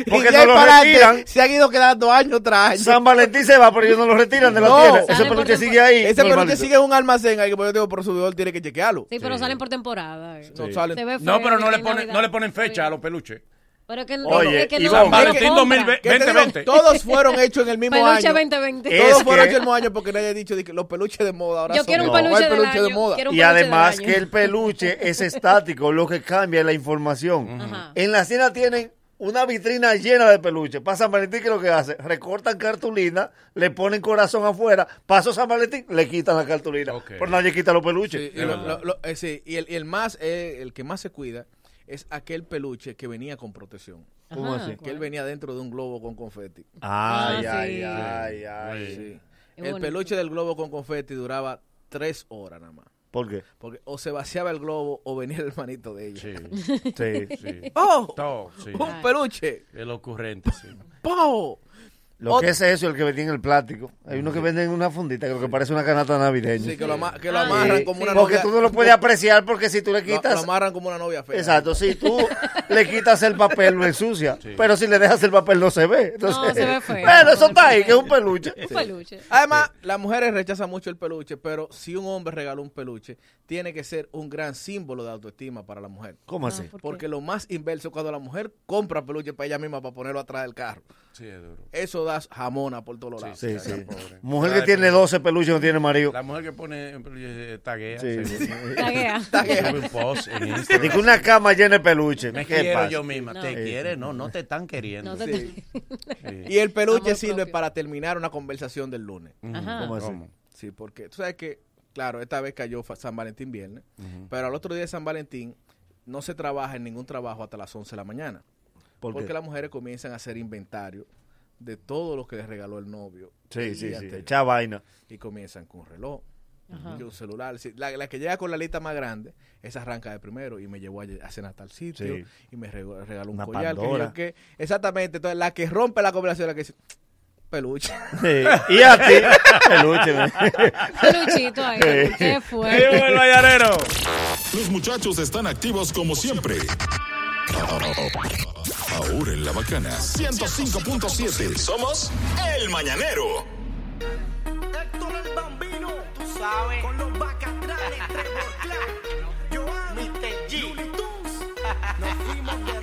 Y Porque de no lo retiran. Se han ido quedando año tras año. San Valentín se va, pero ellos no lo retiran de la No. tienda. Ese peluche sigue ahí. Ese peluche sigue en un almacén ahí que yo digo, por subidor tiene que chequearlo. Sí, pero salen por temporada. eh. No salen- No, pero no le, en ponen, Navidad. no le ponen fecha a los peluches. Pero que no, Oye, es que y no, San no Valentín compra. 2020. Que te digo, 2020. todos fueron hechos en el mismo Peluche año. 2020. Es Todos fueron que- hechos en el mismo año porque nadie ha dicho que los peluches de moda ahora Yo son- quiero un No, peluche, peluche año. de moda. Quiero un Y peluche además año. que el peluche es estático, lo que cambia es la información. Ajá. En la tienda tienen una vitrina llena de peluches. Para San Valentín, ¿qué es lo que hace? Recortan cartulina, le ponen corazón afuera, paso San Valentín, le quitan la cartulina. Ok. Pero nadie quita los peluches. Sí, y, lo- lo- lo- eh, sí, y el, y el más, eh, el que más se cuida es aquel peluche que venía con protección. ¿Cómo Ajá, así? Que él venía dentro de un globo con confeti. Ay, Ah, ay, sí. ay, ay. Sí. El bonito. peluche del globo con confeti duraba tres horas nada más. ¿Por qué? Porque o se vaciaba el globo o venía el hermanito de ella. Sí, Sí. sí. ¡Oh! Todo, sí. Un peluche. El ocurrente, sí. ¡Pow! Lo Ot- que es eso, el que vendía en el plástico. Hay uno que venden una fundita, que lo que parece una canasta navideña. Sí, que lo, ama- que lo Ah, amarran Sí, como una porque novia. tú no lo puedes apreciar porque si tú le Lo, quitas... lo amarran como una novia fea. Exacto, si tú le quitas el papel lo ensucia, pero si le dejas el papel no se ve. Entonces, No, se ve feo. Bueno, eso está ahí, que es un peluche. Un peluche. Además, las mujeres rechazan mucho el peluche, pero si un hombre regala un peluche, tiene que ser un gran símbolo de autoestima para la mujer. ¿Cómo así? ¿por qué? Porque lo más inverso es cuando la mujer compra peluche para ella misma para ponerlo atrás del carro. Sí, es duro. Eso da jamona por todos lados. Sí, sí. Mujer que tiene pero- 12 peluches no tiene marido. La mujer que pone eh, taguea. Sí. Taguea. Sube un post en Instagram. Dice una cama llena de peluche. Me ¿Qué quiero pasa? yo misma. No. Te Sí. quiere, no, no te están queriendo. No te- Sí. Sí. Y el peluche Amor sirve propio. para terminar una conversación del lunes. Ajá. ¿Cómo así? ¿Cómo? Sí, porque tú sabes que, claro, esta vez cayó San Valentín viernes, pero al otro día de San Valentín no se trabaja en ningún trabajo hasta las 11 de la mañana. ¿Por porque las mujeres comienzan a hacer inventario de todo lo que les regaló el novio. Sí, sí, sí. Echa vaina. Y comienzan con un reloj, Ajá. y un celular. La, la que llega con la lista más grande, esa arranca de primero y me llevó a, a cenar a tal sitio Sí. y me regaló un Una collar. Pandora. Exactamente. Entonces, la que rompe la conversación, la que dice, peluche. Sí. Y a ti, peluche. Peluchito ahí. Sí. Qué ¡Ahí fuerte. el! Los muchachos están activos como siempre. Ahora en la bacana 105.7 somos el mañanero. Héctor el Bambino, tú sabes, con los bacatrales, Trevor Clark, Joan, Mr. G, nos fuimos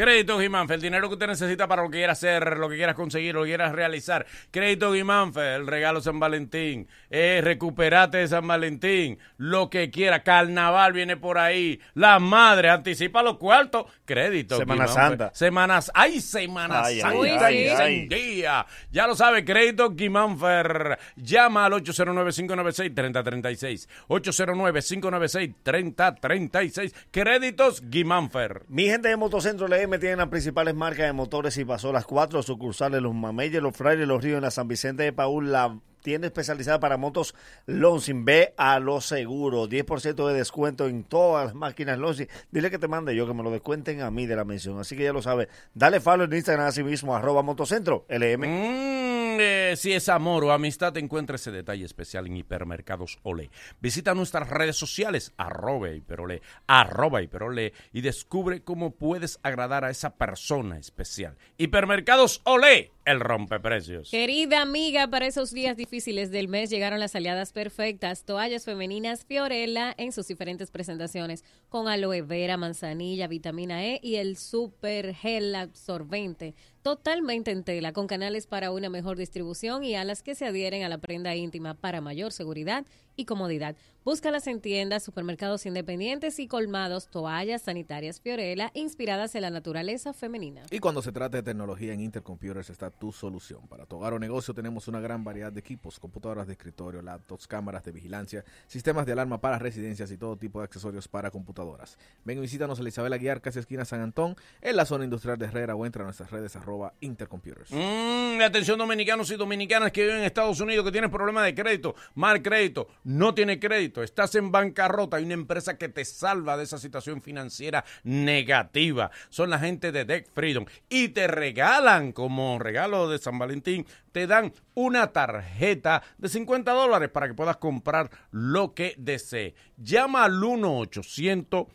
Crédito Guimánfer, el dinero que usted necesita para lo que quiera hacer, lo que quieras conseguir, lo que quieras realizar. Crédito Guimánfer, el regalo San Valentín, eh, recuperate de San Valentín, lo que quiera. Carnaval viene por ahí, la madre anticipa los cuartos. Crédito Semana Guimánfer. Santa. Semanas, ay, Semana Ay, Santa, ay, ay, día. Ya lo sabe, crédito Guimánfer. Llama al 809-596-3036. 809-596-3036. Créditos Guimánfer. Mi gente de Motocentro LM tienen las principales marcas de motores y pasó las cuatro sucursales, los Mameyes, los Frailes, los Ríos, en la San Vicente de Paúl, la tienda especializada para motos Lonsing. Ve a lo seguro, 10% de descuento en todas las máquinas Lonsing. Dile que te mande yo, que me lo descuenten a mí de la mención. Así que ya lo sabes. Dale follow en Instagram así mismo, arroba Motocentro LM. Mm, eh, si es amor o amistad, encuentra ese detalle especial en Hipermercados Olé. Visita nuestras redes sociales, arroba hiperolé, arroba hiperolé, y descubre cómo puedes agradar a esa persona especial. Hipermercados Olé, el rompeprecios. Querida amiga, para esos días difíciles del mes llegaron las aliadas perfectas, toallas femeninas Fiorella en sus diferentes presentaciones, con aloe vera, manzanilla, vitamina E y el super gel absorbente, totalmente en tela, con canales para una mejor distribución y alas que se adhieren a la prenda íntima para mayor seguridad y comodidad. Búscalas en tiendas, supermercados independientes y colmados, toallas sanitarias Fiorella, inspiradas en la naturaleza femenina. Y cuando se trata de tecnología en Intercomputers está tu solución. Para tu hogar o negocio tenemos una gran variedad de equipos, computadoras de escritorio, laptops, cámaras de vigilancia, sistemas de alarma para residencias y todo tipo de accesorios para computadoras. Ven y visítanos en la Isabel Aguiar, casi esquina San Antón, en la zona industrial de Herrera o entra a nuestras redes arroba Intercomputers. Mm, atención dominicanos y dominicanas que viven en Estados Unidos que tienen problemas de crédito, mal crédito, no tiene crédito, estás en bancarrota, hay una empresa que te salva de esa situación financiera negativa. Son la gente de Deck Freedom y te regalan como regalo de San Valentín, te dan una tarjeta de 50 dólares para que puedas comprar lo que desee. Llama al 1 800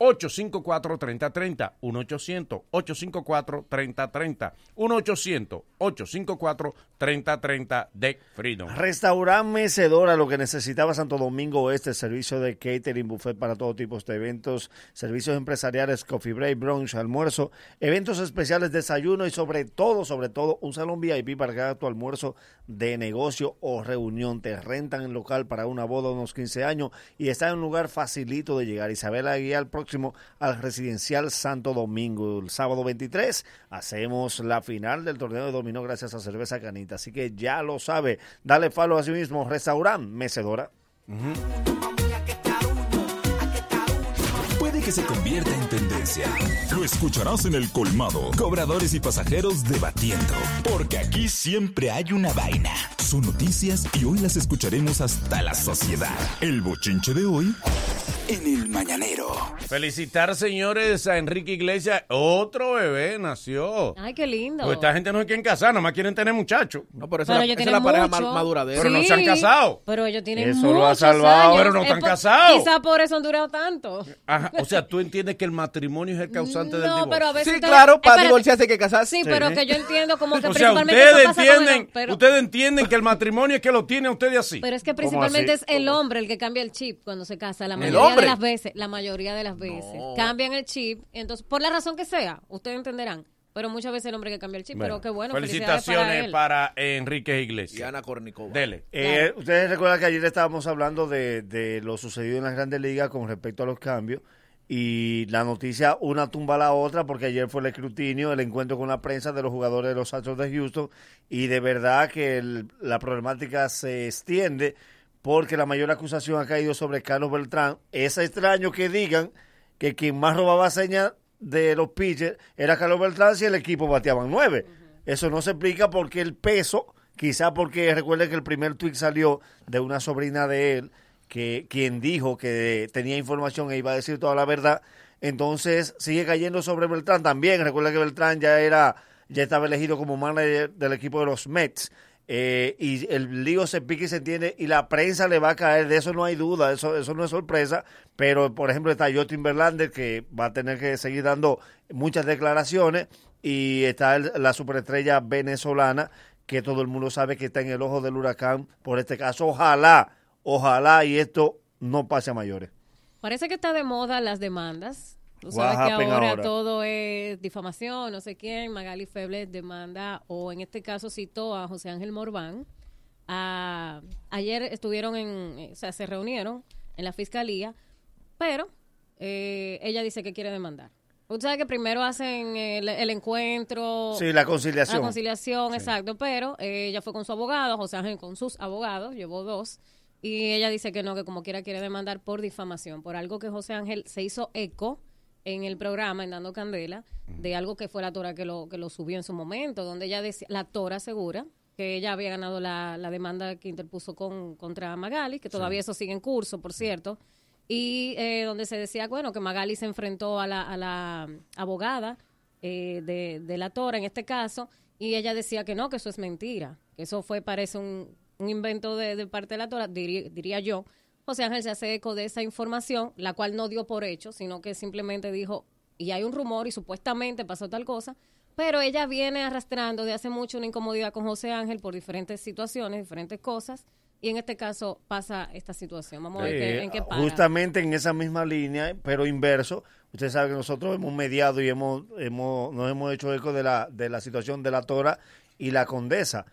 854-3030, 1-800-854-3030, 1-800-854-3030 de Freedom. Restaurant Mecedora, lo que necesitaba Santo Domingo Oeste, servicio de catering, buffet para todo tipo de eventos, servicios empresariales, coffee break, brunch, almuerzo, eventos especiales, desayuno y sobre todo, sobre todo, un salón VIP para cada tu almuerzo de negocio o reunión. Te rentan el local para una boda, unos 15 años y está en un lugar facilito de llegar. Isabela Aguiar, próximo al residencial Santo Domingo. El sábado 23 hacemos la final del torneo de dominó gracias a Cerveza Canita. Así que ya lo sabe. Dale follow a sí mismo. Restaurant Mecedora. Puede que se convierta en tendencia. Lo escucharás en el colmado. Cobradores y pasajeros debatiendo. Porque aquí siempre hay una vaina. Son noticias y hoy las escucharemos hasta la sociedad. El bochinche de hoy en el mañanero. Felicitar, señores, a Enrique Iglesias. Otro bebé nació. Ay, qué lindo. Pues esta gente no se quieren casar, nada más quieren tener muchachos. No, pero Pero ellos tienen mucho. Pero no se han casado. Pero ellos tienen Eso lo ha salvado. años. Pero no Es están casados. Quizá por eso han durado tanto. Ajá, o sea, tú entiendes que el matrimonio es el causante del No, divorcio. pero a veces Sí, ustedes- claro, para espérate. divorciarse hay que casarse. Sí, pero que yo entiendo como que O sea, principalmente ustedes eso pasa con el- entienden, pero- ustedes entienden que el matrimonio es que lo tiene a ustedes así. Pero es que ¿Cómo principalmente es el hombre el que cambia el chip cuando se casa. La El mayoría de las veces, la mayoría de las veces. Cambian el chip, entonces, por la razón que sea, ustedes entenderán. Pero muchas veces el hombre que cambia el chip, pero qué bueno. Felicitaciones para para, Enrique Iglesias. Y Ana Kornikova. Dele. Eh, Ustedes recuerdan que ayer estábamos hablando de, de lo sucedido en las grandes ligas con respecto a los cambios y la noticia una tumba a la otra porque ayer fue el escrutinio, el encuentro con la prensa de los jugadores de los Astros de Houston y de verdad que el- la problemática se extiende porque la mayor acusación ha caído sobre Carlos Beltrán. Es extraño que digan que quien más robaba señas de los pitchers era Carlos Beltrán si el equipo bateaban nueve. Eso no se explica porque el peso, quizá porque recuerde que el primer tweet salió de una sobrina de él, que quien dijo que tenía información e iba a decir toda la verdad. Entonces sigue cayendo sobre Beltrán también. Recuerda que Beltrán ya era, ya estaba elegido como manager del equipo de los Mets. Eh, y el lío se pica y se entiende y la prensa le va a caer, de eso no hay duda, eso, eso no es sorpresa, pero por ejemplo está Justin Verlander que va a tener que seguir dando muchas declaraciones y está el- la superestrella venezolana que todo el mundo sabe que está en el ojo del huracán por este caso, ojalá, ojalá y esto no pase a mayores. Parece que está de moda las demandas. Tú What sabes que ahora, ahora? todo es difamación, no sé quién. Magali Febles demanda, o en este caso citó a José Ángel Morván. A- ayer estuvieron en, eh, o sea, se reunieron en la fiscalía, pero eh, ella dice que quiere demandar. Usted sabe que primero hacen el, el encuentro. Sí, la conciliación. La conciliación, exacto. Pero eh, ella fue con su abogado, José Ángel con sus abogados, llevó dos. Y ella dice que no, que como quiera quiere demandar por difamación, por algo que José Ángel se hizo eco en el programa, en Dando Candela, de algo que fue la Tora que lo, que lo subió en su momento, donde ella decía, la Tora asegura que ella había ganado la, la demanda que interpuso con, contra Magali, que todavía eso sigue en curso, por cierto, y eh, donde se decía, bueno, que Magali se enfrentó a la, a la abogada eh, de, de la Tora en este caso, y ella decía que no, que eso es mentira, que eso fue, parece un, un invento de, de parte de la Tora, diría, diría yo. José Ángel se hace eco de esa información, la cual no dio por hecho, sino que simplemente dijo, y hay un rumor y supuestamente pasó tal cosa, pero ella viene arrastrando de hace mucho una incomodidad con José Ángel por diferentes situaciones, diferentes cosas, y en este caso pasa esta situación. Vamos a ver qué- Eh, en qué para. justamente en esa misma línea, pero inverso. Usted sabe que nosotros hemos mediado y hemos, hemos nos hemos hecho eco de la, de la situación de la Tora y la Condesa.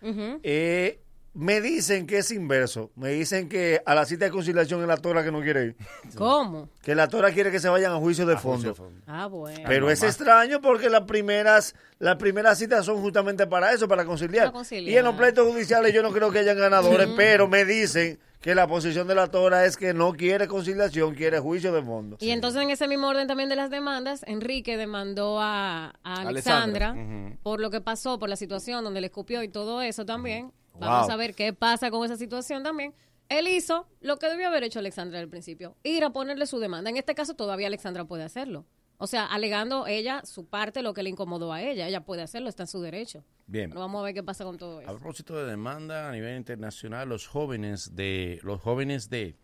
Eh, me dicen que es inverso. Me dicen que a la cita de conciliación es la Tora que no quiere ir. ¿Cómo? Que la Tora quiere que se vayan a juicio de fondo. Ah, bueno. Pero es extraño porque las primeras las primeras citas son justamente para eso, para conciliar. Para conciliar. Y en los pleitos judiciales yo no creo que hayan ganadores, pero me dicen que la posición de la Tora es que no quiere conciliación, quiere juicio de fondo. Y entonces en ese mismo orden también de las demandas, Enrique demandó a, a Alexandra. Por lo que pasó, por la situación donde le escupió y todo eso también. Vamos Wow. a ver qué pasa con esa situación también. Él hizo lo que debió haber hecho Alexandra al principio, ir a ponerle su demanda. En este caso todavía Alexandra puede hacerlo. O sea, alegando ella su parte, lo que le incomodó a ella. Ella puede hacerlo, está en su derecho. Bien. Pero vamos a ver qué pasa con todo A eso. propósito de demanda a nivel internacional, los jóvenes de los jóvenes de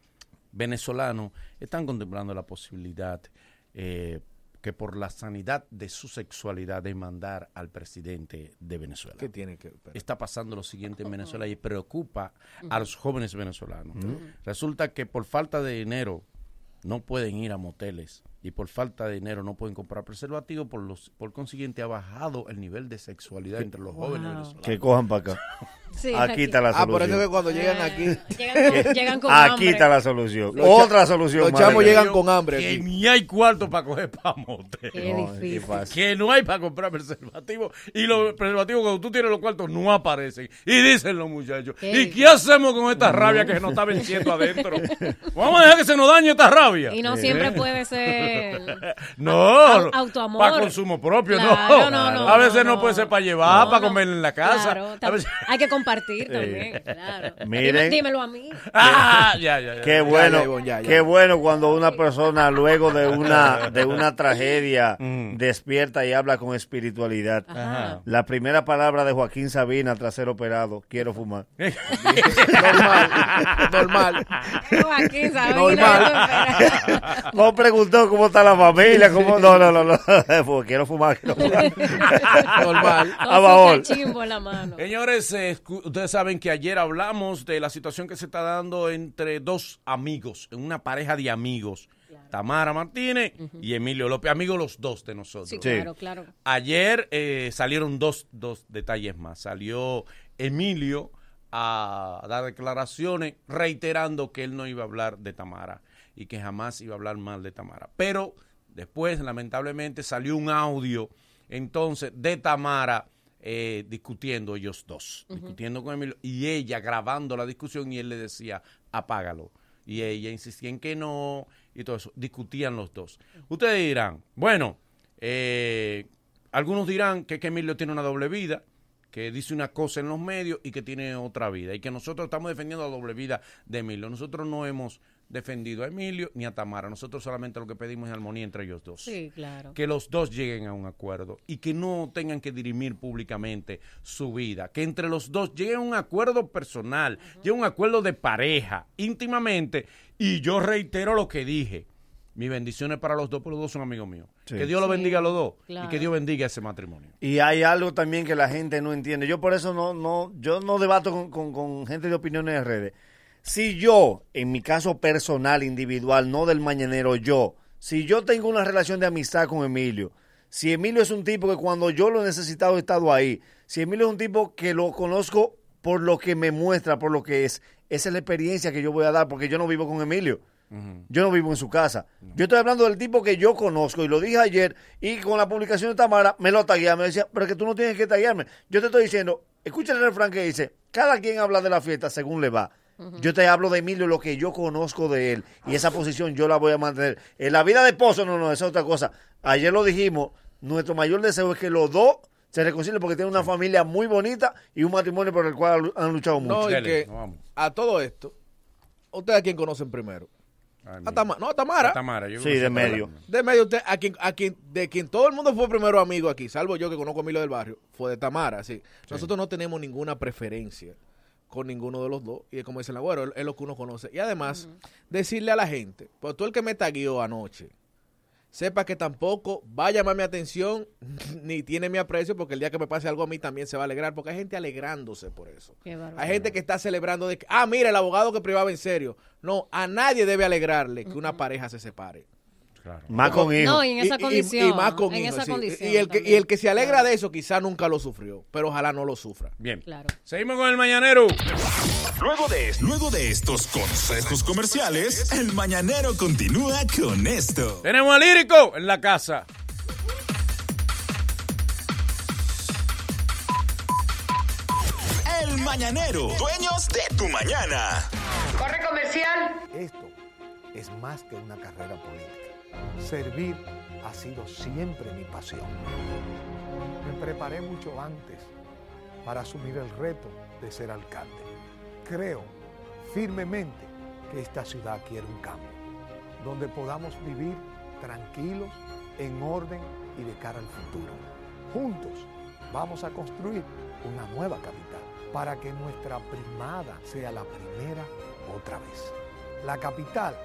venezolanos están contemplando la posibilidad eh, que por la sanidad de su sexualidad demandar al presidente de Venezuela. ¿Qué tiene que ver? Está pasando lo siguiente en Venezuela y preocupa a los jóvenes venezolanos. Resulta que por falta de dinero no pueden ir a moteles y por falta de dinero no pueden comprar preservativos, por los por consiguiente ha bajado el nivel de sexualidad entre los jóvenes venezolanos. Que cojan para acá. Sí, aquí está la Ah, solución. por eso que cuando llegan aquí. Llegan con, llegan con Aquí hambre. está la solución. Los Otra solución. los chamos llegan con hambre Que aquí. ni hay cuarto para coger pa' motel. Qué No, difícil. qué fácil. Que no hay para comprar preservativos. Y los preservativos, cuando tú tienes los cuartos, no aparecen. Y dicen los muchachos. Qué ¿Y difícil. qué hacemos con esta rabia que se nos está venciendo adentro? Vamos a dejar que se nos dañe esta rabia. Y no siempre puede ser No, autoamor. para consumo propio, Claro, no. no, no, A veces no, no, puede ser para llevar, No, para comer en la casa. Claro, A tam- veces- hay que compartir también, claro. Miren. Dímelo a mí. Ah, ya, ya, ya. Qué bueno, ya, Ivonne, ya, ya. qué bueno cuando una persona luego de una de una tragedia despierta y habla con espiritualidad. Ajá. La primera palabra de Joaquín Sabina tras ser operado, quiero fumar. normal, normal. Joaquín, ¿sabes? Normal. No preguntó cómo ¿Cómo está la familia? ¿Cómo? No, no, no, no. Porque quiero fumar. quiero fumar. Normal. A favor. Chimbo en la mano. Señores, eh, ustedes saben que ayer hablamos de la situación que se está dando entre dos amigos, en una pareja de amigos. Tamara Martínez y Emilio López, amigos los dos de nosotros. Sí, claro, claro. Ayer eh, salieron dos, dos detalles más. Salió Emilio a dar declaraciones reiterando que él no iba a hablar de Tamara y que jamás iba a hablar mal de Tamara. Pero después, lamentablemente, salió un audio entonces de Tamara eh, discutiendo ellos dos, discutiendo con Emilio y ella grabando la discusión y él le decía, apágalo. Y ella insistía en que no y todo eso. Discutían los dos. Ustedes dirán, bueno, eh, algunos dirán que, que Emilio tiene una doble vida, que dice una cosa en los medios y que tiene otra vida, y que nosotros estamos defendiendo la doble vida de Emilio. Nosotros no hemos defendido a Emilio ni a Tamara, nosotros solamente lo que pedimos es armonía entre ellos dos. Sí, claro. Que los dos lleguen a un acuerdo y que no tengan que dirimir públicamente su vida, que entre los dos lleguen a un acuerdo personal, lleguen a un acuerdo de pareja, íntimamente, y yo reitero lo que dije. Mis bendiciones para los dos, porque los dos son amigos míos. Sí. Que Dios los Sí, bendiga a los dos y que Dios bendiga ese matrimonio. Y hay algo también que la gente no entiende. Yo por eso no, no, yo no debato con, con- con gente de opiniones de redes. Si yo, en mi caso personal, individual, no del mañanero, yo, si yo tengo una relación de amistad con Emilio, si Emilio es un tipo que cuando yo lo he necesitado he estado ahí, si Emilio es un tipo que lo conozco por lo que me muestra, por lo que es, esa es la experiencia que yo voy a dar, porque yo no vivo con Emilio. Yo no vivo en su casa. Yo estoy hablando del tipo que yo conozco y lo dije ayer y con la publicación de Tamara me lo taguea. Me decía, pero es que tú no tienes que taguearme. Yo te estoy diciendo, escucha el refrán que dice, cada quien habla de la fiesta según le va. Yo te hablo de Emilio, lo que yo conozco de él. Y esa posición yo la voy a mantener. En la vida de esposo, no, no, esa es otra cosa. Ayer lo dijimos, nuestro mayor deseo es que los dos se reconcilien porque tienen una familia muy bonita y un matrimonio por el cual han luchado mucho. No, y que a todo esto, ¿ustedes a quién conocen primero? A Tamara. No, a Tamara. A Tamara, yo Sí, de Tamara. medio. De medio, usted, a quien, a quien, de quien todo el mundo fue primero amigo aquí, salvo yo que conozco a Emilio del Barrio, fue de Tamara. Sí. Nosotros no tenemos ninguna preferencia con ninguno de los dos. Y es como dicen, bueno, es lo que uno conoce. Y además, decirle a la gente, pues tú el que me taguió anoche, sepa que tampoco va a llamar mi atención ni tiene mi aprecio porque el día que me pase algo a mí también se va a alegrar porque hay gente alegrándose por eso. Hay gente que está celebrando de que, ah, mira, el abogado que privaba en serio. No, a nadie debe alegrarle que una pareja se separe. Más con hijos. No, y en esa condición, Y, más con en hijos, esa sí. condición Y el, que, y el que se alegra de eso quizá nunca lo sufrió, pero ojalá no lo sufra. Bien. Claro. Seguimos con el mañanero. Luego de, luego de estos consejos comerciales, el mañanero continúa con esto. Tenemos al lírico en la casa. El mañanero, dueños de tu mañana. Corre comercial. Esto es más que una carrera política. Servir ha sido siempre mi pasión. Me preparé mucho antes para asumir el reto de ser alcalde. Creo firmemente que esta ciudad quiere un cambio, donde podamos vivir tranquilos, en orden y de cara al futuro. Juntos vamos a construir una nueva capital para que nuestra primada sea la primera otra vez. La capital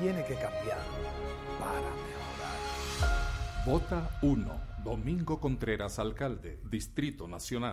tiene que cambiar para mejorar. Vota 1. Domingo Contreras, alcalde, Distrito Nacional.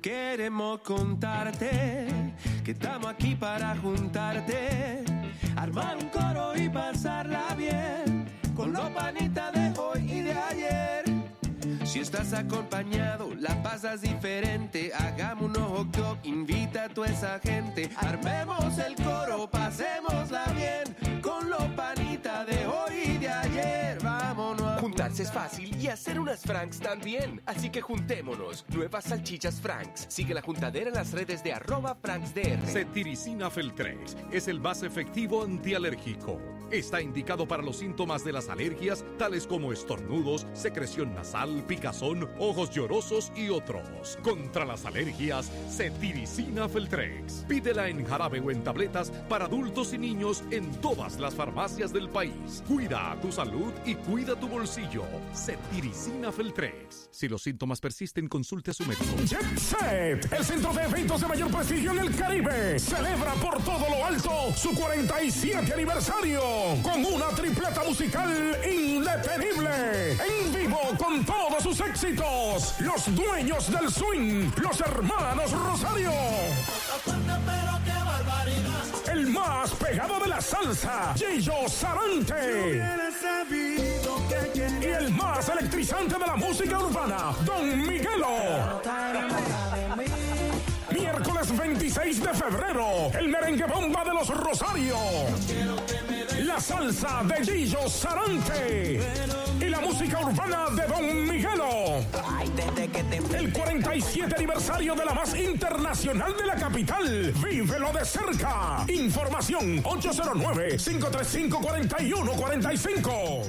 Queremos contarte que estamos aquí para juntarte, armar un coro y pasarla bien con los panitas de hoy y de ayer. Si estás acompañado, la pasas diferente. Hagamos unos hot invita a toda esa gente. Armemos el coro, pasémosla bien con los panitas de hoy y de ayer. Vámonos a Junta Formarse es fácil y hacer unas Franks también. Así que juntémonos. Nuevas salchichas Franks. Sigue la juntadera en las redes de arroba FranksDR. Cetiricina Feltrex es el más efectivo antialérgico. Está indicado para los síntomas de las alergias, tales como estornudos, secreción nasal, picazón, ojos llorosos y otros. Contra las alergias, Cetiricina Feltrex. Pídela en jarabe o en tabletas para adultos y niños en todas las farmacias del país. Cuida tu salud y cuida tu bolsillo. Cetiricina Feltrex. Si los síntomas persisten, consulte a su médico. Jet Set, el centro de eventos de mayor prestigio en el Caribe, celebra por todo lo alto su 47 aniversario con una tripleta musical indetenible. En vivo con todos sus éxitos, los dueños del swing, los hermanos Rosario. El más pegado de la salsa, Gillo Sarante. Y el más electrizante de la música urbana, Don Miguelo. Miércoles 26 de febrero, el merengue bomba de los Rosario. La salsa de Gillo Sarante. Y la música urbana de Don Miguelo. El 47 aniversario de la más internacional de la capital. Vívelo de cerca. Información 809-535-4145.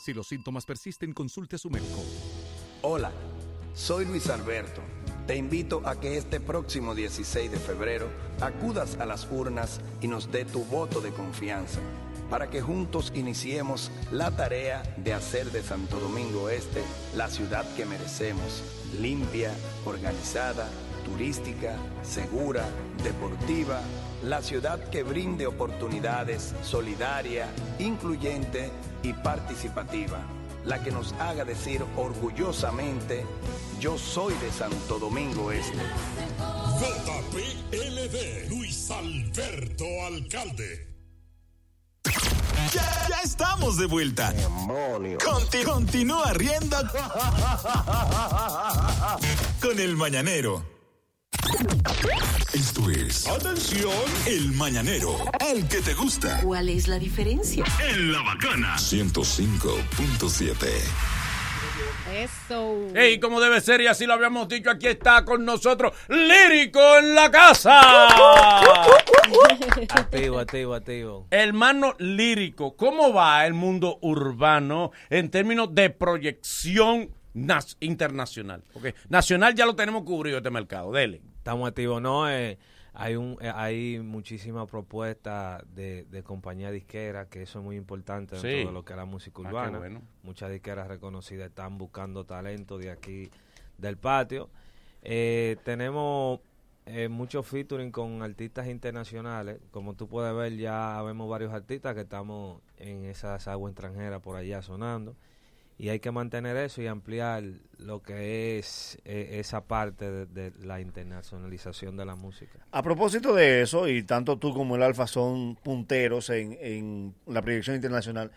Si los síntomas persisten, consulte a su médico. Hola, soy Luis Alberto. Te invito a que este próximo 16 de febrero acudas a las urnas y nos dé tu voto de confianza para que juntos iniciemos la tarea de hacer de Santo Domingo Este la ciudad que merecemos, limpia, organizada, turística, segura, deportiva, la ciudad que brinde oportunidades, solidaria, incluyente y participativa, la que nos haga decir orgullosamente, yo soy de Santo Domingo Este. JPLD, Luis Alberto Alcalde. Ya, ya estamos de vuelta. Conti- continúa riendo con el mañanero. Esto es. Atención. El mañanero. El que te gusta. ¿Cuál es la diferencia? En la bacana. 105.7. Eso. Ey, como debe ser, y así lo habíamos dicho, aquí está con nosotros Lírico en la casa. Activo, activo, activo. Hermano lírico, ¿cómo va el mundo urbano en términos de proyección internacional? Porque nacional ya lo tenemos cubrido este mercado, dele. Estamos activos, ¿no? Eh, hay un eh, hay muchísimas propuestas de, de compañía disquera, que eso es muy importante dentro Sí. de lo que es la música Ah, urbana. bueno. Muchas disqueras reconocidas están buscando talento de aquí, del patio. Eh, tenemos eh, mucho featuring con artistas internacionales. Como tú puedes ver, ya vemos varios artistas que estamos en esas aguas extranjeras por allá sonando. Y hay que mantener eso y ampliar lo que es eh, esa parte de, de la internacionalización de la música. A propósito de eso, y tanto tú como el Alfa son punteros en, en la proyección internacional,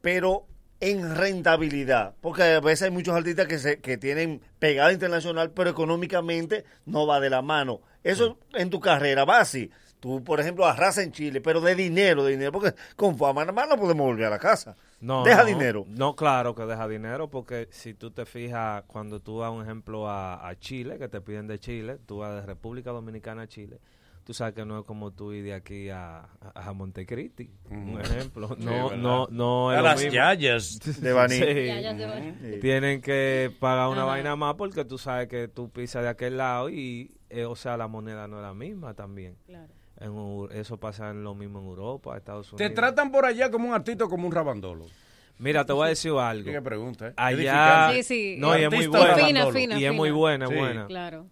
pero en rentabilidad, porque a veces hay muchos artistas que, se, que tienen pegada internacional, pero económicamente no va de la mano. Eso en tu carrera va así. Tú, por ejemplo, arrasas en Chile, pero de dinero, de dinero, porque con fama nada más no podemos volver a la casa. No, Deja no, dinero. No, claro que deja dinero, porque si tú te fijas, cuando tú das un ejemplo a, a Chile, que te piden de Chile, tú vas de República Dominicana a Chile, tú sabes que no es como tú ir de aquí a, a Montecristi, un ejemplo. Sí, No, no, no es A lo las mismo. yayas de Baní. Sí. Yayas de Baní. Ujú. Tienen que pagar una Ajá. vaina más porque tú sabes que tú pisas de aquel lado y, eh, o sea, la moneda no es la misma también. Claro. En eso pasa en lo mismo en Europa, Estados Te Unidos. tratan por allá como un artista o como un rabandolo. Mira, te voy a decir algo. ¿Qué pregunta? eh? Allá. Sí, sí. no, y es muy buena. fina, fina, y es muy buena, Sí. buena. Claro.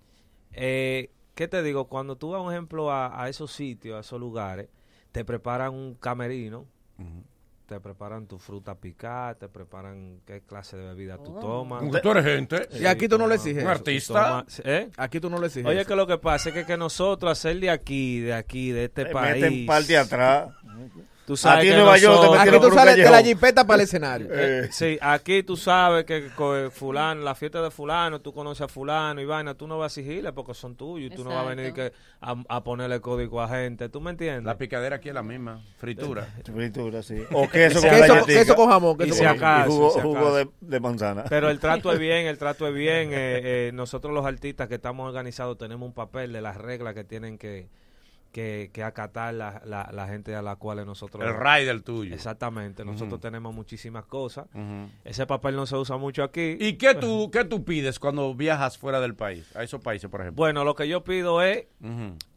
Eh, ¿Qué te digo? Cuando tú vas, un ejemplo, a, a esos sitios, a esos lugares, te preparan un camerino te preparan tu fruta picada, te preparan qué clase de bebida tú Oh. tomas. Porque tú eres gente. Y aquí tú no le exiges Un artista. toma- ¿eh? Aquí tú no le exiges Oye, eso. que lo que pasa es que, que nosotros hacer de aquí, de aquí, de este Te país. meten parte atrás. Tú sabes A ti que en Nueva York te Aquí tú sales de la jipeta para el escenario. Eh. Sí, aquí tú sabes que con fulano, la fiesta de fulano, tú conoces a fulano y vaina, tú no vas a exigirle porque son tuyos y tú no vas a venir que a, a ponerle código a gente, ¿tú me entiendes? La picadera aquí es la misma. Fritura. Fritura, sí. O queso con galletica. queso con jamón, queso Y con si jamón. acaso, Y jugo, si jugo de manzana. Pero el trato es bien, el trato es bien. eh, eh, nosotros los artistas que estamos organizados tenemos un papel de las reglas que tienen que, que, que acatar la, la, la gente a la cual nosotros... El rider tuyo. Exactamente, nosotros tenemos muchísimas cosas. Ese papel no se usa mucho aquí. ¿Y qué tú, qué tú pides cuando viajas fuera del país? A esos países, por ejemplo. Bueno, lo que yo pido es,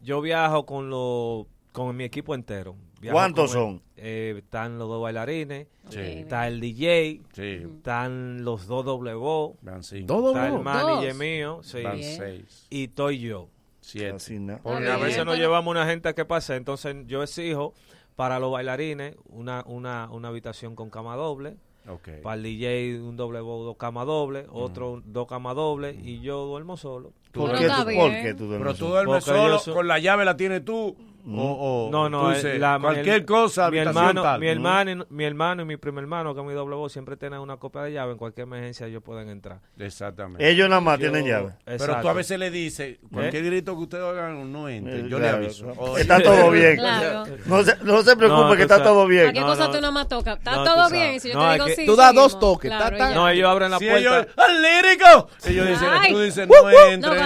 yo viajo con lo, con mi equipo entero. Viajo ¿Cuántos con son? eh, están los dos bailarines, Sí. está el DJ, Sí. están los dos W, Van cinco. Todo está el manager Dos. mío, sí, Van Bien. seis. y estoy yo. Siete. A veces nos llevamos una gente que pase, entonces yo exijo para los bailarines una, una, una habitación con cama doble, para el DJ un doble bow, dos camas dobles, otro dos camas dobles y yo duermo solo. ¿Por Pero qué, tú, bien. por qué tú duermes Pero tú solo? duermes Porque solo, yo con la llave la tienes tú. O, o No, no, tú eh, dices, la- cualquier el- cosa, mi hermano, tal. mi hermano, y- mi hermano y mi primer hermano, que es mi doble voz, siempre tienen una copia de llave. En cualquier emergencia ellos pueden entrar. Exactamente. Ellos nada más Yo- tienen llave. Pero tú a veces le dices, cualquier grito que ustedes oigan, no entre. Eh, Yo claro, le aviso. claro. Está todo bien. Claro. No se, no se preocupe No, que está sabes. todo bien. No, cosa tú no más tocas. Está No, todo bien. si yo No, te digo que sí, tú das dos toques. No, ellos abren la Si puerta. ellos, ¡al lírico! Ellos dicen, tú dices, Uh, no uh. entre. No,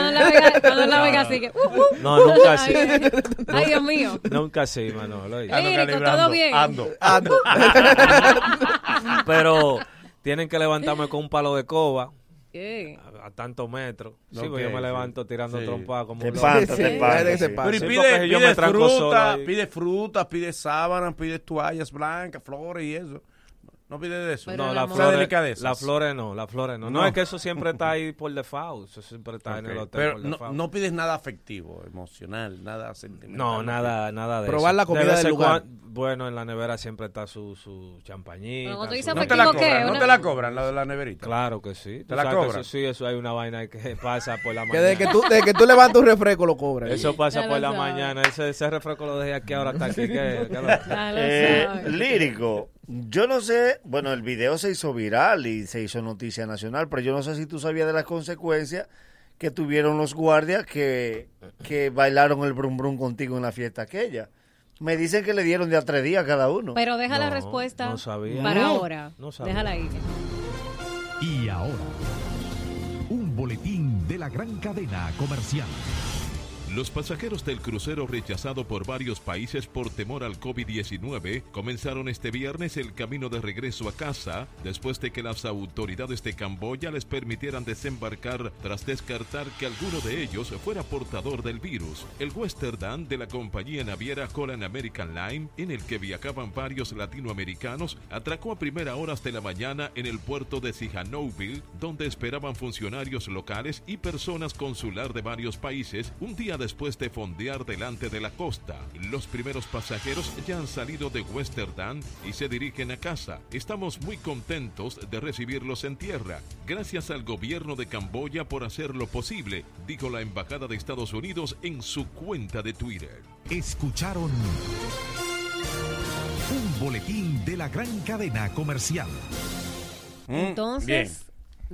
cuando la vega, sigue. Uh, uh. No, nunca así. Ay, Dios mío. Nunca así, Manolo. Lírico, todo bien. Ando. Ando. Pero tienen que levantarme con un palo de coba ¿Qué? a, a tantos metros. Sí, porque yo me sí. levanto tirando Sí. trompa como Te un Sí, te sí. Pero y Sí, pide, yo pide me fruta, pide frutas, pide sábanas, pide toallas blancas, flores y eso. No pide de eso. Pero No, las flores, las flores no, las flores no. no. No. es que eso siempre está ahí por default, eso siempre está en el hotel Pero por no, default. no pides nada afectivo, emocional, nada sentimental. No, nada, nada de Probar eso. la comida del lugar. bueno, en la nevera siempre está su, su champañita. Pero cuando su- No te la cobran, no Una- te la cobran, la de la neverita. Claro que sí. ¿Te la que cobran? Eso, sí, eso hay una vaina que pasa por la Que mañana. desde que tú, desde que tú levantas un refresco lo cobras. Eso pasa Ya por la mañana. Ese, ese refresco lo dejé aquí ahora hasta aquí. ¿Qué? ¿Qué lo- Ya lo Eh, lírico, yo no sé, bueno, el video se hizo viral y se hizo noticia nacional, pero yo no sé si tú sabías de las consecuencias que tuvieron los guardias que, que bailaron el brum brum contigo en la fiesta aquella. Me dicen que le dieron de a tres días cada uno. Pero deja la respuesta no sabía. para No, ahora. no sabía. Déjala ahí. Y ahora, un boletín de la gran cadena comercial. Los pasajeros del crucero rechazado por varios países por temor al COVID-19 comenzaron este viernes el camino de regreso a casa después de que las autoridades de Camboya les permitieran desembarcar tras descartar que alguno de ellos fuera portador del virus. El Westerdam de la compañía naviera Holland American Line, en el que viajaban varios latinoamericanos, atracó a primera horas de la mañana en el puerto de Sihanoukville, donde esperaban funcionarios locales y personas consular de varios países un día después de fondear delante de la costa. Los primeros pasajeros ya han salido de Westerdam y se dirigen a casa. Estamos muy contentos de recibirlos en tierra. Gracias al gobierno de Camboya por hacerlo posible, dijo la Embajada de Estados Unidos en su cuenta de Twitter. Escucharon un boletín de la gran cadena comercial. Mm, Entonces,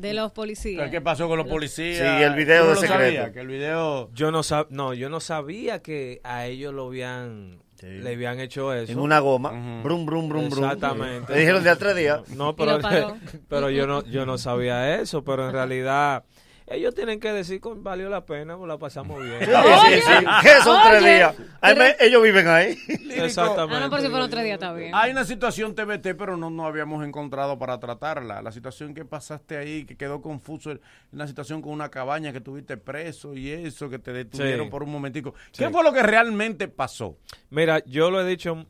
de los policías. ¿Qué pasó con los policías? Sí, el video no de secreto. sabías, que el video... Yo no sab no, yo no sabía que a ellos lo habían le habían hecho eso. En una goma, brum, brum, brum, brum. Exactamente. Le dijeron de a tres días. No, pero, pero yo no yo no sabía eso, pero en realidad ellos tienen que decir que valió la pena, pues la pasamos bien. Sí, sí, sí. ¿Qué son tres días? Ellos viven ahí. Exactamente. Ah, no, pero si fueron tres días, está bien. Hay una situación TBT, pero no nos habíamos encontrado para tratarla. La situación que pasaste ahí, que quedó confuso, una situación con una cabaña que tuviste preso y eso, que te detuvieron Sí. por un momentico. Sí. ¿Qué fue lo que realmente pasó? Mira, yo lo he dicho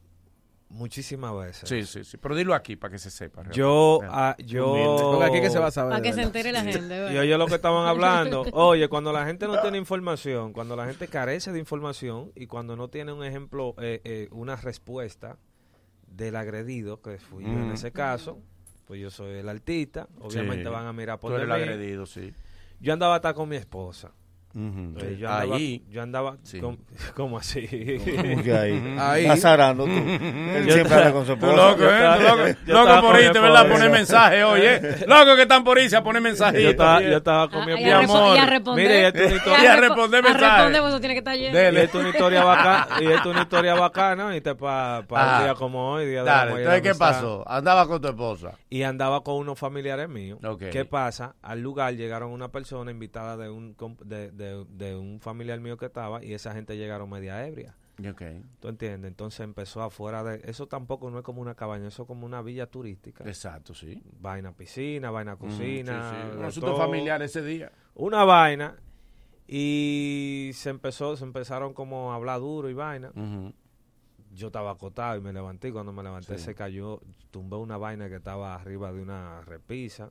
muchísimas veces. Sí, sí, sí. Pero dilo aquí para que se sepa. Yo, realmente. ah, yo. Porque aquí que se va a saber. Para que se entere la gente. Y oye lo que estaban hablando. Oye, cuando la gente no tiene información, cuando la gente carece de información y cuando no tiene un ejemplo, eh, eh, una respuesta del agredido, que fui yo en Mm. ese caso, pues yo soy el artista, obviamente Sí. van a mirar por Tú eres el agredido, sí. Yo andaba hasta con mi esposa. Ujú. Eh, yo andaba, Ahí. yo andaba Sí. con- ¿cómo así? ¿Cómo que ahí? Ahí. Estás arando tú. Él Yo siempre anda con su esposa. loco, ¿eh? loco, yo loco por irte, mi ¿verdad? Poner mensaje, oye. Loco que están por irse a poner mensajes. Yo estaba, yo estaba con mi Ah, y esposa. a repo- y a responder. Mire, y esto es una Y a historia- Y a responder A mensajes. responder, pues eso tiene que estar lleno. Y esto es una historia bacana, y esto es una historia bacana, y te para Ah. un día como hoy, día de Dale, y la entonces, ¿qué pasó? Andaba con tu esposa. Y andaba con unos familiares míos. Ok. ¿Qué pasa? Al lugar llegaron una persona invitada de un, de, de- de un familiar mío que estaba y esa gente llegaron media ebria. Ok. ¿Tú entiendes? Entonces empezó afuera de... Eso tampoco no es como una cabaña, eso es como una villa turística. Exacto, sí. Vaina piscina, vaina cocina. sí, sí. Familiar ese día. Una vaina. Y se empezó, se empezaron como a hablar duro y vaina. Yo estaba acostado y me levanté. Cuando me levanté Sí. se cayó, tumbé una vaina que estaba arriba de una repisa.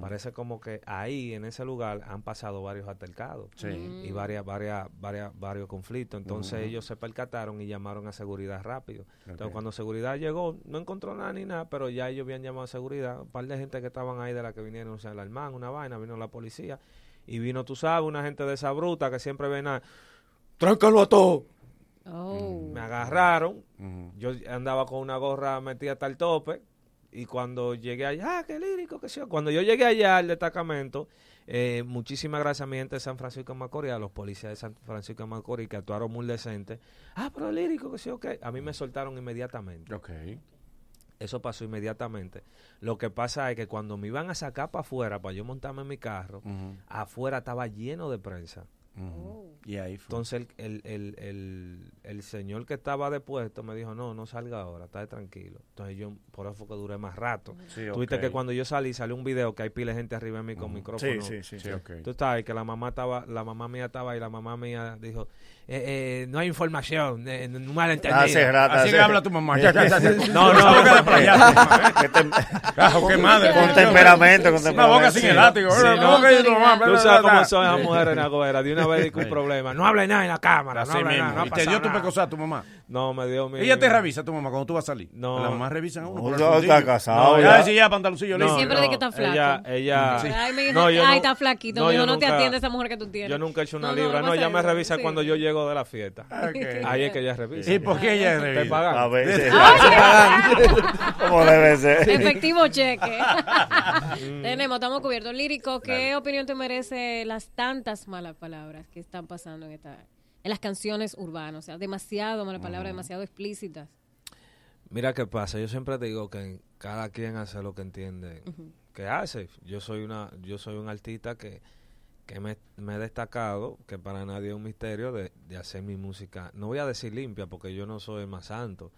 Parece como que ahí, en ese lugar, han pasado varios altercados. Sí. Y varias, varias, varias, varios conflictos. Entonces ellos se percataron y llamaron a seguridad rápido. Entonces cuando seguridad llegó, no encontró nada ni nada, pero ya ellos habían llamado a seguridad. Un par de gente que estaban ahí de la que vinieron, o sea, el alarmán, una vaina, vino la policía. Y vino, tú sabes, una gente de esa bruta que siempre ven a... ¡Tráncalo a todo! Oh. Me agarraron. Yo andaba con una gorra metida hasta el tope. Y cuando llegué allá, ah, qué lírico, que sea. Cuando yo llegué allá al destacamento, eh, muchísimas gracias a mi gente de San Francisco de Macorís, a los policías de San Francisco de Macorís que actuaron muy decentes. Ah, pero lírico, que sí, ok. A mí me soltaron inmediatamente. Ok. Eso pasó inmediatamente. Lo que pasa es que cuando me iban a sacar para afuera, para yo montarme en mi carro, afuera estaba lleno de prensa. Ujú. Y ahí fue. Entonces el, el, el, el, el señor que estaba de puesto me dijo, no, no salga ahora, está tranquilo. Entonces yo, por eso fue que duré más rato. Sí, Tuviste ok. que cuando yo salí, salió un video que hay pila de gente arriba de mí con micrófono. Sí, sí, sí. Sí, ok. Tú sabes que la mamá estaba, la mamá mía estaba ahí, la mamá mía dijo, eh, eh, no hay información, eh, no malentendido. Hace rato, Así hace- que habla tu mamá. Ya, ya, ya. No, no, ¿eh? Cajo, qué madre. Con temperamento, con Una temperamento. boca sin no, ¿Cómo que dice tu mamá? Tú sabes cómo son esas mujeres en. De una que un problema. No hable nada en la cámara. Así no hable mismo. nada. No y te dio tu nada. pecosada tu mamá. No, me dio mi... Ella te revisa tu mamá cuando tú vas a salir. No. Las mamás revisan a uno. No, ya está casado, No, ya. ya decía pantaloncillo. No, listo. Siempre de que está flaco. Ella, ella... Sí. Ay, mi hija, No, yo ay, no- está flaquito. no, yo no te nunca- atiende esa mujer que tú tienes. Yo nunca he hecho una libra. No, ella me revisa cuando yo llego de la fiesta. Ok. Ahí es que ella revisa. ¿Y por qué ella ¿Te revisa? pagan? A sí. Ay, Como debe ser. Efectivo cheque. Tenemos, estamos cubiertos. Lírico, ¿qué opinión te merece las tantas malas palabras que están pasando en esta en las canciones urbanas? O sea, demasiado malas palabras, demasiado explícitas. Mira qué pasa. Yo siempre digo que cada quien hace lo que entiende que hace. Yo soy una, yo soy un artista que, que me, me he destacado, que para nadie es un misterio, de, de hacer mi música. No voy a decir limpia porque yo no soy el más santo.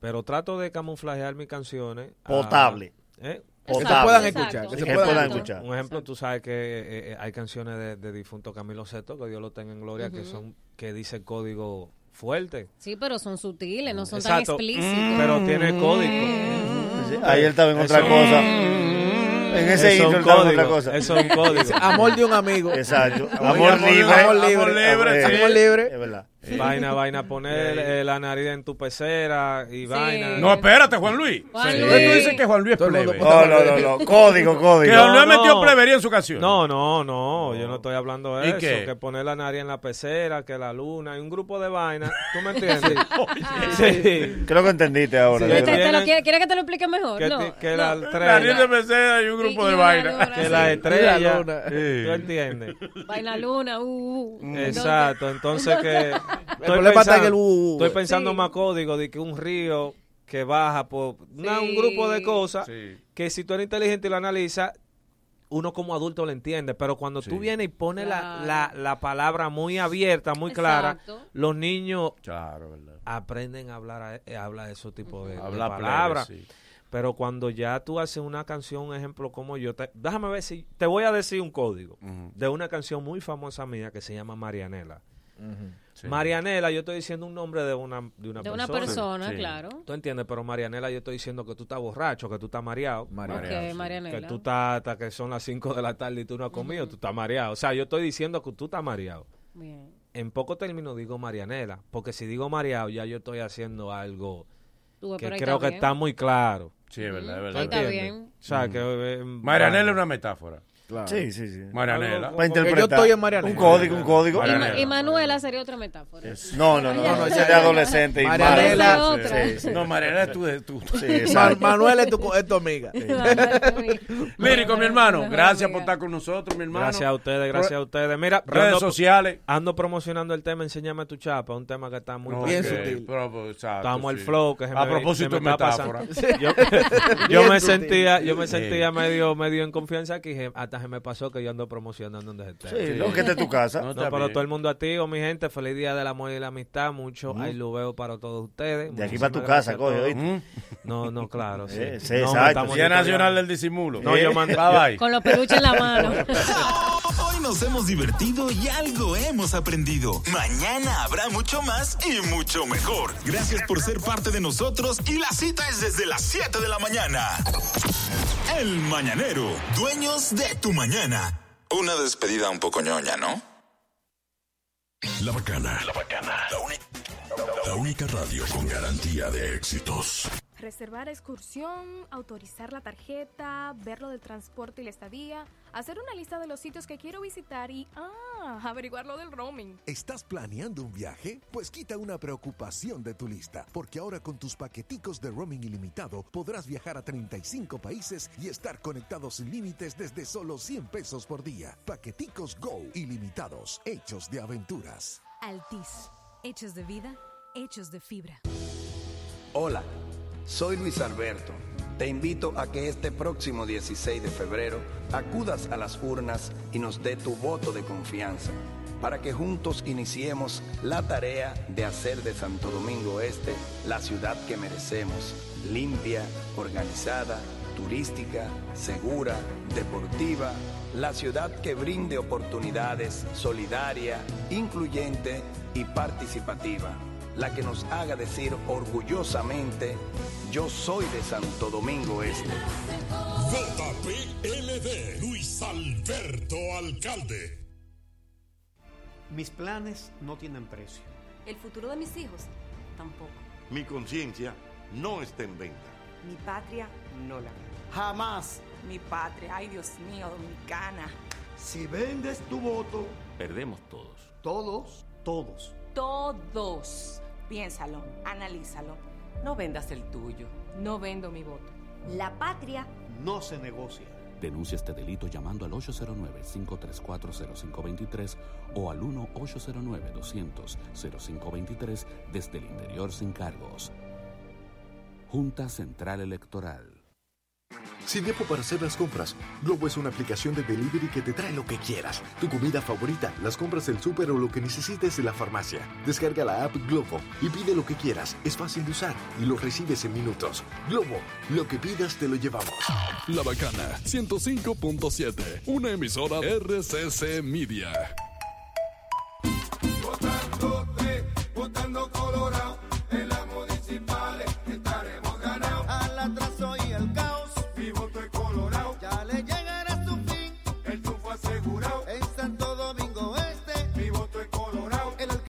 Pero trato de camuflajear mis canciones. a- Potable. ¿eh? Que se puedan escuchar. Que Que se puedan puedan escuchar. Un ejemplo, tú sabes que eh, eh, hay canciones de, de difunto Camilo Seto, que Dios lo tenga en gloria, que son que dice código fuerte. Sí, pero son sutiles, no son Exacto. tan explícitos. Pero tiene código. Sí, Ahí él estaba en otra cosa. En ese intro es él un estaba en otra código. cosa. Eso es un código. Amor de un amigo. Exacto. Amor Amor libre. Amor libre. Amor libre. Amor libre. Es verdad. Vaina, vaina, poner eh, la nariz en tu pecera y vaina. No, espérate, Juan Luis. Juan Sí. Luis. ¿Por qué tú dices que Juan Luis es plebe? No, no, no, no. Código, código. Que Juan Luis ha No, metido no. plebería en su canción. No, no, no, yo no estoy hablando de ¿Y eso. qué? Que poner la nariz en la pecera, que la luna, y un grupo de vainas. ¿Tú me entiendes? sí. Creo que entendiste ahora. Sí, de ¿Te- verdad. te lo tienen- quiere, quiere que te lo explique mejor? Que, no, que no. la estrella, niña de Mercedes y un grupo Y- de y una vaina. luna, que sí. la estrella. La luna. ¿Tú entiendes? Vaina luna, uh, uh. Exacto, entonces que El estoy problema está en el pensando, uh, uh, estoy pensando Sí. más código de que un río que baja por una- Sí. un grupo de cosas Sí. que si tú eres inteligente y lo analizas uno como adulto lo entiende, pero cuando tú vienes y pones la, Claro. la, la palabra muy abierta, muy clara, los niños Claro, aprenden a hablar a, eh, hablar de esos tipos de, palabras. plebe, sí. Pero cuando ya tú haces una canción, un ejemplo como yo, te- déjame ver si te voy a decir un código de una canción muy famosa mía que se llama Marianela. Sí. Marianela, yo estoy diciendo un nombre de una, de una De una persona. persona, Sí. claro. ¿Tú entiendes? Pero Marianela, yo estoy diciendo que tú estás borracho, que tú estás mareado. Ok, Que Marianela. tú estás hasta que son las 5 de la tarde y tú no has comido, tú estás mareado. O sea, yo estoy diciendo que tú estás mareado. Bien. En poco término digo Marianela, porque si digo mareado ya yo estoy haciendo algo Tú, que creo está que bien. está muy claro. Sí, es verdad, es Ahí verdad. está bien. O sea, que... eh, Marianela es una metáfora. Sí, sí, sí. Marianela. Para interpretar. Un código, un código. Y, Ma- y Manuela sería otra metáfora. No, no, no, no, no, ese de adolescente y Marianela- malo. Otra. Sí, sí. No, Marianela es tu... es tu- Sí, Ma- exacto. Manuel es tu, es tu amiga. Lírico, mi hermano. Gracias por estar con nosotros, mi hermano. Gracias a ustedes, gracias a ustedes. Mira, yo Redes ando- sociales. Ando promocionando el tema Enséñame tu chapa, un tema que está muy No, Bien sutil. pero, pues, exacto, Estamos al sí. flow que se A me- propósito metáfora. Yo, yo me sentía, yo me sentía medio, medio en confianza aquí, je- hasta me pasó que yo ando promocionando donde esté. Sí, lo que esté en tu casa. No, No, está pero todo el mundo a ti, o mi gente, feliz día del amor y la amistad, mucho ahí lo veo para todos ustedes. De aquí para tu casa, coge. No, no, claro, sí. Eh, sí, No, exacto. Día Nacional del Disimulo. No, yo Eh, Bye, bye. Con los peluches en la mano. Hoy nos hemos divertido y algo hemos aprendido. Mañana habrá mucho más y mucho mejor. Gracias por ser parte de nosotros y la cita es desde las 7 de la mañana. El Mañanero, dueños de tu mañana. Una despedida un poco ñoña, ¿no? La bacana. La bacana. La, única radio con garantía de éxitos. Reservar excursión, autorizar la tarjeta, ver lo del transporte y la estadía, hacer una lista de los sitios que quiero visitar y, ah, averiguar lo del roaming. ¿Estás planeando un viaje? Pues quita una preocupación de tu lista, porque ahora con tus paqueticos de roaming ilimitado podrás viajar a 35 países y estar conectados sin límites desde solo 100 pesos por día. Paqueticos Go ilimitados, hechos de aventuras. Altis. Hechos de vida, hechos de fibra. Hola, soy Luis Alberto. Te invito a que este próximo 16 de febrero acudas a las urnas y nos dé tu voto de confianza para que juntos iniciemos la tarea de hacer de Santo Domingo Este la ciudad que merecemos, limpia, organizada, turística, segura, deportiva, la ciudad que brinde oportunidades, solidaria, incluyente y participativa la que nos haga decir orgullosamente, yo soy de Santo Domingo Este. JPLD, Luis Alberto Alcalde. Mis planes no tienen precio. El futuro de mis hijos tampoco. Mi conciencia no está en venta. Mi patria no la vendo. Jamás. Mi patria, ay Dios mío, dominicana. Si vendes tu voto, Perdemos todos. todos, todos. Todos. Piénsalo, analízalo. No vendas el tuyo. No vendo mi voto. La patria No se negocia. Denuncia este delito llamando al 809-534-0523 o al 1-809-200-0523 desde el interior sin cargos. Junta Central Electoral. Sin tiempo para hacer las compras, Globo es una aplicación de delivery que te trae lo que quieras. Tu comida favorita, las compras del súper o lo que necesites de la farmacia. Descarga la app Globo y pide lo que quieras. Es fácil de usar y lo recibes en minutos. Globo, lo que pidas te lo llevamos. La bacana 105.7, una emisora RCC Media.